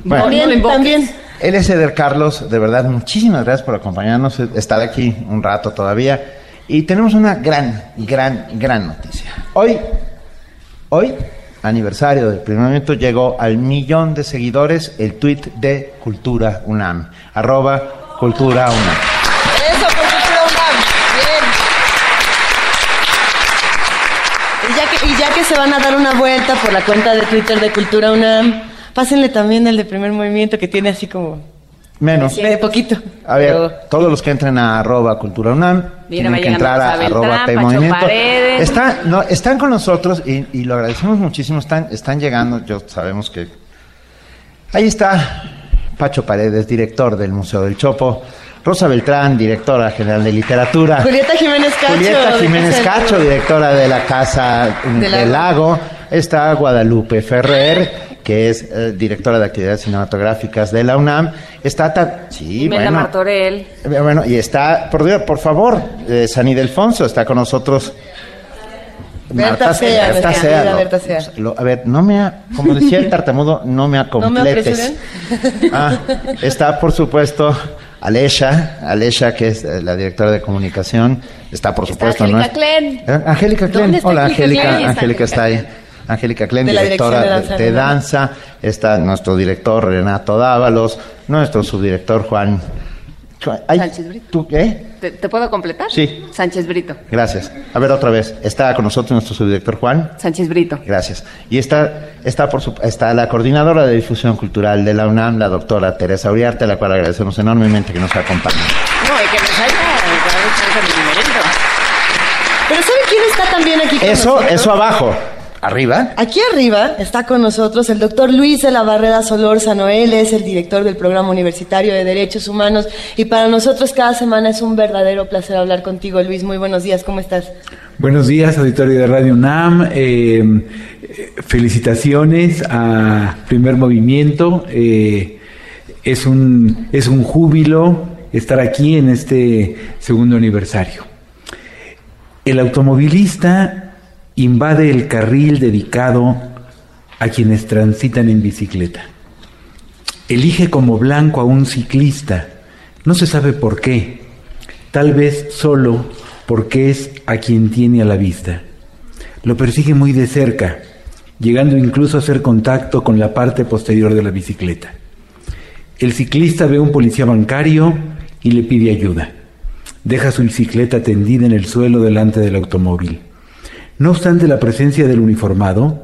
Bueno, También, también. Él es Eder Carlos, de verdad, muchísimas gracias por acompañarnos, estar aquí un rato todavía. Y tenemos una gran, gran, gran noticia. Hoy, hoy, aniversario del primer momento, llegó al millón de seguidores el tweet de Cultura UNAM, arroba Cultura UNAM. Eso, Cultura UNAM. Bien. Y ya, que, y ya que se van a dar una vuelta por la cuenta de Twitter de Cultura UNAM, pásenle también el de primer movimiento que tiene así como... Menos. Eh, poquito. A ver, todos los que entren a arroba cultura UNAM tienen que entrar a Rosa arroba P Movimiento. No, están con nosotros y, y lo agradecemos muchísimo. Están, están llegando, yo sabemos que. Ahí está Pacho Paredes, director del Museo del Chopo. Rosa Beltrán, directora general de literatura. Julieta Jiménez Cacho. Julieta de Jiménez Cacho, directora de la Casa Del. Lago. Está Guadalupe Ferrer, que es eh, directora de actividades cinematográficas de la UNAM. Está ta- sí, Imelda bueno, Martorell. eh, Bueno, y está, por, Dios, por favor, eh, San Ildefonso está con nosotros. Berta Sea, Berta nuestra Sea, lo- Berta Sea. lo- a ver, no me ha, como decía el tartamudo, no me ¿No me acompletes. apresuren? Ah, está, por supuesto, Alesha, Alesha, que es eh, la directora de comunicación. Está, por supuesto, Angélica ¿no? Klein. Eh, Angélica Klein. ¿Dónde está Hola, Angélica Angélica está ahí. Angélica Klein, De directora de de, Danza, de. Está nuestro director Renato Dávalos, nuestro subdirector Juan Sánchez Brito. ¿Tú qué? ¿Te, puedo completar? Sí. Sánchez Brito. Gracias. A ver, otra vez. Está con nosotros nuestro subdirector Juan. Sánchez Brito. Gracias. Y está, está, por su, está la coordinadora de difusión cultural de la UNAM, la doctora Teresa Uriarte, a la cual agradecemos enormemente que nos acompañe. No, y que nos haya Pero ¿saben quién está también aquí con Eso, eso abajo. ¿Arriba? Aquí arriba está con nosotros el doctor Luis de la Barrera Solórzano. Él es el director del Programa Universitario de Derechos Humanos y para nosotros cada semana es un verdadero placer hablar contigo, Luis. Muy buenos días, ¿cómo estás? Buenos días, auditorio de Radio UNAM. Eh, felicitaciones a Primer Movimiento. Eh, es, un, es un júbilo estar aquí en este segundo aniversario. El automovilista invade el carril dedicado a quienes transitan en bicicleta. Elige como blanco a un ciclista, no se sabe por qué, tal vez solo porque es a quien tiene a la vista. Lo persigue muy de cerca, llegando incluso a hacer contacto con la parte posterior de la bicicleta. El ciclista ve a un policía bancario y le pide ayuda. Deja su bicicleta tendida en el suelo delante del automóvil. No obstante la presencia del uniformado,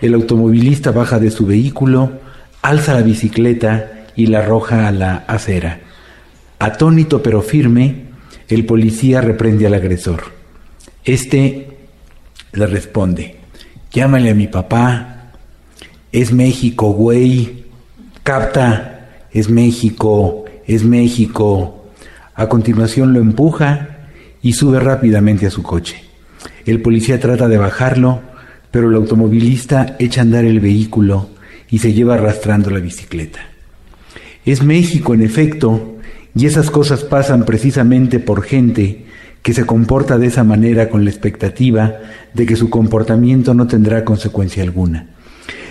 el automovilista baja de su vehículo, alza la bicicleta y la arroja a la acera. Atónito pero firme, el policía reprende al agresor. Este le responde, llámale a mi papá, es México, güey, capta, es México, es México. A continuación lo empuja y sube rápidamente a su coche. El policía trata de bajarlo, pero el automovilista echa a andar el vehículo y se lleva arrastrando la bicicleta. Es México, en efecto, y esas cosas pasan precisamente por gente que se comporta de esa manera con la expectativa de que su comportamiento no tendrá consecuencia alguna.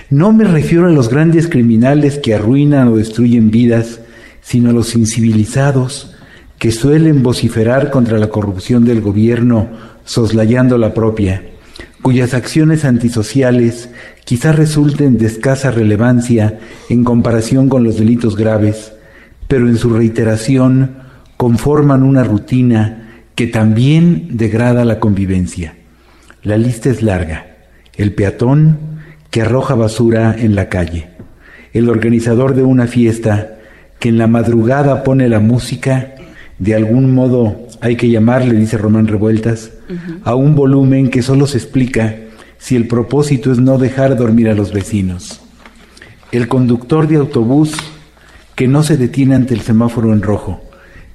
No me refiero a los grandes criminales que arruinan o destruyen vidas, sino a los incivilizados que suelen vociferar contra la corrupción del gobierno soslayando la propia, cuyas acciones antisociales quizás resulten de escasa relevancia en comparación con los delitos graves, pero en su reiteración conforman una rutina que también degrada la convivencia. La lista es larga. El peatón que arroja basura en la calle. El organizador de una fiesta que en la madrugada pone la música, de algún modo hay que llamarle, dice Román Revueltas, a un volumen que solo se explica si el propósito es no dejar dormir a los vecinos. El conductor de autobús que no se detiene ante el semáforo en rojo,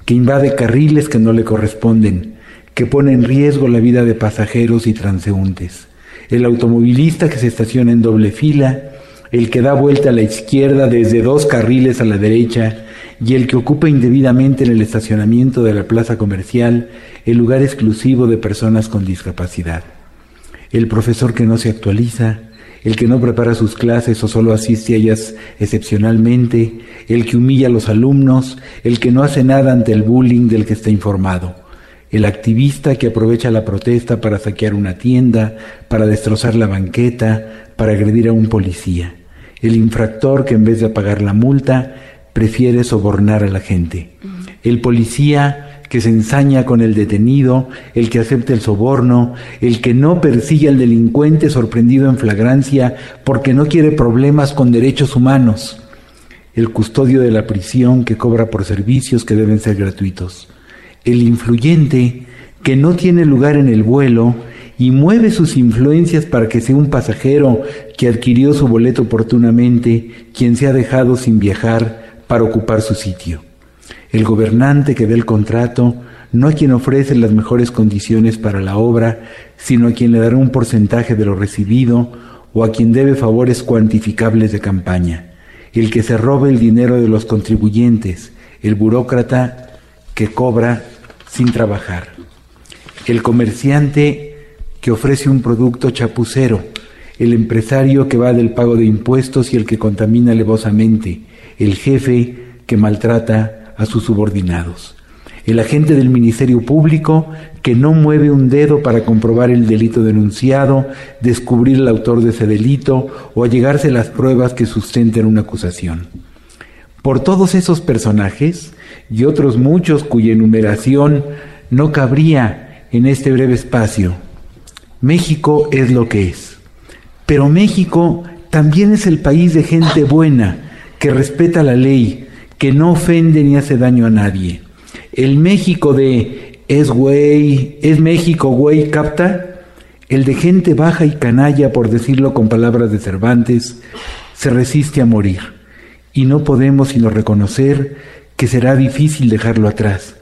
que invade carriles que no le corresponden, que pone en riesgo la vida de pasajeros y transeúntes. El automovilista que se estaciona en doble fila, el que da vuelta a la izquierda desde dos carriles a la derecha y el que ocupa indebidamente en el estacionamiento de la plaza comercial el lugar exclusivo de personas con discapacidad. El profesor que no se actualiza, el que no prepara sus clases o solo asiste a ellas excepcionalmente, el que humilla a los alumnos, el que no hace nada ante el bullying del que está informado, el activista que aprovecha la protesta para saquear una tienda, para destrozar la banqueta, para agredir a un policía, el infractor que en vez de pagar la multa prefiere sobornar a la gente. El policía que se ensaña con el detenido, el que acepta el soborno, el que no persigue al delincuente sorprendido en flagrancia porque no quiere problemas con derechos humanos, el custodio de la prisión que cobra por servicios que deben ser gratuitos, el influyente que no tiene lugar en el vuelo y mueve sus influencias para que sea un pasajero que adquirió su boleto oportunamente, quien se ha dejado sin viajar para ocupar su sitio. El gobernante que ve el contrato, no a quien ofrece las mejores condiciones para la obra, sino a quien le dará un porcentaje de lo recibido o a quien debe favores cuantificables de campaña. El que se robe el dinero de los contribuyentes, el burócrata que cobra sin trabajar. El comerciante que ofrece un producto chapucero, el empresario que va del pago de impuestos y el que contamina levosamente, el jefe que maltrata a sus subordinados, el agente del Ministerio Público que no mueve un dedo para comprobar el delito denunciado, descubrir el autor de ese delito o allegarse las pruebas que sustenten una acusación. Por todos esos personajes, y otros muchos cuya enumeración no cabría en este breve espacio. México es lo que es. Pero México también es el país de gente buena, que respeta la ley, que no ofende ni hace daño a nadie. El México de es güey, es México güey, capta. El de gente baja y canalla, por decirlo con palabras de Cervantes, se resiste a morir. Y no podemos sino reconocer que será difícil dejarlo atrás.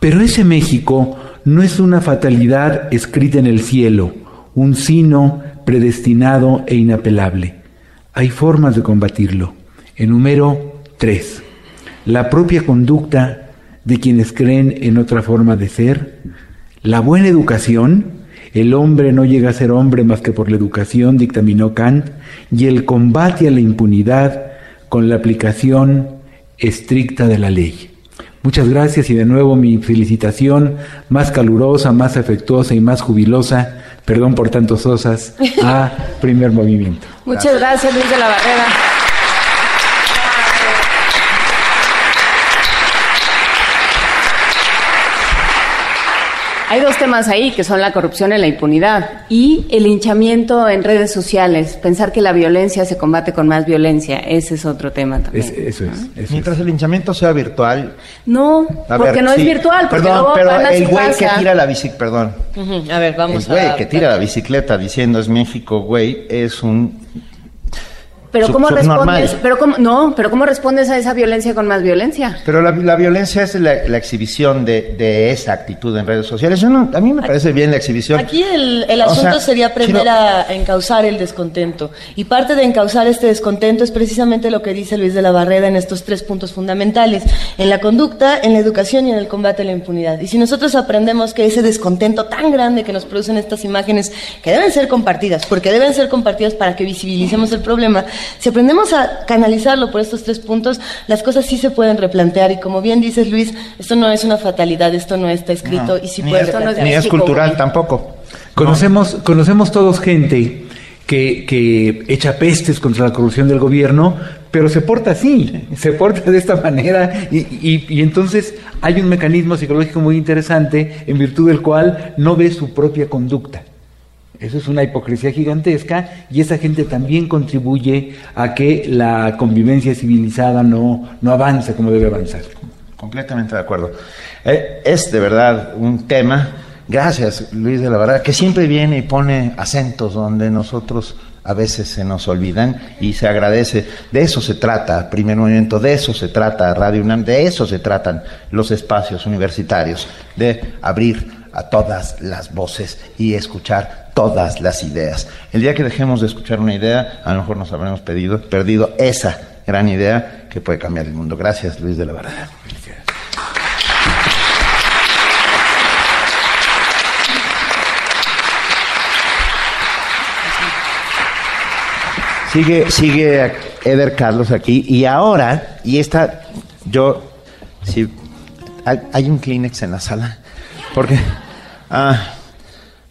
Pero ese México no es una fatalidad escrita en el cielo, un sino predestinado e inapelable. Hay formas de combatirlo. Enumero tres. La propia conducta de quienes creen en otra forma de ser, la buena educación, el hombre no llega a ser hombre más que por la educación, dictaminó Kant, y el combate a la impunidad con la aplicación estricta de la ley. Muchas gracias y de nuevo mi felicitación más calurosa, más afectuosa y más jubilosa, perdón por tantos osas, a primer movimiento. Muchas gracias, Luis de la Barrera. Hay dos temas ahí, que son la corrupción y la impunidad, y el hinchamiento en redes sociales, pensar que la violencia se combate con más violencia, ese es otro tema también. eso es. Mientras el hinchamiento sea virtual. No, porque no es virtual. Perdón, pero el güey que tira la bicicleta, perdón. A ver, vamos el güey que tira la bicicleta diciendo es México, güey, es un pero cómo respondes, pero cómo, no, pero cómo respondes a esa violencia con más violencia. Pero la, violencia es la, exhibición de, esa actitud en redes sociales. Yo no, a mí me parece bien la exhibición. Aquí el, asunto sería aprender a encauzar el descontento. Y parte de encauzar este descontento es precisamente lo que dice Luis de la Barrera en estos tres puntos fundamentales, en la conducta, en la educación y en el combate a la impunidad. Y si nosotros aprendemos que ese descontento tan grande que nos producen estas imágenes, que deben ser compartidas, porque deben ser compartidas para que visibilicemos el problema, si aprendemos a canalizarlo por estos tres puntos, las cosas sí se pueden replantear. Y como bien dices, Luis, esto no es una fatalidad, esto no está escrito y sí ni puede es, Ni es cultural tampoco. Conocemos, conocemos todos gente que, que echa pestes contra la corrupción del gobierno, pero se porta así, se porta de esta manera y, y, y, entonces hay un mecanismo psicológico muy interesante en virtud del cual no ve su propia conducta. Eso es una hipocresía gigantesca y esa gente también contribuye a que la convivencia civilizada no, no avance como debe avanzar. Completamente de acuerdo. Eh, es de verdad un tema, gracias Luis de la Verdad, que siempre viene y pone acentos donde nosotros a veces se nos olvidan y se agradece. De eso se trata, primer movimiento, de eso se trata Radio UNAM, de eso se tratan los espacios universitarios, de abrir a todas las voces y escuchar todas las ideas. El día que dejemos de escuchar una idea, a lo mejor nos habremos perdido esa gran idea que puede cambiar el mundo. Gracias, Luis de la Verdad. Sigue, sigue Eder Carlos aquí y ahora, y esta, yo, hay un Kleenex en la sala, porque Ah,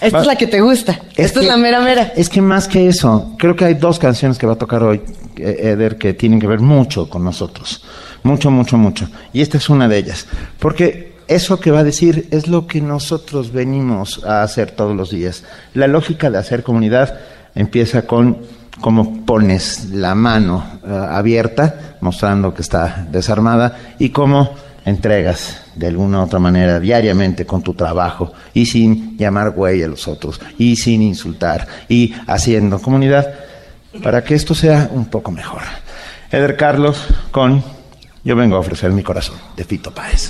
Esta es la que te gusta. Esta es la mera mera. Es que más que eso, creo que hay dos canciones que va a tocar hoy, eh, Eder, que tienen que ver mucho con nosotros. Mucho, mucho, mucho. Y esta es una de ellas. Porque eso que va a decir es lo que nosotros venimos a hacer todos los días. La lógica de hacer comunidad empieza con cómo pones la mano eh, abierta, mostrando que está desarmada, y cómo entregas de alguna u otra manera diariamente con tu trabajo y sin llamar güey a los otros y sin insultar y haciendo comunidad para que esto sea un poco mejor. Eder Carlos con Yo vengo a ofrecer mi corazón de Fito Páez.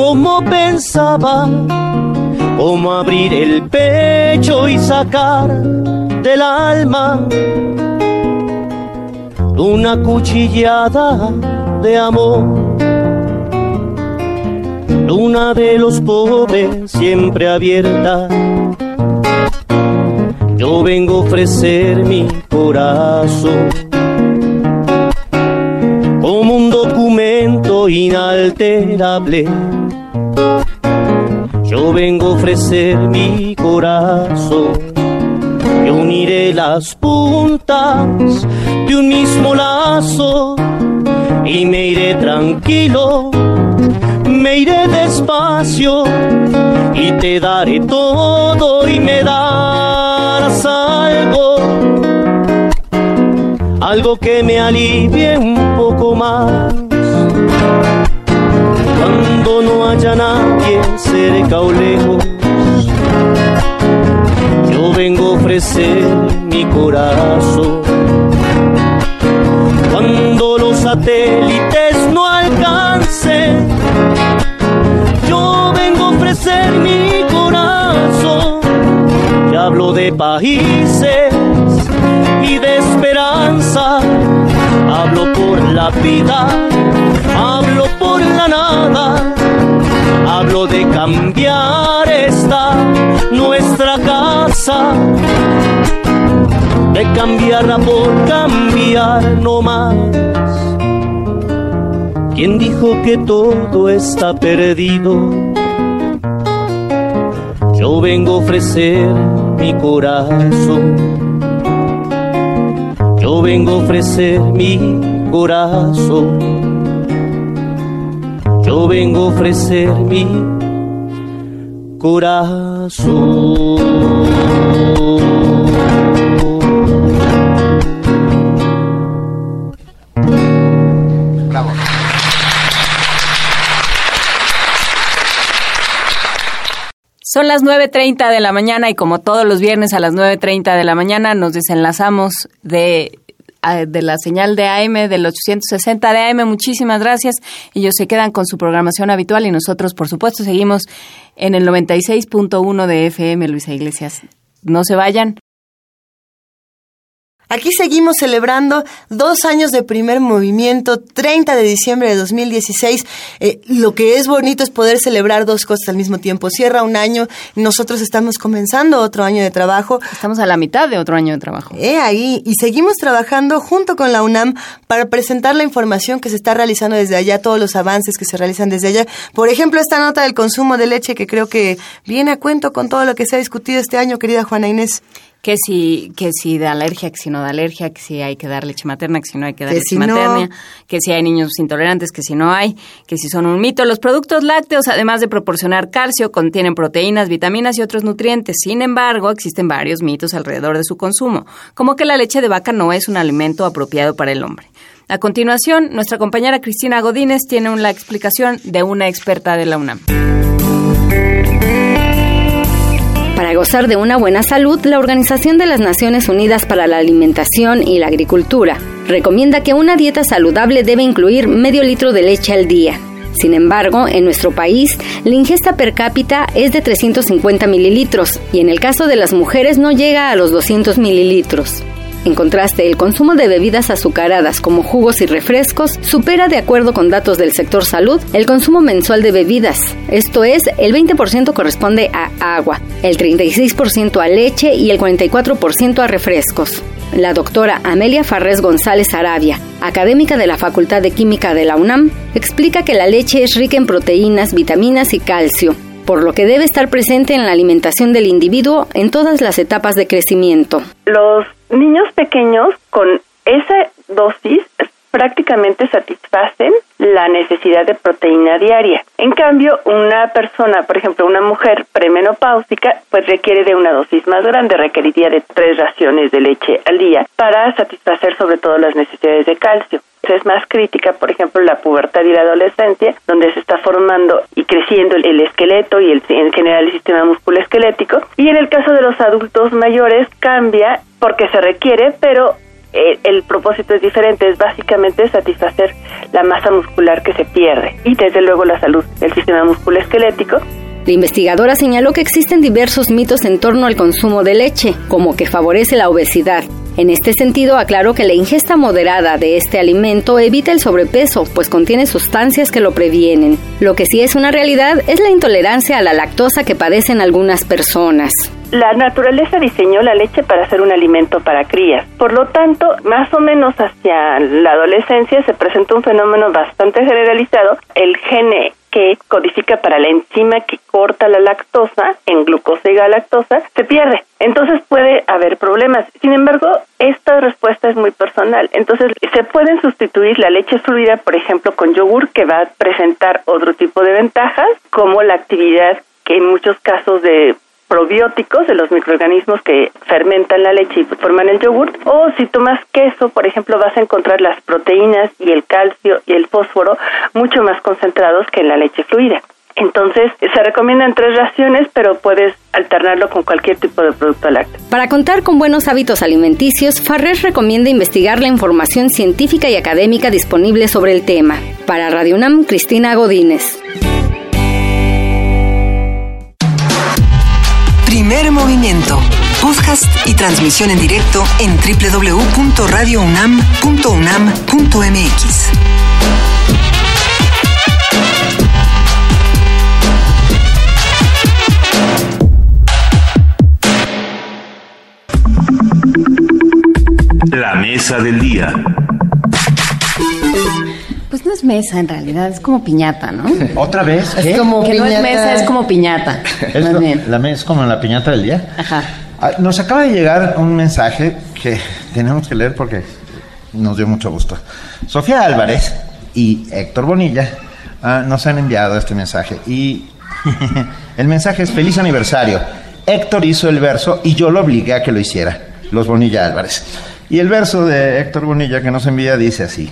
como pensaba. Como abrir el pecho y sacar del alma una cuchillada de amor luna de los pobres siempre abierta. Yo vengo a ofrecer mi corazón como un documento inalterable. Yo vengo a ofrecer mi corazón y uniré las puntas de un mismo lazo y me iré tranquilo me iré despacio y te daré todo y me darás algo, algo que me alivie un poco más. Cuando no haya nadie cerca o lejos, yo vengo a ofrecer mi corazón. Cuando los satélites no alcancen, mi corazón. Y hablo de países y de esperanza. Hablo por la vida, nada. Hablo de cambiar esta nuestra casa. De cambiarla por cambiar no más. ¿Quién dijo que todo está perdido? yo vengo a ofrecer mi corazón. Yo vengo a ofrecer mi corazón. Yo vengo a ofrecer mi corazón. Son las 9.30 de la mañana y como todos los viernes a las 9.30 de la mañana nos desenlazamos de, de la señal de AM, del 860 de AM. Muchísimas gracias. Ellos se quedan con su programación habitual y nosotros, por supuesto, seguimos en el 96.1 de FM, Luisa Iglesias. No se vayan. Aquí seguimos celebrando dos años de primer movimiento, 30 de diciembre de 2016. Eh, lo que es bonito es poder celebrar dos cosas al mismo tiempo. Cierra un año, nosotros estamos comenzando otro año de trabajo. Estamos a la mitad de otro año de trabajo. Eh, ahí, y seguimos trabajando junto con la UNAM para presentar la información que se está realizando desde allá, todos los avances que se realizan desde allá. Por ejemplo, esta nota del consumo de leche que creo que viene a cuento con todo lo que se ha discutido este año, querida Juana Inés que si, que si de alergia, que si no de alergia, que si hay que dar leche materna, que si no hay que dar leche materna, que si hay niños intolerantes, que si no hay, que si son un mito. Los productos lácteos, además de proporcionar calcio, contienen proteínas, vitaminas y otros nutrientes. Sin embargo, existen varios mitos alrededor de su consumo, como que la leche de vaca no es un alimento apropiado para el hombre. A continuación, nuestra compañera Cristina Godínez tiene una explicación de una experta de la UNAM. Gozar de una buena salud, la Organización de las Naciones Unidas para la Alimentación y la Agricultura recomienda que una dieta saludable debe incluir medio litro de leche al día. Sin embargo, en nuestro país, la ingesta per cápita es de 350 mililitros y en el caso de las mujeres no llega a los 200 mililitros. En contraste, el consumo de bebidas azucaradas como jugos y refrescos supera, de acuerdo con datos del sector salud, el consumo mensual de bebidas. Esto es, el 20% corresponde a agua, el 36% a leche y el 44% a refrescos. La doctora Amelia Farrés González Arabia, académica de la Facultad de Química de la UNAM, explica que la leche es rica en proteínas, vitaminas y calcio, por lo que debe estar presente en la alimentación del individuo en todas las etapas de crecimiento. Los niños pequeños con esa dosis prácticamente satisfacen la necesidad de proteína diaria. En cambio, una persona, por ejemplo, una mujer premenopáusica, pues requiere de una dosis más grande, requeriría de tres raciones de leche al día para satisfacer sobre todo las necesidades de calcio es más crítica, por ejemplo, la pubertad y la adolescencia, donde se está formando y creciendo el esqueleto y el, en general el sistema esquelético y en el caso de los adultos mayores cambia porque se requiere, pero eh, el propósito es diferente, es básicamente satisfacer la masa muscular que se pierde y desde luego la salud del sistema musculoesquelético. La investigadora señaló que existen diversos mitos en torno al consumo de leche, como que favorece la obesidad, en este sentido, aclaró que la ingesta moderada de este alimento evita el sobrepeso, pues contiene sustancias que lo previenen. Lo que sí es una realidad es la intolerancia a la lactosa que padecen algunas personas. La naturaleza diseñó la leche para ser un alimento para crías. Por lo tanto, más o menos hacia la adolescencia se presenta un fenómeno bastante generalizado. El gene que codifica para la enzima que corta la lactosa en glucosa y galactosa se pierde. Entonces puede haber problemas. Sin embargo, esta respuesta es muy personal. Entonces se pueden sustituir la leche fluida, por ejemplo, con yogur que va a presentar otro tipo de ventajas, como la actividad que en muchos casos de probióticos de los microorganismos que fermentan la leche y forman el yogur. O si tomas queso, por ejemplo, vas a encontrar las proteínas y el calcio y el fósforo mucho más concentrados que en la leche fluida. Entonces, se recomiendan tres raciones, pero puedes alternarlo con cualquier tipo de producto lácteo. Para contar con buenos hábitos alimenticios, Farrer recomienda investigar la información científica y académica disponible sobre el tema. Para Radio UNAM, Cristina Godínez. Primer movimiento. Podcast y transmisión en directo en www.radiounam.unam.mx. La mesa del día. Pues no es mesa en realidad, es como piñata, ¿no? ¿Otra vez? Es como que no es mesa, es como piñata. ¿Es la mesa como la piñata del día? Ajá. Ah, nos acaba de llegar un mensaje que tenemos que leer porque nos dio mucho gusto. Sofía Álvarez y Héctor Bonilla ah, nos han enviado este mensaje y el mensaje es feliz aniversario. Héctor hizo el verso y yo lo obligué a que lo hiciera. Los Bonilla Álvarez. Y el verso de Héctor Bonilla que nos envía dice así,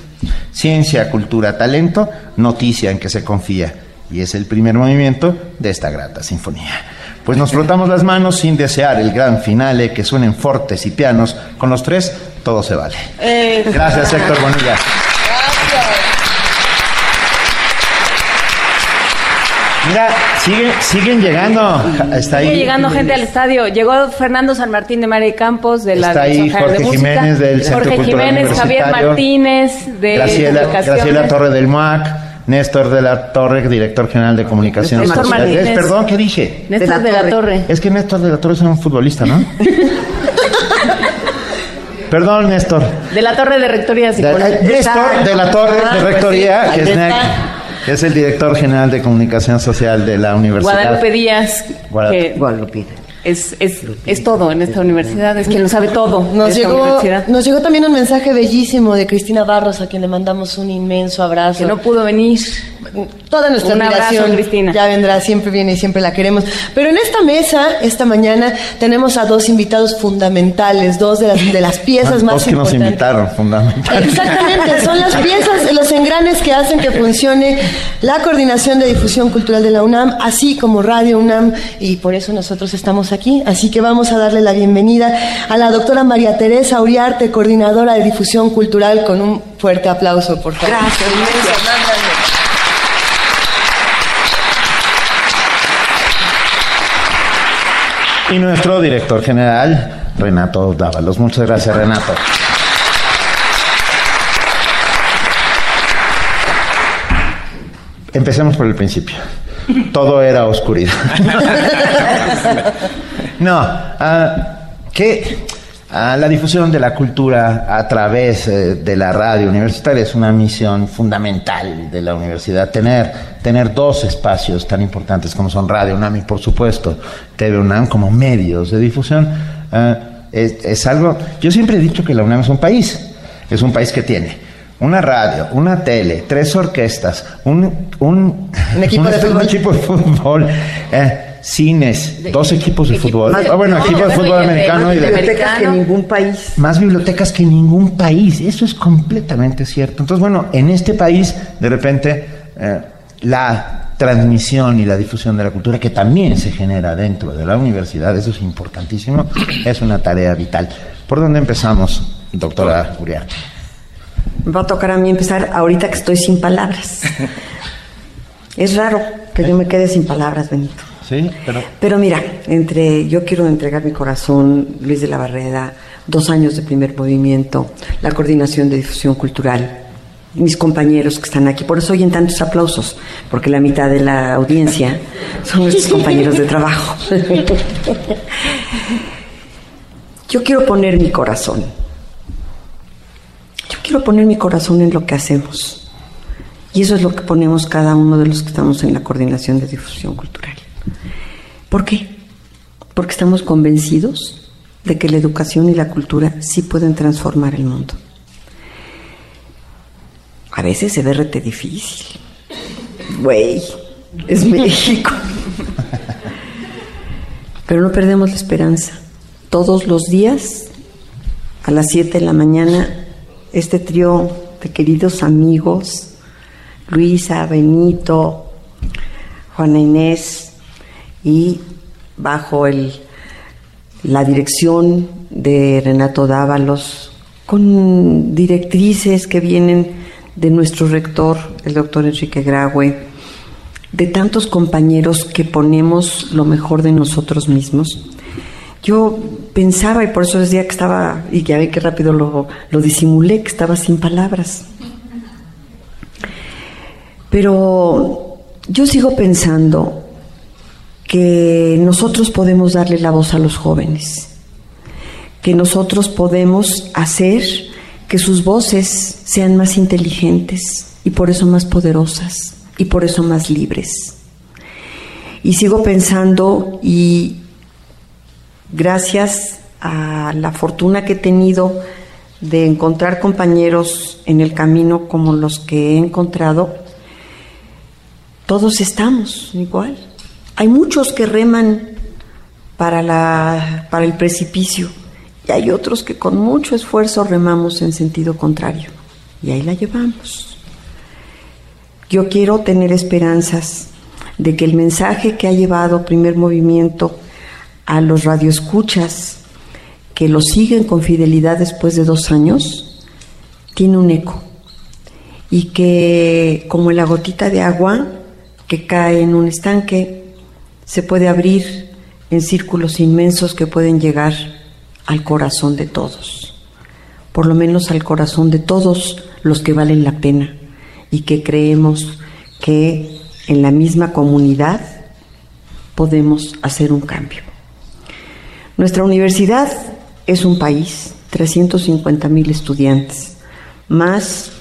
ciencia, cultura, talento, noticia en que se confía. Y es el primer movimiento de esta grata sinfonía. Pues nos frotamos las manos sin desear el gran finale, que suenen fortes y pianos. Con los tres, todo se vale. Eh. Gracias, Héctor Bonilla. Mira, sigue, siguen llegando. Está ahí. Sigue llegando gente al estadio. Llegó Fernando San Martín de María Campos de la Está ahí Jorge de Jiménez del Centro Jorge Cultural Jiménez, Javier Martínez de Graciela. Graciela Torre del MUAC, Néstor de la Torre, director general de comunicaciones Néstor sociales. Martínez. Perdón, ¿qué dije? Néstor de la Torre. Es que Néstor de la Torre es un futbolista, ¿no? Perdón, Néstor. De la Torre de Rectoría De- eh, Néstor de la Torre de Rectoría, que es, NEC, que es el director general de comunicación social de la universidad. Guadalupe Díaz. Guadalupe. que Es, es, es todo en esta universidad, es quien lo sabe todo. Nos llegó, nos llegó también un mensaje bellísimo de Cristina Barros, a quien le mandamos un inmenso abrazo. Que no pudo venir. Toda nuestra Un abrazo, admiración. Cristina. Ya vendrá, siempre viene y siempre la queremos. Pero en esta mesa, esta mañana, tenemos a dos invitados fundamentales, dos de las, de las piezas más Dos que nos invitaron, fundamentalmente. Exactamente, son las piezas, los engranes que hacen que funcione la coordinación de difusión cultural de la UNAM, así como Radio UNAM, y por eso nosotros estamos aquí. Así que vamos a darle la bienvenida a la doctora María Teresa Uriarte, coordinadora de difusión cultural, con un fuerte aplauso, por favor. Gracias, Y nuestro director general, Renato Dávalos. Muchas gracias, Renato. Empecemos por el principio. Todo era oscuridad. no, ah, que ah, la difusión de la cultura a través eh, de la radio universitaria es una misión fundamental de la universidad. Tener, tener dos espacios tan importantes como son Radio UNAM y, por supuesto, TV UNAM como medios de difusión ah, es, es algo. Yo siempre he dicho que la UNAM es un país. Es un país que tiene una radio, una tele, tres orquestas, un, un, Un equipo de fútbol. un equipo de fútbol, eh, cines, dos equipos de fútbol. Ah, bueno, equipo de fútbol americano y de bibliotecas que ningún país. más bibliotecas que en ningún país. Eso es completamente cierto. Entonces, bueno, en este país, de repente, eh, la transmisión y la difusión de la cultura que también se genera dentro de la universidad, eso es importantísimo, es una tarea vital. ¿Por dónde empezamos, doctora Uriarte? Me va a tocar a mí empezar ahorita que estoy sin palabras. es raro que yo me quede sin palabras, Benito. Sí, pero... Pero mira, entre yo quiero entregar mi corazón, Luis de la Barreda, dos años de primer movimiento, la coordinación de difusión cultural, mis compañeros que están aquí. Por eso oyen tantos aplausos, porque la mitad de la audiencia son nuestros compañeros de trabajo. Yo quiero poner mi corazón. Yo quiero poner mi corazón en lo que hacemos. Y eso es lo que ponemos cada uno de los que estamos en la coordinación de difusión cultural. ¿Por qué? Porque estamos convencidos de que la educación y la cultura sí pueden transformar el mundo. A veces se ve rete difícil. Güey, es México. Pero no perdemos la esperanza. Todos los días, a las 7 de la mañana, este trío de queridos amigos, Luisa, Benito, Juana Inés, y bajo el, la dirección de Renato Dávalos, con directrices que vienen de nuestro rector, el doctor Enrique Graue, de tantos compañeros que ponemos lo mejor de nosotros mismos. Yo pensaba, y por eso decía que estaba, y ya ve que rápido lo, lo disimulé, que estaba sin palabras. Pero yo sigo pensando que nosotros podemos darle la voz a los jóvenes, que nosotros podemos hacer que sus voces sean más inteligentes y por eso más poderosas y por eso más libres. Y sigo pensando y gracias a la fortuna que he tenido de encontrar compañeros en el camino como los que he encontrado, todos estamos igual. Hay muchos que reman para, la, para el precipicio y hay otros que con mucho esfuerzo remamos en sentido contrario. Y ahí la llevamos. Yo quiero tener esperanzas de que el mensaje que ha llevado primer movimiento a los radioescuchas, que lo siguen con fidelidad después de dos años, tiene un eco. Y que como la gotita de agua que cae en un estanque, se puede abrir en círculos inmensos que pueden llegar al corazón de todos, por lo menos al corazón de todos los que valen la pena y que creemos que en la misma comunidad podemos hacer un cambio. Nuestra universidad es un país, 350 mil estudiantes, más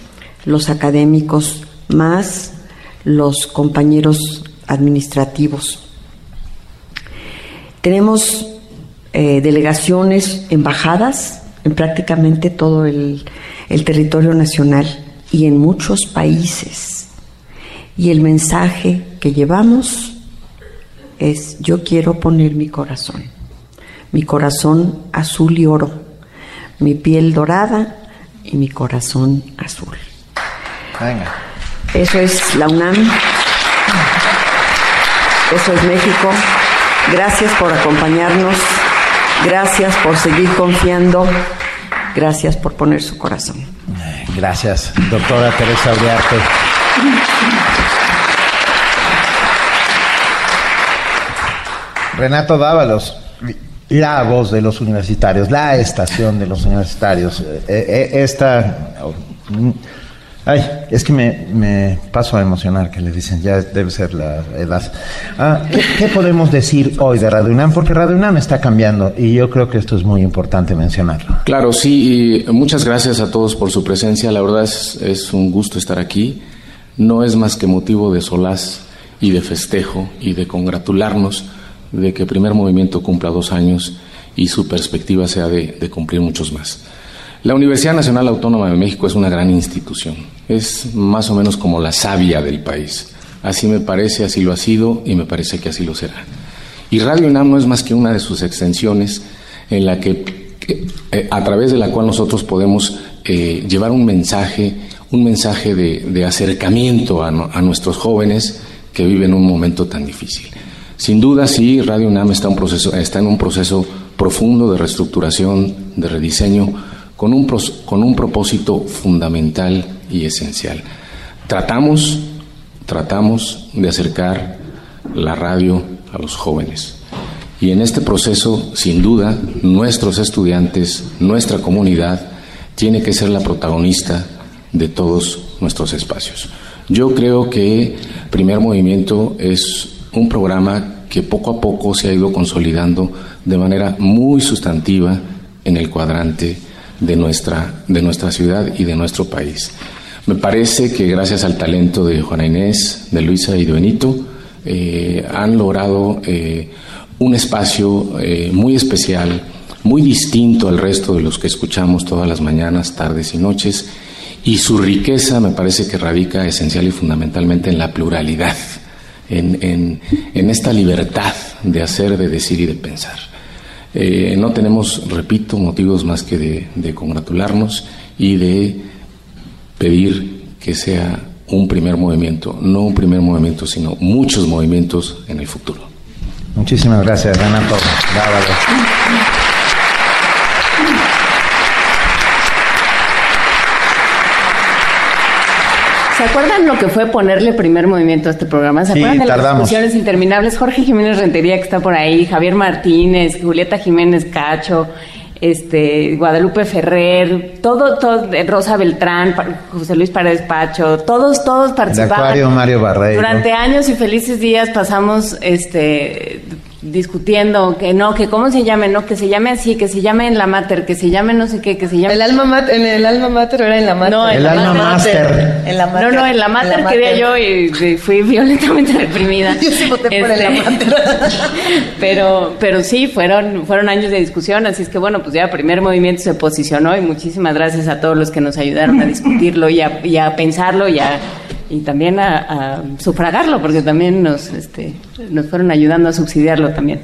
los académicos, más los compañeros administrativos. Tenemos eh, delegaciones, embajadas en prácticamente todo el, el territorio nacional y en muchos países. Y el mensaje que llevamos es yo quiero poner mi corazón, mi corazón azul y oro, mi piel dorada y mi corazón azul. Eso es la UNAM, eso es México. Gracias por acompañarnos. Gracias por seguir confiando. Gracias por poner su corazón. Gracias, doctora Teresa Uriarte. Renato Dávalos, la voz de los universitarios, la estación de los universitarios. Eh, eh, esta Ay, es que me, paso a emocionar que le dicen, ya debe ser la edad. Ah, ¿qué, podemos decir hoy de Radio UNAM? Porque Radio UNAM está cambiando y yo creo que esto es muy importante mencionarlo. Claro, sí, y muchas gracias a todos por su presencia. La verdad es, es un gusto estar aquí. No es más que motivo de solaz y de festejo y de congratularnos de que el primer movimiento cumpla dos años y su perspectiva sea de cumplir muchos más. La Universidad Nacional Autónoma de México es una gran institución, es más o menos como la savia del país. Así me parece, así lo ha sido y me parece que así lo será. Y Radio UNAM no es más que una de sus extensiones en la que, eh, a través de la cual nosotros podemos eh, llevar un mensaje, un mensaje de, acercamiento a, nuestros jóvenes que viven un momento tan difícil. Sin duda, sí, Radio UNAM está, en un proceso profundo de reestructuración, de rediseño, con un, con un propósito fundamental y esencial. Tratamos, tratamos de acercar la radio a los jóvenes. Y en este proceso, sin duda, nuestros estudiantes, nuestra comunidad, tiene que ser la protagonista de todos nuestros espacios. Yo creo que Primer Movimiento es un programa que poco a poco se ha ido consolidando de manera muy sustantiva en el cuadrante de nuestra, de nuestra ciudad y de nuestro país. Me parece que gracias al talento de Juana Inés, de Luisa y de Benito, eh, han logrado eh, un espacio eh, muy especial, muy distinto al resto de los que escuchamos todas las mañanas, tardes y noches, y su riqueza me parece que radica esencial y fundamentalmente en la pluralidad en, esta libertad de hacer, de decir y de pensar. Eh, no tenemos, repito, motivos más que de, congratularnos y de pedir que sea un primer movimiento, no un primer movimiento, sino muchos movimientos en el futuro. Muchísimas gracias, Renato. ¿Se acuerdan lo que fue ponerle primer movimiento a este programa? ¿Se acuerdan de las discusiones interminables? Jorge Jiménez Rentería, que está por ahí, Javier Martínez, Julieta Jiménez Cacho, este, Guadalupe Ferrer, todo, todo, Rosa Beltrán, José Luis Paredes Pacho, todos, todos participaron. Mario Barreiro. Durante años y felices días pasamos, este, discutiendo que no, que cómo se llame, no, que se llame así, que se llame en la mater, que se llame no sé qué, que se llame. El alma mater, en el alma mater era en la mater. No, en el la alma mater. En la mater. No, no, en la mater, quería yo y, fui violentamente reprimida. Yo sí voté por el la este, mater. pero, pero sí, fueron, fueron años de discusión, así es que bueno, pues ya primer movimiento se posicionó y muchísimas gracias a todos los que nos ayudaron a discutirlo y a, y a pensarlo y a y también a, sufragarlo, porque también nos, este, nos fueron ayudando a subsidiarlo también.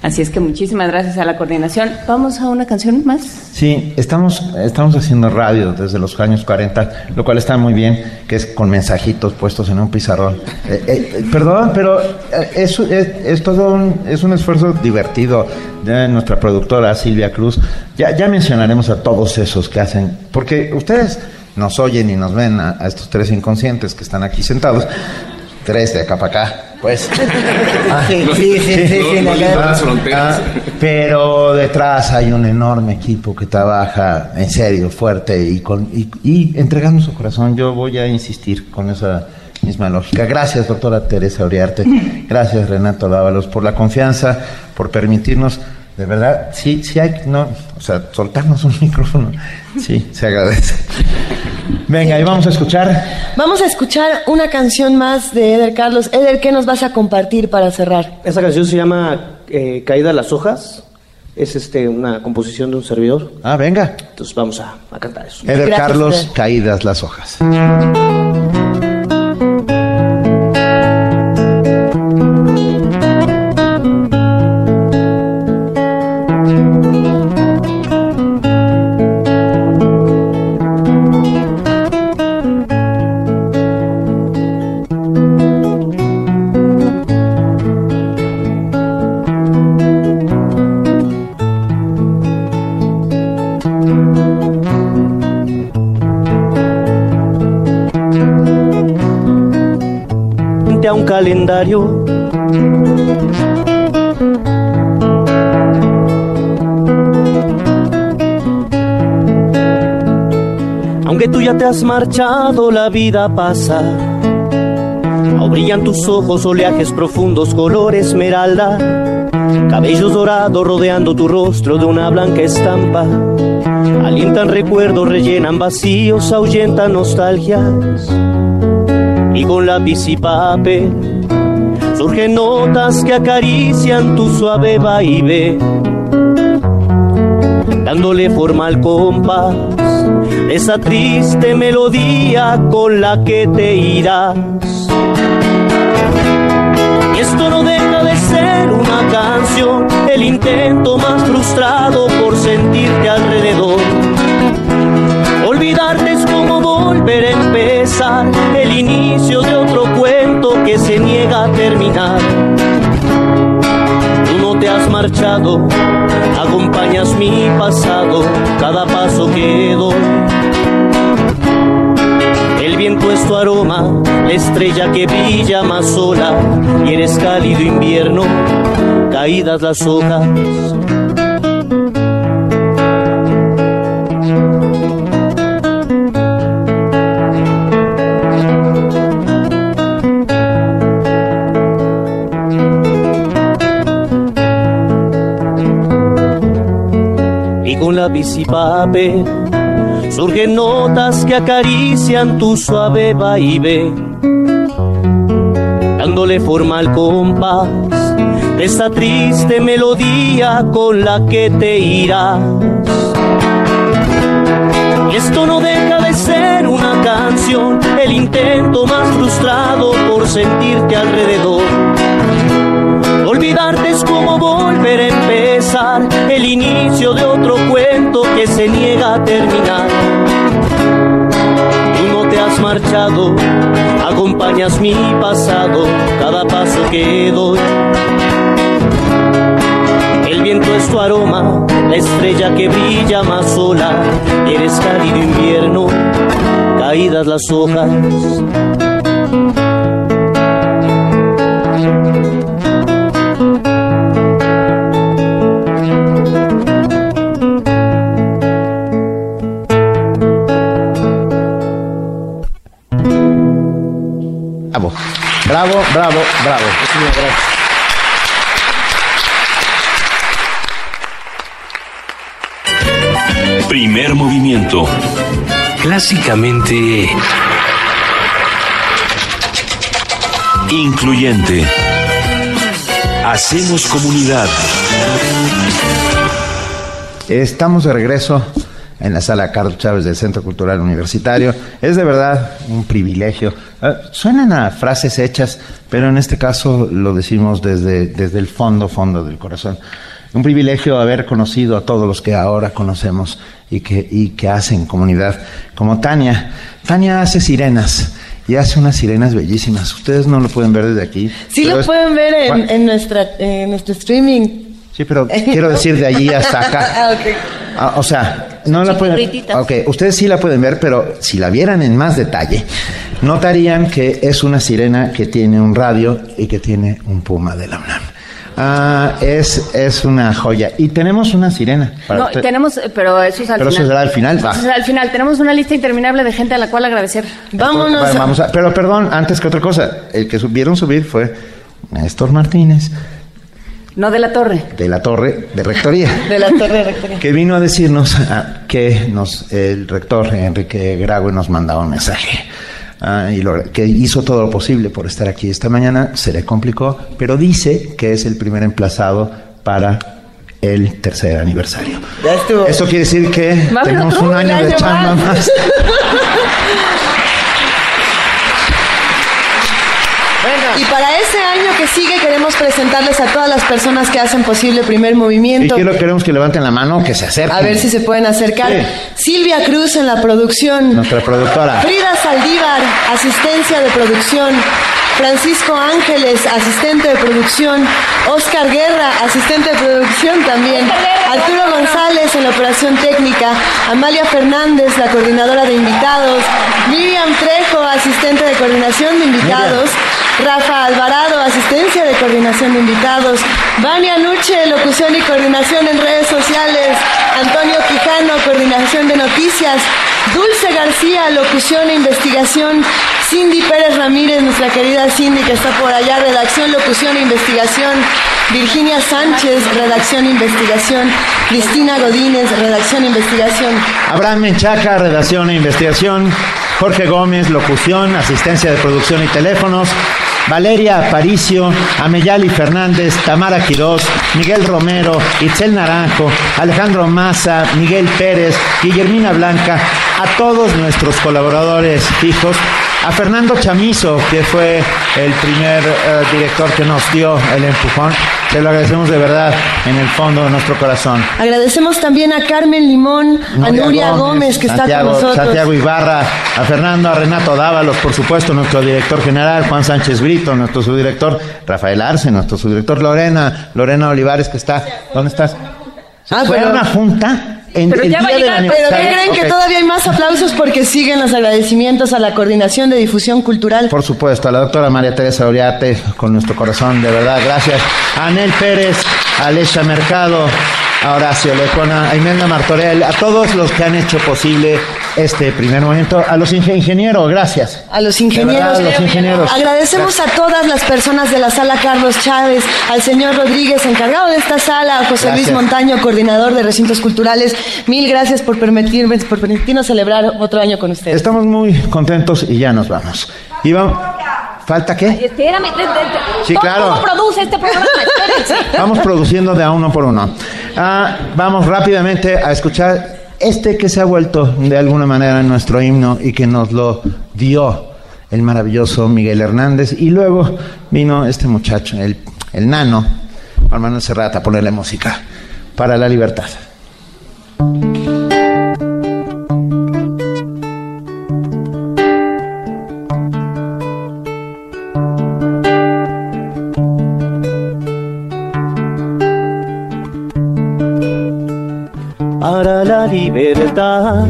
Así es que muchísimas gracias a la coordinación. ¿Vamos a una canción más? Sí, estamos, estamos haciendo radio desde los años 40, lo cual está muy bien, que es con mensajitos puestos en un pizarrón. Eh, eh, perdón, pero eh, es, es, todo un, es un esfuerzo divertido de nuestra productora Silvia Cruz. Ya, ya mencionaremos a todos esos que hacen, porque ustedes nos oyen y nos ven a, a estos tres inconscientes que están aquí sentados, tres de acá para acá pues. sí, sí, sí, sí, pero detrás hay un enorme equipo que trabaja en serio, fuerte y, con, y, entregando su corazón. Yo voy a insistir con esa misma lógica. Gracias, doctora Teresa Uriarte. Gracias, Renato Dávalos, por la confianza, por permitirnos de verdad, sí, sí hay, no, o sea, soltarnos un micrófono, sí, se agradece. Venga, y vamos a escuchar. Vamos a escuchar una canción más de Eder Carlos. Eder, ¿qué nos vas a compartir para cerrar? Esa canción se llama eh, Caída las hojas. Es este una composición de un servidor. Ah, venga. Entonces vamos a, cantar eso. Eder Carlos, Caídas las hojas. Aunque tú ya te has marchado, la vida pasa. O brillan tus ojos, oleajes profundos, color esmeralda. Cabellos dorados rodeando tu rostro de una blanca estampa. Alientan recuerdos, rellenan vacíos, ahuyentan nostalgias y con lápiz y papel surgen notas que acarician tu suave vaivén, dándole forma al compás esa triste melodía con la que te irás. Y esto no deja de ser una canción, el intento más frustrado por sentirte alrededor. Olvidarte es como volver a empezar el inicio de otro que se niega a terminar. Tú no te has marchado, acompañas mi pasado, cada paso que doy. El viento es tu aroma, la estrella que brilla más sola, y eres cálido invierno, caídas las hojas lápiz y surgen notas que acarician tu suave vaivén, dándole forma al compás de esta triste melodía con la que te irás. Y esto no deja de ser una canción, el intento más frustrado por sentirte alrededor. Olvidarte es como volver a empezar el inicio de otro que se niega a terminar. Tú no te has marchado, acompañas mi pasado cada paso que doy. El viento es tu aroma, la estrella que brilla más sola. Eres cálido invierno, caídas las hojas Bravo, bravo, bravo. Primer movimiento. Clásicamente... Incluyente. Hacemos comunidad. Estamos de regreso en la sala Carlos Chávez del Centro Cultural Universitario. Es de verdad un privilegio. Ah, suenan a frases hechas, pero en este caso lo decimos desde, desde el fondo, fondo del corazón. Un privilegio haber conocido a todos los que ahora conocemos y que, y que hacen comunidad, como Tania. Tania hace sirenas y hace unas sirenas bellísimas. Ustedes no lo pueden ver desde aquí. Sí lo pueden ver en, en, nuestra, en nuestro streaming. Sí, pero quiero decir de allí hasta acá. ah, okay. ah, o sea, no la pueden. Ok, ustedes sí la pueden ver, pero si la vieran en más detalle, notarían que es una sirena que tiene un radio y que tiene un puma de la UNAM. Ah, es, es una joya. Y tenemos una sirena. no, tenemos, pero eso es al pero final. eso será al final. Va. Eso al final. Tenemos una lista interminable de gente a la cual agradecer. Vámonos. vamos a, pero perdón, antes que otra cosa, el que subieron subir fue Néstor Martínez. No de la torre. De la torre de rectoría. de la torre de rectoría. Que vino a decirnos ah, que nos, el rector Enrique Graue nos mandaba un mensaje. Ah, y lo, que hizo todo lo posible por estar aquí esta mañana, se le complicó, pero dice que es el primer emplazado para el tercer aniversario. Eso quiere decir que tenemos un año de chamba más. Y para ese año que sigue queremos presentarles a todas las personas que hacen posible primer movimiento. Y quiero, queremos que levanten la mano, que se acerquen. A ver si se pueden acercar. Silvia Cruz en la producción. Nuestra productora. Frida Saldívar, asistencia de producción. Francisco Ángeles, asistente de producción, Oscar Guerra, asistente de producción también, Arturo González en la operación técnica, Amalia Fernández, la coordinadora de invitados, Miriam Trejo, asistente de coordinación de invitados, Rafa Alvarado, asistencia de coordinación de invitados, Vania Nuche, locución y coordinación en redes sociales, Antonio Quijano, coordinación de noticias, Dulce García, locución e investigación, Cindy Pérez Ramírez, nuestra querida Cindy que está por allá, redacción, locución e investigación, Virginia Sánchez, redacción e investigación, Cristina Godínez, redacción e investigación. Abraham Menchaca, redacción e investigación, Jorge Gómez, locución, asistencia de producción y teléfonos, Valeria Aparicio, Ameyali Fernández, Tamara Quirós, Miguel Romero, Itzel Naranjo, Alejandro Maza, Miguel Pérez, Guillermina Blanca, a todos nuestros colaboradores fijos a Fernando Chamizo, que fue el primer eh, director que nos dio el empujón. Se lo agradecemos de verdad en el fondo de nuestro corazón. Agradecemos también a Carmen Limón, a Nuria Gómez, que está con nosotros. Santiago Ibarra, a Fernando, a Renato Dávalos, por supuesto, nuestro director general, Juan Sánchez Brito, nuestro subdirector, Rafael Arce, nuestro subdirector Lorena, Lorena Olivares, que está. ¿Dónde estás? Ah, fue una junta en pero el ya día va a Pero creen que todavía hay más aplausos porque siguen los agradecimientos a la Coordinación de Difusión Cultural. Por supuesto, a la doctora María Teresa Oriate, con nuestro corazón, de verdad, gracias. A Anel Pérez, a Alexa Mercado, a Horacio Lecona, a Imelda Martorell, a todos los que han hecho posible este primer momento, a los ingenieros, gracias. A los ingenieros. los ingenieros. Agradecemos a todas las personas de la sala Carlos Chávez, al señor Rodríguez, encargado de esta sala, a José Luis Montaño, coordinador de recintos culturales. Mil gracias por permitirme, por permitirnos celebrar otro año con ustedes. Estamos muy contentos y ya nos vamos. Y vamos ¿Falta qué? espérame. Sí, claro. ¿Cómo produce este programa? Vamos produciendo de a uno por uno. Ah, vamos rápidamente a escuchar este que se ha vuelto de alguna manera nuestro himno y que nos lo dio el maravilloso Miguel Hernández. Y luego vino este muchacho, el, el nano, hermano Serrata, a ponerle música para la libertad. Libertad.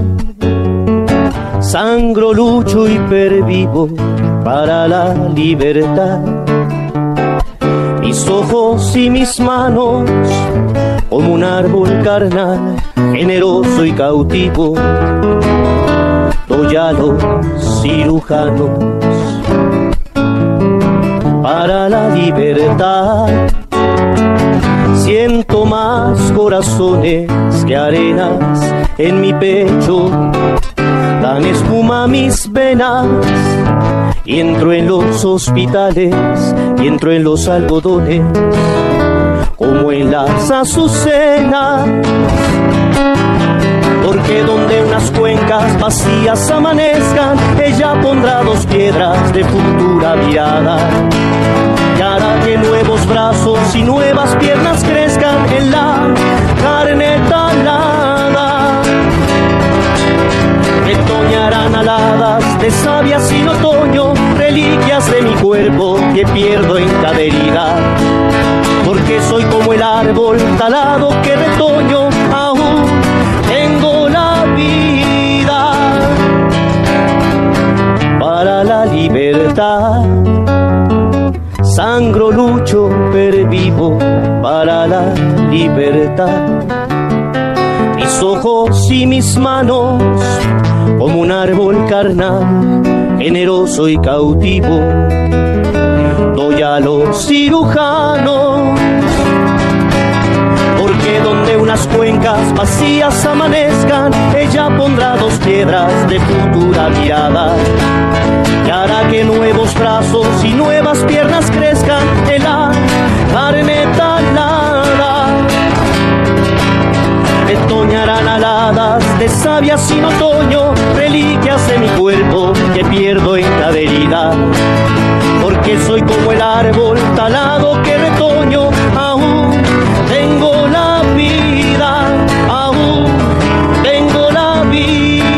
Sangro, lucho y pervivo para la libertad. Mis ojos y mis manos, como un árbol carnal, generoso y cautivo, doy a los cirujanos para la libertad Siento más corazones que arenas en mi pecho, dan espuma mis venas. Y entro en los hospitales y entro en los algodones, como en las azucenas. Porque donde unas cuencas vacías amanezcan, ella pondrá dos piedras de futura mirada y hará que nuevos brazos y nuevas piernas crezcan en la carne talada. Retoñarán aladas de sabias sin otoño, reliquias de mi cuerpo que pierdo en cada. Porque soy como el árbol talado que retoño, aún tengo la vida para la libertad sangro lucho pervivo para la libertad. Mis ojos y mis manos, como un árbol carnal, generoso y cautivo, doy a los cirujanos. Porque donde unas cuencas vacías amanezcan, ella pondrá dos piedras de futura mirada y hará que nuevos brazos y nuevas piernas crezcan en la carne talada. Etoñarán aladas de savia sin otoño, reliquias de mi cuerpo que pierdo en cada herida. Porque soy como el árbol talado que retoño, aún tengo la vida, aún tengo la vida.